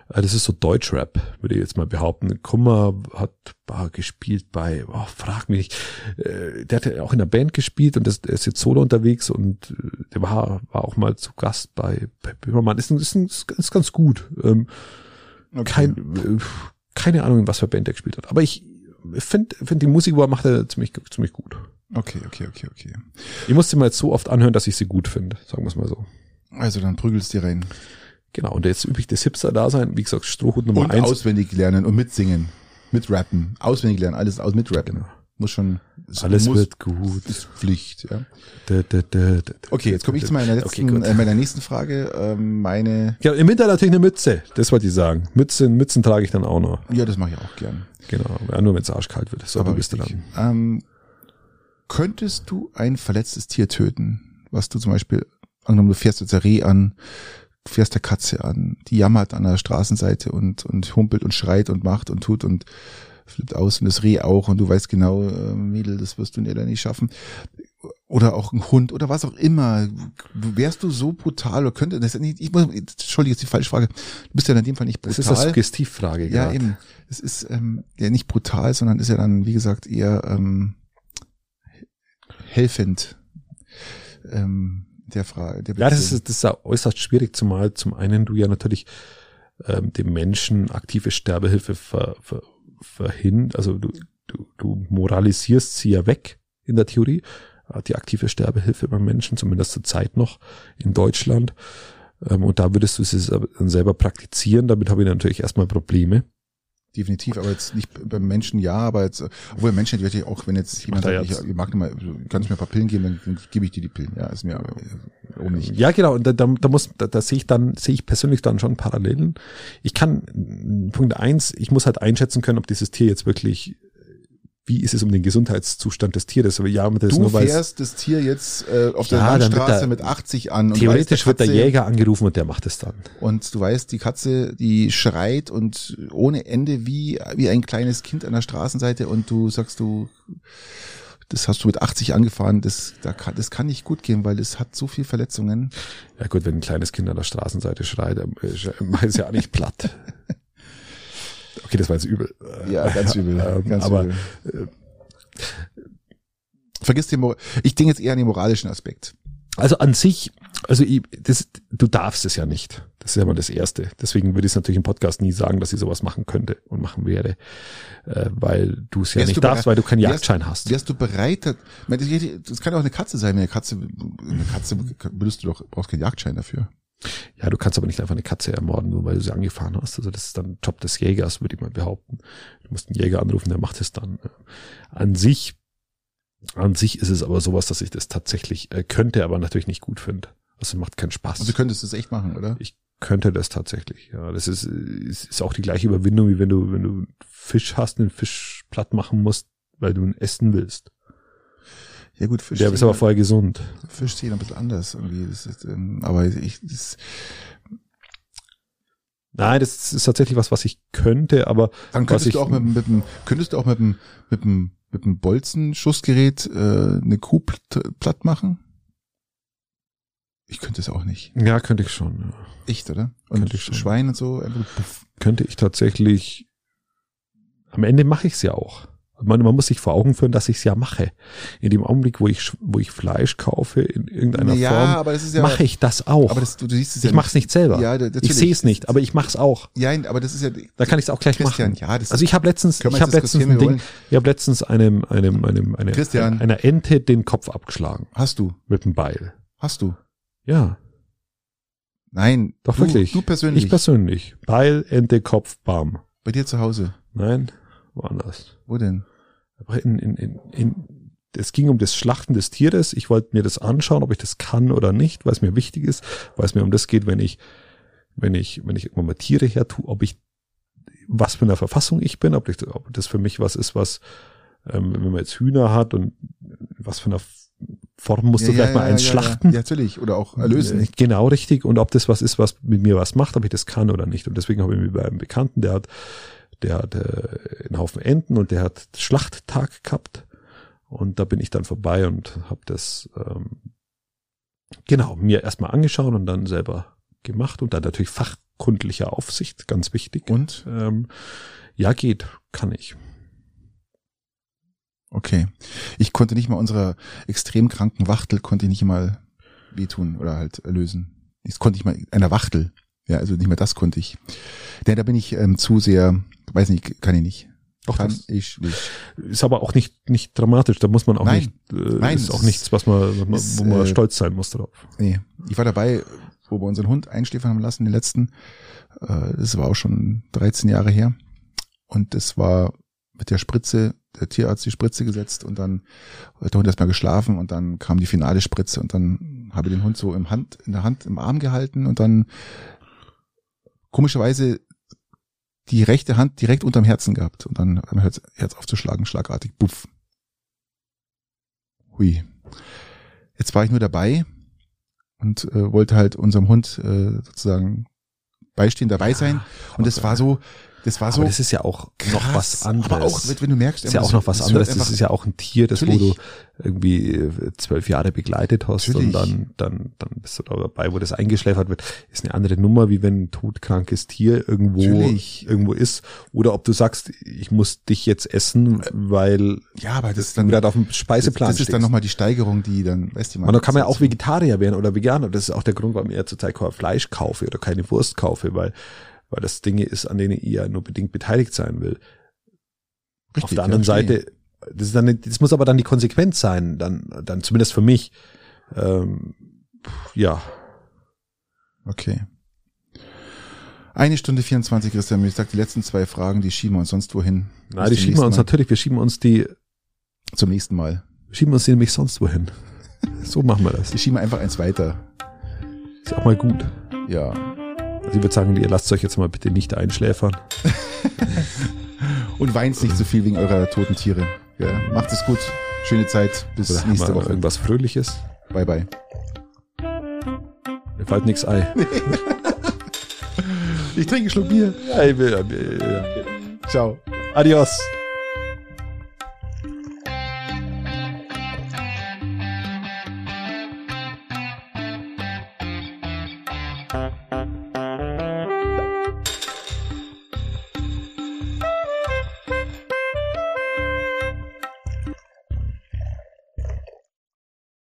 Äh, Das ist so Deutschrap, würde ich jetzt mal behaupten. Kummer hat ah, gespielt bei, oh, frag mich nicht, äh, der hat ja auch in der Band gespielt und das, der ist jetzt solo unterwegs und äh, der war, war auch mal zu Gast bei, bei Böhmermann. Ist, ist, ist ganz gut. Ähm, kein, äh, keine Ahnung, in was für Band der gespielt hat. Aber ich finde, find die Musik, wo er macht, er ziemlich, ziemlich gut.
Okay, okay, okay, okay.
Ich muss sie mal jetzt so oft anhören, dass ich sie gut finde, sagen wir es mal so.
Also dann prügelst du dir rein.
Genau, und jetzt übe ich das Hipster-Dasein, wie gesagt, Strohhut Nummer
Und
eins.
auswendig lernen und mitsingen. Mitrappen. Auswendig lernen, alles aus mitrappen.
Genau.
Muss schon. es
Alles
muss,
wird gut.
Ist Pflicht, ja.
Da, da, da,
Okay, jetzt komme ich zu meiner letzten,
Okay,
äh, meiner nächsten Frage. Ähm, meine,
Ja, im Winter natürlich eine Mütze, das wollte ich sagen. Mützen, Mützen trage ich dann auch noch.
ja, das mache ich auch gern.
Genau, ja, nur wenn es arschkalt wird. So, aber bist du dann.
Ähm, könntest du ein verletztes Tier töten? Was du zum Beispiel, angenommen, du fährst jetzt ein Reh an, fährst der Katze an, die jammert an der Straßenseite und, und humpelt und schreit und macht und tut und flippt aus und das Reh auch und du weißt genau, äh, Mädel, das wirst du dir da nicht schaffen. Oder auch ein Hund oder was auch immer. Wärst du so brutal oder könnte das nicht, ich muss, entschuldige, jetzt die falsche Frage. Du bist ja in dem Fall nicht brutal.
Das ist eine Suggestivfrage,
Ja,
grad.
eben. Es ist ähm, ja nicht brutal, sondern ist ja dann, wie gesagt, eher ähm, helfend ähm, der Frage. Der
Ja, das ist, das ist ja äußerst schwierig, zumal zum einen du ja natürlich ähm, dem Menschen aktive Sterbehilfe ver, ver, verhin, also du, du, du moralisierst sie ja weg in der Theorie, äh, die aktive Sterbehilfe beim Menschen, zumindest zur Zeit noch in Deutschland. Ähm, und da würdest du es dann selber praktizieren, damit habe ich natürlich erstmal Probleme.
Definitiv, aber jetzt nicht beim Menschen ja, aber jetzt, obwohl Menschen natürlich auch, wenn jetzt jemand sagt, ich,
jetzt.
ich mag nicht mal, kannst mir ein paar Pillen geben, dann, dann gebe ich dir die Pillen. Ja, ist mir, warum nicht?
Ja, genau. Und da, da, da muss, da, da sehe ich dann, sehe ich persönlich dann schon Parallelen. Ich kann, Punkt eins, ich muss halt einschätzen können, ob dieses Tier jetzt wirklich, wie ist es um den Gesundheitszustand des Tieres? Ja, das
Du
nur
fährst das Tier jetzt äh, auf der
Ja,
Landstraße
der-
mit 80 an und
theoretisch
weißt,
wird der Jäger angerufen und der macht es dann.
Und du weißt, die Katze, die schreit und ohne Ende wie, wie ein kleines Kind an der Straßenseite und du sagst du, das hast du mit 80 angefahren, das, da kann, das kann nicht gut gehen, weil es hat so viel Verletzungen.
Ja gut, wenn ein kleines Kind an der Straßenseite schreit, dann es ja auch nicht platt. Okay, das war jetzt übel.
Ja, ganz übel.
Ähm,
ganz
aber
übel. Vergiss den, Mor- ich denke jetzt eher an den moralischen Aspekt.
Also an sich, also ich, das, du darfst es ja nicht. Das ist ja mal das Erste. Deswegen würde ich es natürlich im Podcast nie sagen, dass ich sowas machen könnte und machen werde, äh, weil du es ja
Wärst
nicht darfst, weil du keinen
wärst-
Jagdschein hast.
Wärst du bereit, das kann ja auch eine Katze sein, eine Katze, eine Katze würdest du doch, brauchst keinen Jagdschein dafür.
Ja, du kannst aber nicht einfach eine Katze ermorden, nur weil du sie angefahren hast. Also das ist dann Job des Jägers, würde ich mal behaupten. Du musst einen Jäger anrufen, der macht es dann. An sich, an sich ist es aber sowas, dass ich das tatsächlich äh, könnte, aber natürlich nicht gut finde. Also macht keinen Spaß.
Also du könntest das echt machen, oder?
ich könnte das tatsächlich. Ja, das ist, ist, ist auch die gleiche Überwindung, wie wenn du, wenn du Fisch hast, einen Fisch platt machen musst, weil du ihn essen willst.
Ja gut, Fisch.
Der ist aber vorher gesund.
Fisch sehen ein bisschen anders irgendwie. Das ist, ähm, aber ich, das,
Nein, das ist tatsächlich was, was ich könnte, aber
dann könntest
ich,
du auch mit, mit dem, könntest du auch mit dem, mit dem, mit dem Bolzenschussgerät äh, eine Kuh platt, machen? Ich könnte es auch nicht.
ja, könnte ich schon. Ja.
Echt, oder? Und
Könnte ich schon.
Schwein und so.
Könnte ich tatsächlich. Am Ende mache ich es ja auch. Man, man muss sich vor Augen führen, dass ich es ja mache. In dem Augenblick, wo ich, wo ich Fleisch kaufe in irgendeiner
ja,
Form,
ja.
mache ich das auch.
Aber das, du, du siehst es
ich
ja
mache es nicht selber.
Ja,
ich sehe es nicht, aber ich mache es auch.
Ja, aber das ist ja.
Da kann ich es auch gleich
Christian,
machen.
ja, das
Also ich habe letztens, ich habe letztens ein Ding, ich habe letztens einem, einem, einem, eine,
Christian.
einer Ente den Kopf abgeschlagen
hast du,
mit einem Beil.
hast du.
Ja,
Nein,
doch
du,
wirklich.
Du persönlich.
Ich persönlich. Beil, Ente, Kopf, Bam.
bei dir zu Hause.
Nein, woanders.
Wo denn?
In, in, in, in, es ging um das Schlachten des Tieres. Ich wollte mir das anschauen, ob ich das kann oder nicht, weil es mir wichtig ist, weil es mir um das geht, wenn ich, wenn ich, wenn ich irgendwann mal Tiere her tue, ob ich, was für eine Verfassung ich bin, ob, ich, ob das für mich was ist, was, ähm, wenn man jetzt Hühner hat und was für eine Form musst du
Ja,
vielleicht
ja,
mal eins
ja,
schlachten.
Ja, natürlich. Oder auch erlösen.
Äh, Genau richtig. Und ob das was ist, was mit mir was macht, ob ich das kann oder nicht. Und deswegen habe ich mich bei einem Bekannten, der hat, der hat äh, einen Haufen Enten und der hat Schlachttag gehabt. Und da bin ich dann vorbei und habe das ähm, genau mir erstmal angeschaut und dann selber gemacht und dann natürlich fachkundliche Aufsicht, ganz wichtig.
Und?
Ähm, ja, geht, kann ich.
Okay. Ich konnte nicht mal unserer extrem kranken Wachtel konnte ich nicht mal wehtun oder halt erlösen. Das konnte ich mal, einer Wachtel. Ja, also nicht mehr das konnte ich. Ja, da bin ich ähm, zu sehr, weiß nicht, kann ich nicht.
Doch,
kann
das
ich nicht.
ist aber auch nicht, nicht dramatisch. Da muss man auch
Nein.
nicht, äh,
Nein,
ist auch nichts, was man, was man
ist,
wo man
äh,
stolz sein muss drauf.
Nee. Ich war dabei, wo wir unseren Hund einschläfern haben lassen, den letzten. Äh, Das war auch schon 13 Jahre her. Und das war mit der Spritze, der Tierarzt die Spritze gesetzt und dann hat der Hund erstmal geschlafen und dann kam die finale Spritze und dann habe ich den Hund so im Hand, in der Hand, im Arm gehalten und dann komischerweise die rechte Hand direkt unterm Herzen gehabt und dann hat mein Herz, Herz aufzuschlagen, schlagartig, buff. Hui. Jetzt war ich nur dabei und äh, wollte halt unserem Hund äh, sozusagen beistehen, dabei sein. Und das war so, das war so.
Aber das ist ja auch noch
krass,
was anderes.
Aber auch, wenn du merkst,
Das ist ja auch noch was
das
anderes. Das ist ja auch ein Tier, das wo du irgendwie äh, zwölf Jahre begleitet hast
Natürlich.
und dann, dann, dann bist du da dabei, wo das eingeschläfert wird. Ist eine andere Nummer, wie wenn ein todkrankes Tier irgendwo,
Natürlich.
irgendwo ist. Oder ob du sagst, ich muss dich jetzt essen, weil
Ja, aber das ist
du
dann,
gerade auf dem
das,
Speiseplan
das ist dann nochmal die Steigerung, die dann, weißt du,
Und dann kann man ja auch Vegetarier werden oder Veganer. Das ist auch der Grund, warum ich ja zurzeit kein Fleisch kaufe oder keine Wurst kaufe, weil, weil das Dinge ist, an denen ja nur bedingt beteiligt sein will.
Richtig,
Auf der anderen. Seite, das, ist dann, das muss aber dann die Konsequenz sein, dann, dann zumindest für mich. Ähm, ja,
Okay. Eine Stunde 24, Christian. Ich sag, die letzten zwei Fragen, die schieben wir uns sonst wohin.
na, die schieben wir uns
nächsten
natürlich, wir schieben uns die,
Mal. Zum nächsten Mal.
schieben uns die nämlich sonst wohin. So machen wir das.
Die schieben wir einfach eins weiter.
Ist auch mal gut.
Ja.
Also ich würde sagen, ihr lasst euch jetzt mal bitte nicht einschläfern.
Und weint nicht so viel wegen eurer toten Tiere. Ja. Macht es gut. Schöne Zeit. Bis
Oder haben
nächste
wir
Woche.
irgendwas Fröhliches?
Bye, bye.
Mir fällt nichts ein.
Ich trinke einen Schluck Bier.
Ja, ich will, ja, ja.
Ciao.
Adios.